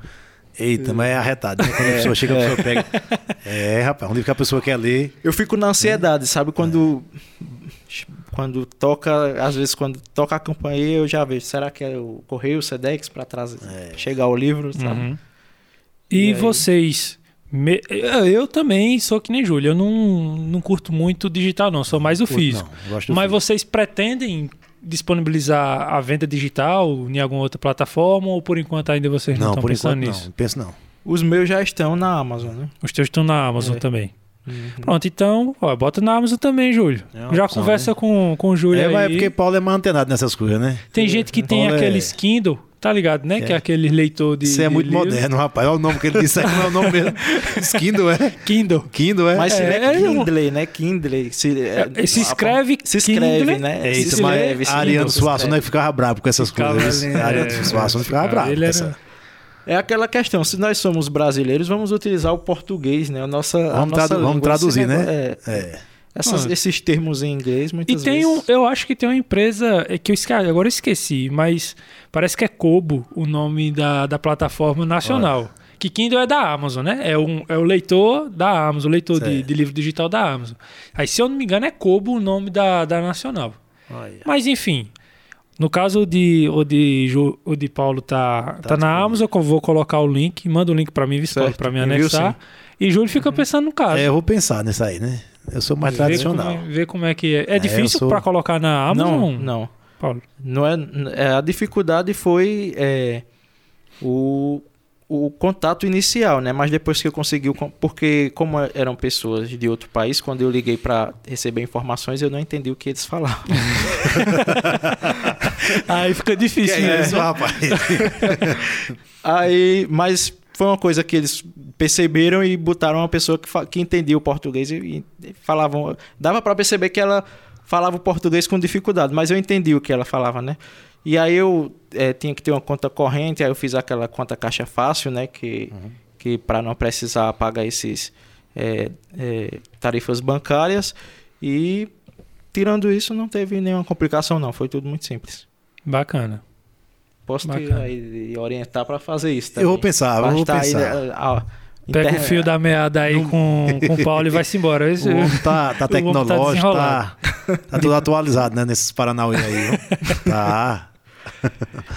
Eita, mas é arretado. Né? Quando a pessoa chega, a pessoa pega. É, rapaz, um livro que a pessoa quer ler. eu fico na ansiedade, sabe? Quando quando toca, às vezes quando toca a campainha, eu já vejo, será que é o correio, o Sedex para trazer, chegar o livro, sabe? Uhum. E E, vocês? Me- Eu eu também sou que nem Júlio. Eu não, não curto muito digital, não. Sou mais o Curto, físico. não, eu gosto do Mas físico. vocês pretendem disponibilizar a venda digital em alguma outra plataforma ou por enquanto ainda vocês não, Não, estão pensando enquanto nisso? não. Penso não. Os meus já estão na Amazon, né? Os teus estão na Amazon É. também. Pronto, então, ó, bota na Amazon também, Júlio. É Já opção, conversa com, com o Júlio É, aí. mas é porque Paulo é mais antenado nessas coisas, né? Tem gente que tem Paulo é- aqueles Kindle, tá ligado, né? Que é aquele leitor de. Você é muito livro. moderno, rapaz. Olha o nome que ele disse aqui, não é o nome mesmo. Kindle, é? Kindle. Kindle, é? Mas É, é, é, Kindle, né? Kindle. Se, É, se escreve Se escreve, Kindle. né? Eita, se mas escreve, se a Ariano se Suassuna ficava bravo com essas Ficava coisas. ali, A Ariano é, Suassuna ficava bravo. ele era- É aquela questão, se nós somos brasileiros, vamos utilizar o português, né? A nossa, a Vamos nossa tradu- vamos língua. traduzir, né? negócio- É, É. essas- Ah. esses termos em inglês, E muitas tem um, eu acho que tem uma empresa é que eu esque- agora eu esqueci, mas parece que é Kobo o nome da, da plataforma nacional. Que Kindle é da Amazon, né? É, um, é o leitor da Amazon, o leitor de, de livro digital da Amazon. Aí, se eu não me engano, é Kobo o nome da, da nacional. Olha. Mas enfim, no caso de, o de, Ju- o de Paulo tá, tá, na disponível. Amazon, eu vou colocar o link, manda o link pra mim, pra me anexar. E Júlio fica pensando no caso. É, eu vou pensar nisso aí, né? Eu sou mais Ver tradicional. como é- Ver como é que é. É eu difícil sou- pra colocar na Amazon? Não, não. Paulo. Não é, é, a dificuldade foi é, o, o contato inicial, né? Mas depois que eu consegui, porque como eram pessoas de outro país, quando eu liguei para receber informações, eu não entendi o que eles falavam. Aí fica Que difícil, né? é isso, rapaz? Aí, mas foi uma coisa que eles perceberam e botaram uma pessoa que, que entendia o português e, e falavam. Dava para perceber que ela falava o português com dificuldade, mas eu entendi o que ela falava, né? E aí eu eh, tinha que ter uma conta corrente, aí eu fiz aquela conta caixa fácil, né? Que, que para não precisar pagar esses eh, eh, tarifas bancárias e tirando isso não teve nenhuma complicação não, foi tudo muito simples. Bacana. Posso te Bacana. aí, orientar para fazer isso. Eu vou também. pensar, eu vou Basta aí, pensar. né, ó, Pega inter- o fio da meada aí com, com o Paulo e vai-se embora. Esse- O homem tá, tá tá tecnológico, desenrolado. tá, tá tudo atualizado, né? Nesses Paranauê aí. Tá.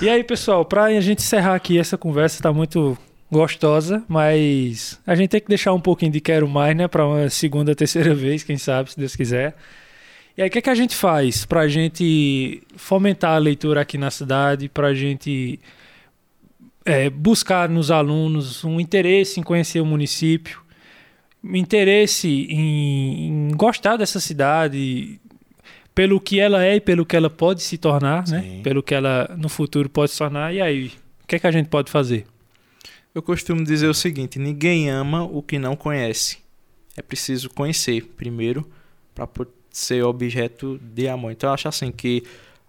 E aí, pessoal, pra a gente encerrar aqui, essa conversa tá muito gostosa, mas a gente tem que deixar um pouquinho de quero mais, né? Pra uma segunda, terceira vez, quem sabe, se Deus quiser. E aí, o que, é que a gente faz pra gente fomentar a leitura aqui na cidade, pra gente é, buscar nos alunos um interesse em conhecer o município, um interesse em, em gostar dessa cidade, pelo que ela é e pelo que ela pode se tornar, né? Pelo que ela no futuro pode se tornar. E aí, o que é que a gente pode fazer? Eu costumo dizer o seguinte: ninguém ama o que não conhece. É preciso conhecer primeiro para ser objeto de amor. Então eu acho assim que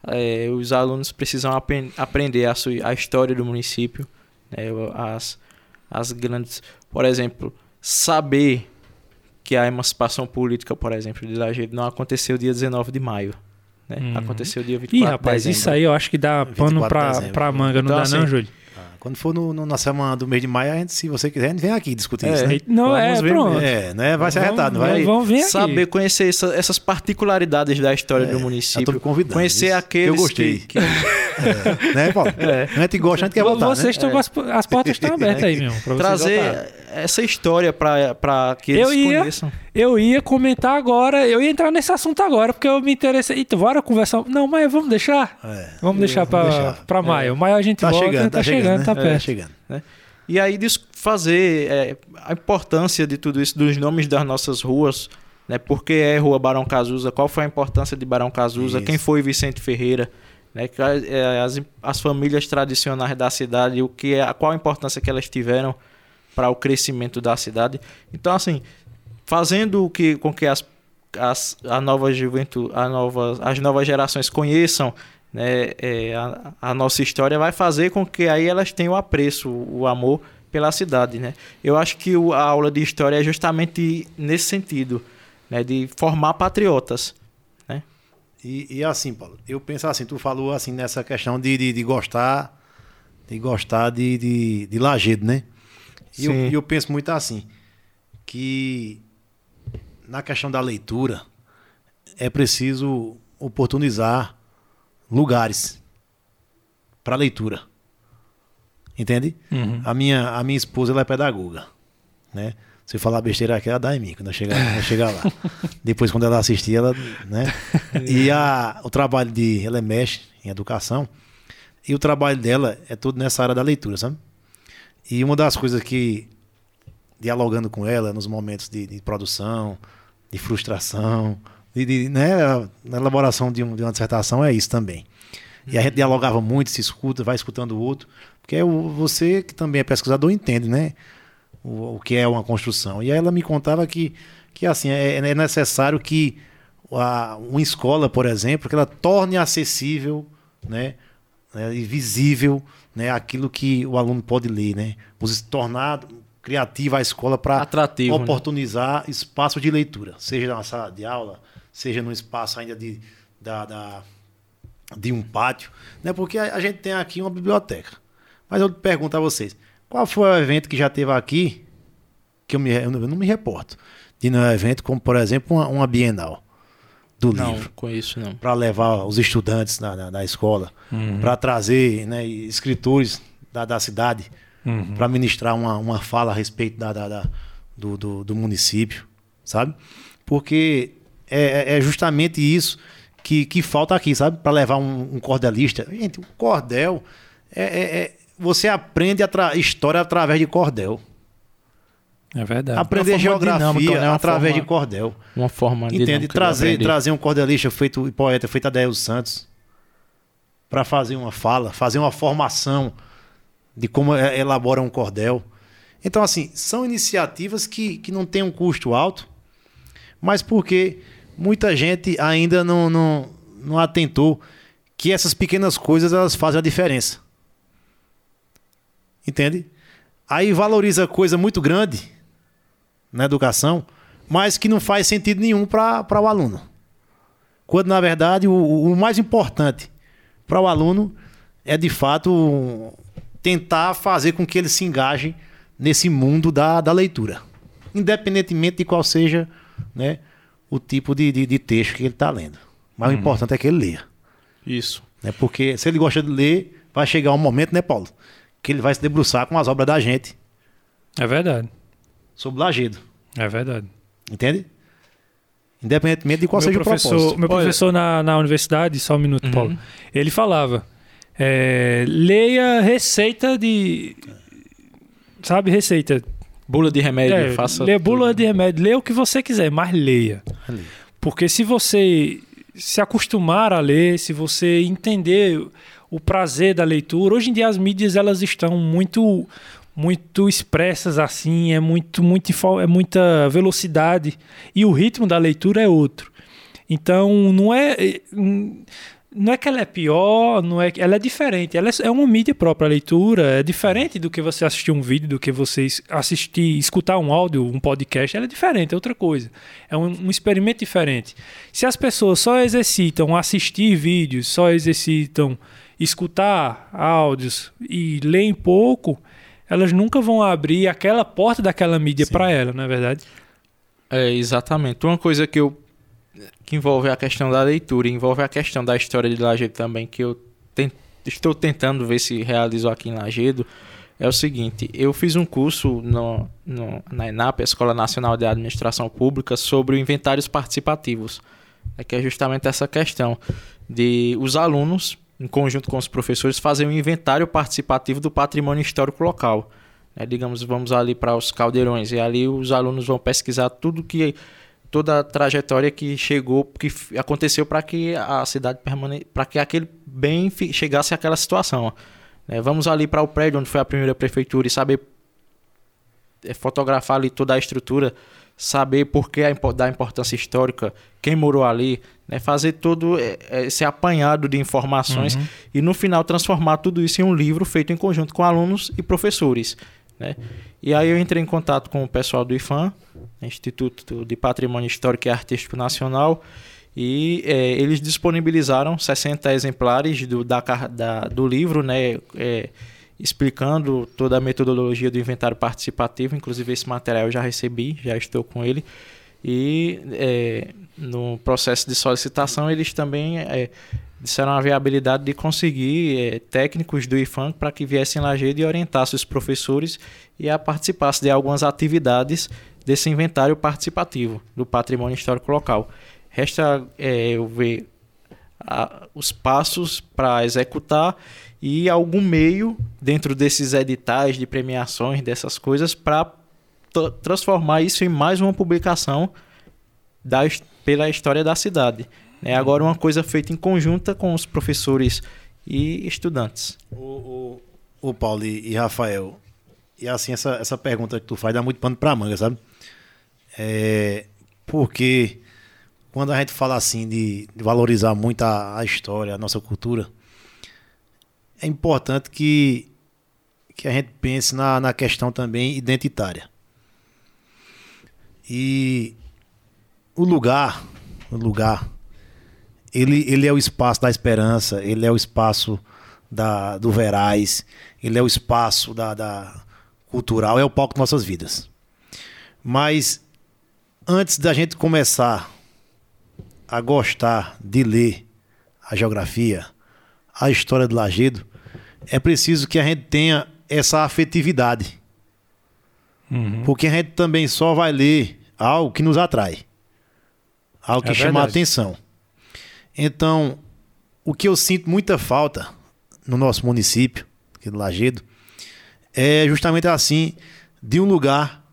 eh, os alunos precisam apen- aprender a, sua, a história do município, né, o- as, as grandes, por exemplo, saber que a emancipação política, por exemplo, de Lajeado não aconteceu dia 19 de maio. Né? Uhum. Aconteceu dia 24 Ih, de rapaz, dezembro. isso aí eu acho que dá pano 24 de pra, manga, não Então, dá não, assim, Júlio? Quando for no, no- na semana do mês de maio, a gente, se você quiser, a gente vem aqui discutir É. isso, né? Não, é, Vamos ver pronto. É, né? Vai ser arretado, não vai. Vamos vir aqui. Saber conhecer essa- essas particularidades da história do É, eu tô município. convidando, Conhecer isso, aqueles que eu gostei. que- que- É, né, Paulo? A gente gosta, a gente quer voltar, Vocês né? estão com as, as portas estão abertas aí vocês trazer voltarem. essa história para que eles Eu ia, conheçam. eu ia comentar agora, eu ia entrar nesse assunto agora, porque eu me interessei. Eita, bora conversar. Não, mas vamos deixar? É. Vamos deixar pra, deixar. pra maio. Maio a gente Tá volta, chegando, tá, chegando, né? Tá É, perto. chegando. E aí fazer é, a importância de tudo isso, dos nomes das nossas ruas, né? Por que é Rua Barão Cazuza? Qual foi a importância de Barão Cazuza? Isso. Quem foi Vicente Ferreira? Né? É, As, as famílias tradicionais da cidade, o que é, qual a importância que elas tiveram para o crescimento da cidade. Então, assim, fazendo o que, com que as, as, a nova juventude, a nova, as novas gerações conheçam né, é, a, a nossa história, vai fazer com que aí elas tenham apreço, o amor pela cidade. Né? Eu acho que o- a aula de história é justamente nesse sentido, né, de formar patriotas. E, e assim, Paulo, eu penso assim, tu falou assim nessa questão de, de, de gostar, de gostar de, de, de Lagedo, né? E eu, e eu penso muito assim, que na questão da leitura é preciso oportunizar lugares para leitura. Entende? Uhum. A minha, a minha esposa ela é pedagoga, né? Se eu falar besteira aqui, ela dá em mim quando eu chegar, quando eu chegar lá. Depois, quando ela assistir, ela, né? E a, o trabalho de, ela é mestre em educação, e o trabalho dela é tudo nessa área da leitura, sabe? E uma das coisas que, dialogando com ela nos momentos de, de produção, de frustração, de, de, né, na elaboração de, um- de uma dissertação, é isso também. E a gente dialogava muito, se escuta, vai escutando o outro, porque é o, você que também é pesquisador entende, né? O, o que é uma construção. E aí ela me contava que, que assim, é, é necessário que a, uma escola, por exemplo, que ela torne acessível, né? né, e visível, né, aquilo que o aluno pode ler, né? Os tornar criativa a escola para né? oportunizar espaço de leitura, seja na sala de aula, seja no espaço ainda de, da, da- de um pátio, né? Porque a, a gente tem aqui uma biblioteca. Mas eu pergunto a vocês, qual foi o evento que já teve aqui que eu, me, eu não não me reporto de um evento como, por exemplo, uma, uma Bienal do Não, livro com isso não. para levar os estudantes na, na, na escola, Uhum. para trazer né, escritores da, da cidade Uhum. para ministrar uma, uma fala a respeito da, da- da- do, do, do município, sabe? Porque é, é- é justamente isso que, que falta aqui, sabe? Para levar um, um cordelista. Gente, o cordel é, é- é- você aprende a história através de cordel. É verdade. Aprender forma geografia dinâmica, né? Através forma- de cordel. Uma forma Entende? de Trazer, aprender. trazer um cordelista feito e poeta feito Adélio Santos para fazer uma fala, fazer uma formação de como é- elabora um cordel. Então, assim, são iniciativas que, que não têm um custo alto, mas porque muita gente ainda não, não, não atentou que essas pequenas coisas elas fazem a diferença. Entende? Aí valoriza coisa muito grande na educação, mas que não faz sentido nenhum para o aluno. Quando, na verdade, o, o mais importante para o aluno é, de fato, tentar fazer com que ele se engaje nesse mundo da, da leitura. Independentemente de qual seja né, o tipo de, de, de texto que ele está lendo. Mas o importante é que ele leia. Isso. Né? Porque se ele gosta de ler, vai chegar um momento, né, Paulo? Que ele vai se debruçar com as obras da gente É verdade. sobre Lagedo. É verdade. Entende? Independentemente de qual meu seja professor, o propósito. Meu Olha- professor na, na universidade, só um minuto, Paulo, ele falava: é, leia receita de. Sabe, receita. Bula de remédio, É, faça. lê bula tudo. de remédio, lê o que você quiser, mas leia. Porque se você se acostumar a ler, se você entender o prazer da leitura, hoje em dia as mídias elas estão muito muito expressas assim, é muito muito é muita velocidade e o ritmo da leitura é outro. Então não é não é que ela é pior, não é que ela é diferente. Ela é, é uma mídia própria a leitura, é diferente do que você assistir um vídeo, do que você assistir, escutar um áudio, um podcast, ela é diferente, é outra coisa. É um, um experimento diferente. Se as pessoas só exercitam assistir vídeos, só exercitam escutar áudios e lerem pouco, elas nunca vão abrir aquela porta daquela mídia para ela, não é verdade? É, exatamente. Uma coisa que eu que envolve a questão da leitura, envolve a questão da história de Lajedo também, que eu estou tentando ver se realizo aqui em Lajedo, é o seguinte, eu fiz um curso no, no, na ENAP, Escola Nacional de Administração Pública, sobre inventários participativos, é que é justamente essa questão de os alunos em conjunto com os professores, fazer um inventário participativo do patrimônio histórico local. É, digamos, vamos ali para os caldeirões e ali os alunos vão pesquisar tudo que toda a trajetória que chegou, que aconteceu para que a cidade permane para que aquele bem chegasse àquela situação. É, vamos ali para o prédio onde foi a primeira prefeitura e saber é, fotografar ali toda a estrutura saber por que da importância histórica, quem morou ali, né? fazer todo é, é, esse apanhado de informações uhum. e no final transformar tudo isso em um livro feito em conjunto com alunos e professores. Né? E aí eu entrei em contato com o pessoal do IFAM, Instituto de Patrimônio Histórico e Artístico Nacional, e é, eles disponibilizaram 60 exemplares do, da, da, do livro, né? É, explicando toda a metodologia do inventário participativo. Inclusive, esse material eu já recebi, já estou com ele. E é, no processo de solicitação, eles também é, disseram a viabilidade de conseguir é, técnicos do IFAM para que viessem lá e orientassem os professores e a participassem de algumas atividades desse inventário participativo do patrimônio histórico local. Resta é, eu ver a, os passos para executar e algum meio dentro desses editais de premiações, dessas coisas, para transformar isso em mais uma publicação da, pela história da cidade. É agora uma coisa feita em conjunta com os professores e estudantes. O, o, o Paulo e, e Rafael, e assim, essa, essa pergunta que tu faz dá muito pano pra manga, sabe? É, porque quando a gente fala assim de, de valorizar muito a, a história, a nossa cultura, é importante que, que a gente pense na, na questão também identitária. E o lugar, o lugar, ele, ele é o espaço da esperança, ele é o espaço da, do verais, ele é o espaço da, da cultural, é o palco de nossas vidas. Mas antes da gente começar a gostar de ler a geografia, a história do Lagedo, é preciso que a gente tenha essa afetividade. Uhum. Porque a gente também só vai ler algo que nos atrai. Algo que é chama a atenção. Então, o que eu sinto muita falta no nosso município, aqui do Lagedo, é justamente assim, de um lugar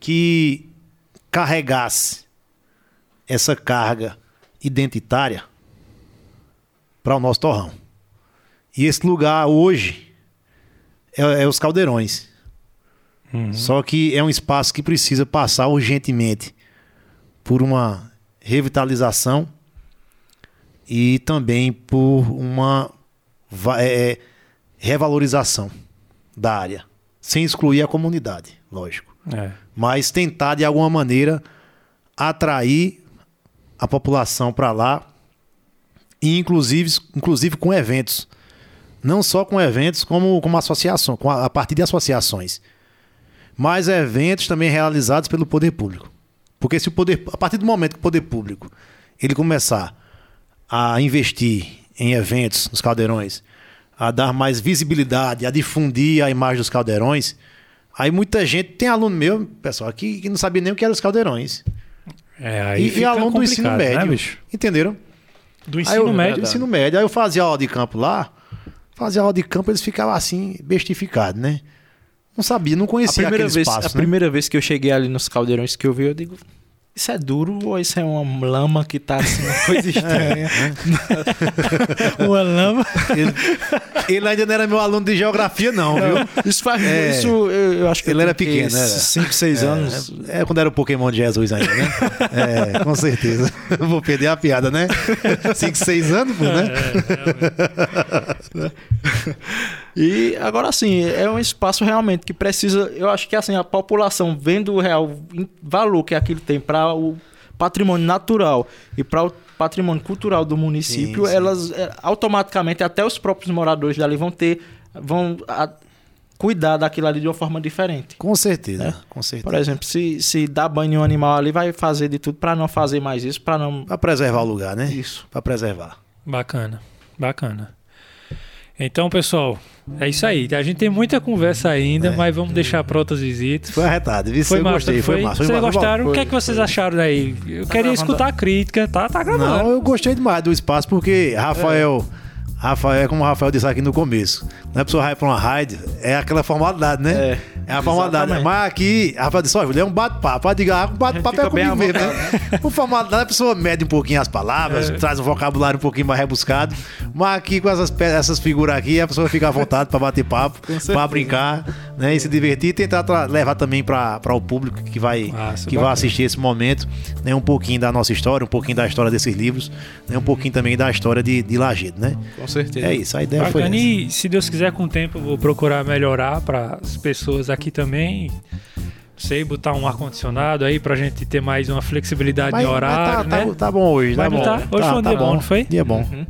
que carregasse essa carga identitária para o nosso torrão. E esse lugar hoje é, é os caldeirões. Uhum. Só que é um espaço que precisa passar urgentemente por uma revitalização e também por uma é, é, revalorização da área, sem excluir a comunidade, lógico. É. Mas tentar de alguma maneira atrair a população para lá e inclusive, inclusive com eventos não só com eventos, como, como associação, com a, a partir de associações. Mas eventos também realizados pelo poder público. Porque se o poder, a partir do momento que o poder público ele começar a investir em eventos nos caldeirões, a dar mais visibilidade, a difundir a imagem dos caldeirões, aí muita gente tem aluno meu, pessoal, que, que não sabia nem o que eram os caldeirões. É, aí e, e aluno do ensino né, médio, né, entenderam? Do ensino eu, médio, do ensino médio. Aí eu fazia aula de campo lá, fazia aula de campo, eles ficavam assim, bestificados, né? Não sabia, não conhecia a primeira vez, espaço, A né? primeira vez que eu cheguei ali nos caldeirões que eu vi, eu digo, isso é duro ou isso é uma lama que tá assim, uma coisa estranha? uma lama? Ele, ele, ainda não era meu aluno de geografia, não, viu? Isso faz. É, isso eu, eu, acho que ele era pequeno, né? 5, 6 anos. É, é, quando era o Pokémon de Jesus ainda, né? É, com certeza. Vou perder a piada, né? 5, 6 anos, pô, né? É, e agora sim, é um espaço realmente que precisa. Eu acho que assim, a população vendo o real valor que aquilo tem para o patrimônio natural e para o patrimônio cultural do município, Sim, sim. elas é, automaticamente até os próprios moradores dali vão ter vão a- cuidar daquilo ali de uma forma diferente. Com certeza, É. com certeza. Por exemplo, se, se dá banho em um animal ali, vai fazer de tudo para não fazer mais isso, para não Pra preservar o lugar, né? isso. Pra preservar. Bacana, bacana. Então, pessoal, é isso aí. A gente tem muita conversa ainda, É. mas vamos deixar para outras visitas. Foi arretado, viu? Foi massa, gostei, foi, foi massa. Foi Vocês massa. gostaram? o que Foi, é que vocês acharam daí? Eu Tá queria escutar a crítica, tá? Tá gravando. Não, eu gostei demais do espaço porque Rafael, Rafael, como o Rafael disse aqui no começo, não é a pessoa vai pra uma raid, é aquela formalidade, né? É, É a formalidade. exatamente. Mas aqui, Rafael disse, olha, é um bate-papo. Pode dizer, ah, um bate-papo é comigo mesmo, à né? Por formalidade, a pessoa mede um pouquinho as palavras, É. traz um vocabulário um pouquinho mais rebuscado. Mas aqui, com essas, essas figuras aqui, a pessoa fica à vontade pra bater papo, pra brincar, né? E se divertir e tentar tra- levar também pra, pra o público que vai, que vai assistir esse momento, né? Um pouquinho da nossa história, um pouquinho da história desses livros, né? Um pouquinho também da história de, de Lagedo, né? Com certeza. É isso, a ideia foi Bacana. essa. E se Deus quiser, com o tempo, eu vou procurar melhorar para as pessoas aqui também. Não sei, botar um ar-condicionado aí pra gente ter mais uma flexibilidade Mas- de mas horário, tá, né? tá, tá bom hoje, Mas tá bom. tá? Hoje foi um dia bom, não foi? Dia bom. Uhum.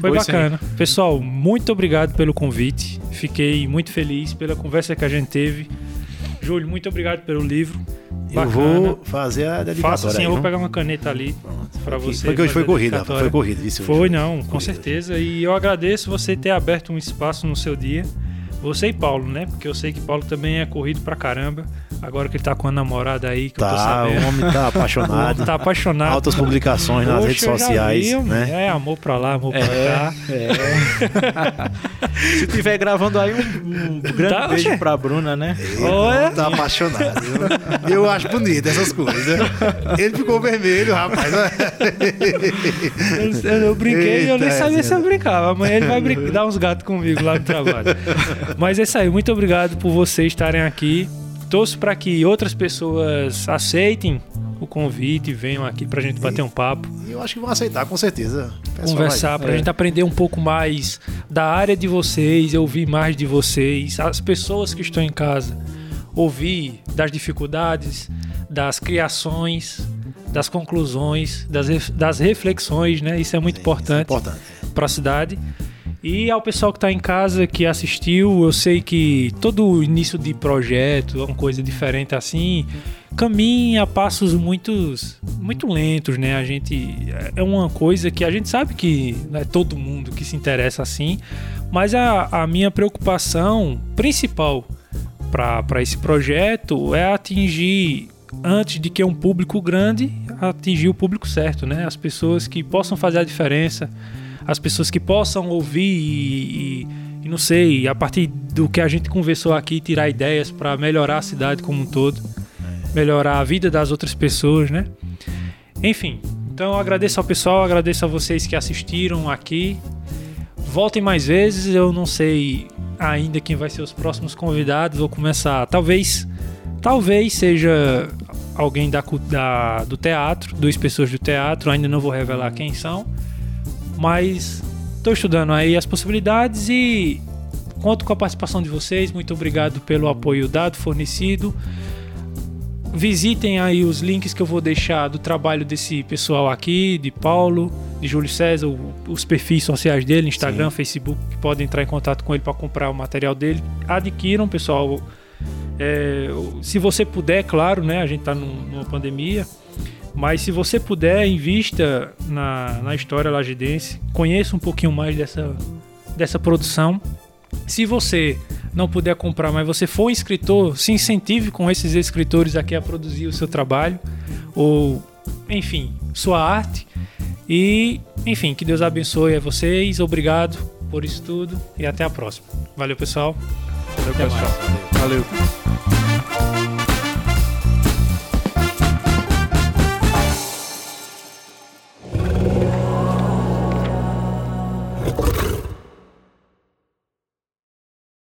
Foi Foi sim. bacana. Pessoal, muito obrigado pelo convite. Fiquei muito feliz pela conversa que a gente teve. Júlio, muito obrigado pelo livro. Eu Bacana. vou fazer a dedicatória. Faça assim, aí, eu vou pegar uma caneta ali pra você. Porque hoje foi corrida, foi corrida. viu, seu Foi, não, com Corrida. certeza. E eu agradeço você ter aberto um espaço no seu dia. Você e Paulo, né? Porque eu sei que Paulo também é corrido pra caramba. Agora que ele tá com a namorada aí, que eu tô Tá, sabendo. o homem tá O homem apaixonado. tá apaixonado. Altas publicações nas Poxa, redes sociais, vi, né? É, amor pra lá, amor pra cá. Se tiver gravando aí, um, um grande Tá, beijo pra Bruna, né? Olha. Tá apaixonado. Eu acho bonito essas coisas. Ele ficou vermelho, rapaz. Eu, eu brinquei e eu nem sabia se eu brincava. Amanhã ele vai brin- dar uns gatos comigo lá no trabalho. Mas é isso aí. Muito obrigado por vocês estarem aqui. Torço para que outras pessoas aceitem o convite e venham aqui pra gente bater um papo, Eu acho que vão aceitar, com certeza. Conversar, pra é. gente aprender um pouco mais da área de vocês, ouvir mais de vocês, as pessoas que estão em casa, ouvir das dificuldades, das criações, das conclusões, das, das reflexões, né? Isso é muito vai- importante Importante. Para a cidade. E ao pessoal que está em casa, que assistiu, eu sei que todo início de projeto, uma coisa diferente assim, caminha a passos muito, muito lentos, né? A gente é uma coisa que a gente sabe que não é todo mundo que se interessa assim, mas a, a minha preocupação principal para esse projeto é atingir antes de que um público grande atingir o público certo, né? As pessoas que possam fazer a diferença, as pessoas que possam ouvir e, e- e não sei, a partir do que a gente conversou aqui, tirar ideias para melhorar a cidade como um todo, melhorar a vida das outras pessoas, né? Enfim, então eu agradeço ao pessoal, agradeço a vocês que assistiram aqui. Voltem mais vezes, eu não sei ainda quem vai ser os próximos convidados. Vou começar, talvez, talvez seja alguém da, da- do teatro, duas pessoas do teatro. Ainda não vou revelar quem são, mas estou estudando aí as possibilidades e conto com a participação de vocês. Muito obrigado pelo apoio dado, fornecido. Visitem aí os links que eu vou deixar do trabalho desse pessoal aqui, de Paulo, de Júlio César, os perfis sociais dele, Instagram, Facebook, que podem entrar em contato com ele para comprar o material dele. Adquiram, pessoal. É, se você puder, claro, né? A gente tá num- numa pandemia. Mas se você puder, invista na, na história lagidense. Conheça um pouquinho mais dessa, dessa produção. Se você não puder comprar, mas você for escritor, se incentive com esses escritores aqui a produzir o seu trabalho. Ou, enfim, sua arte. E, enfim, que Deus abençoe a vocês. Obrigado por isso tudo e até a próxima. Valeu, pessoal. Valeu, pessoal. Valeu.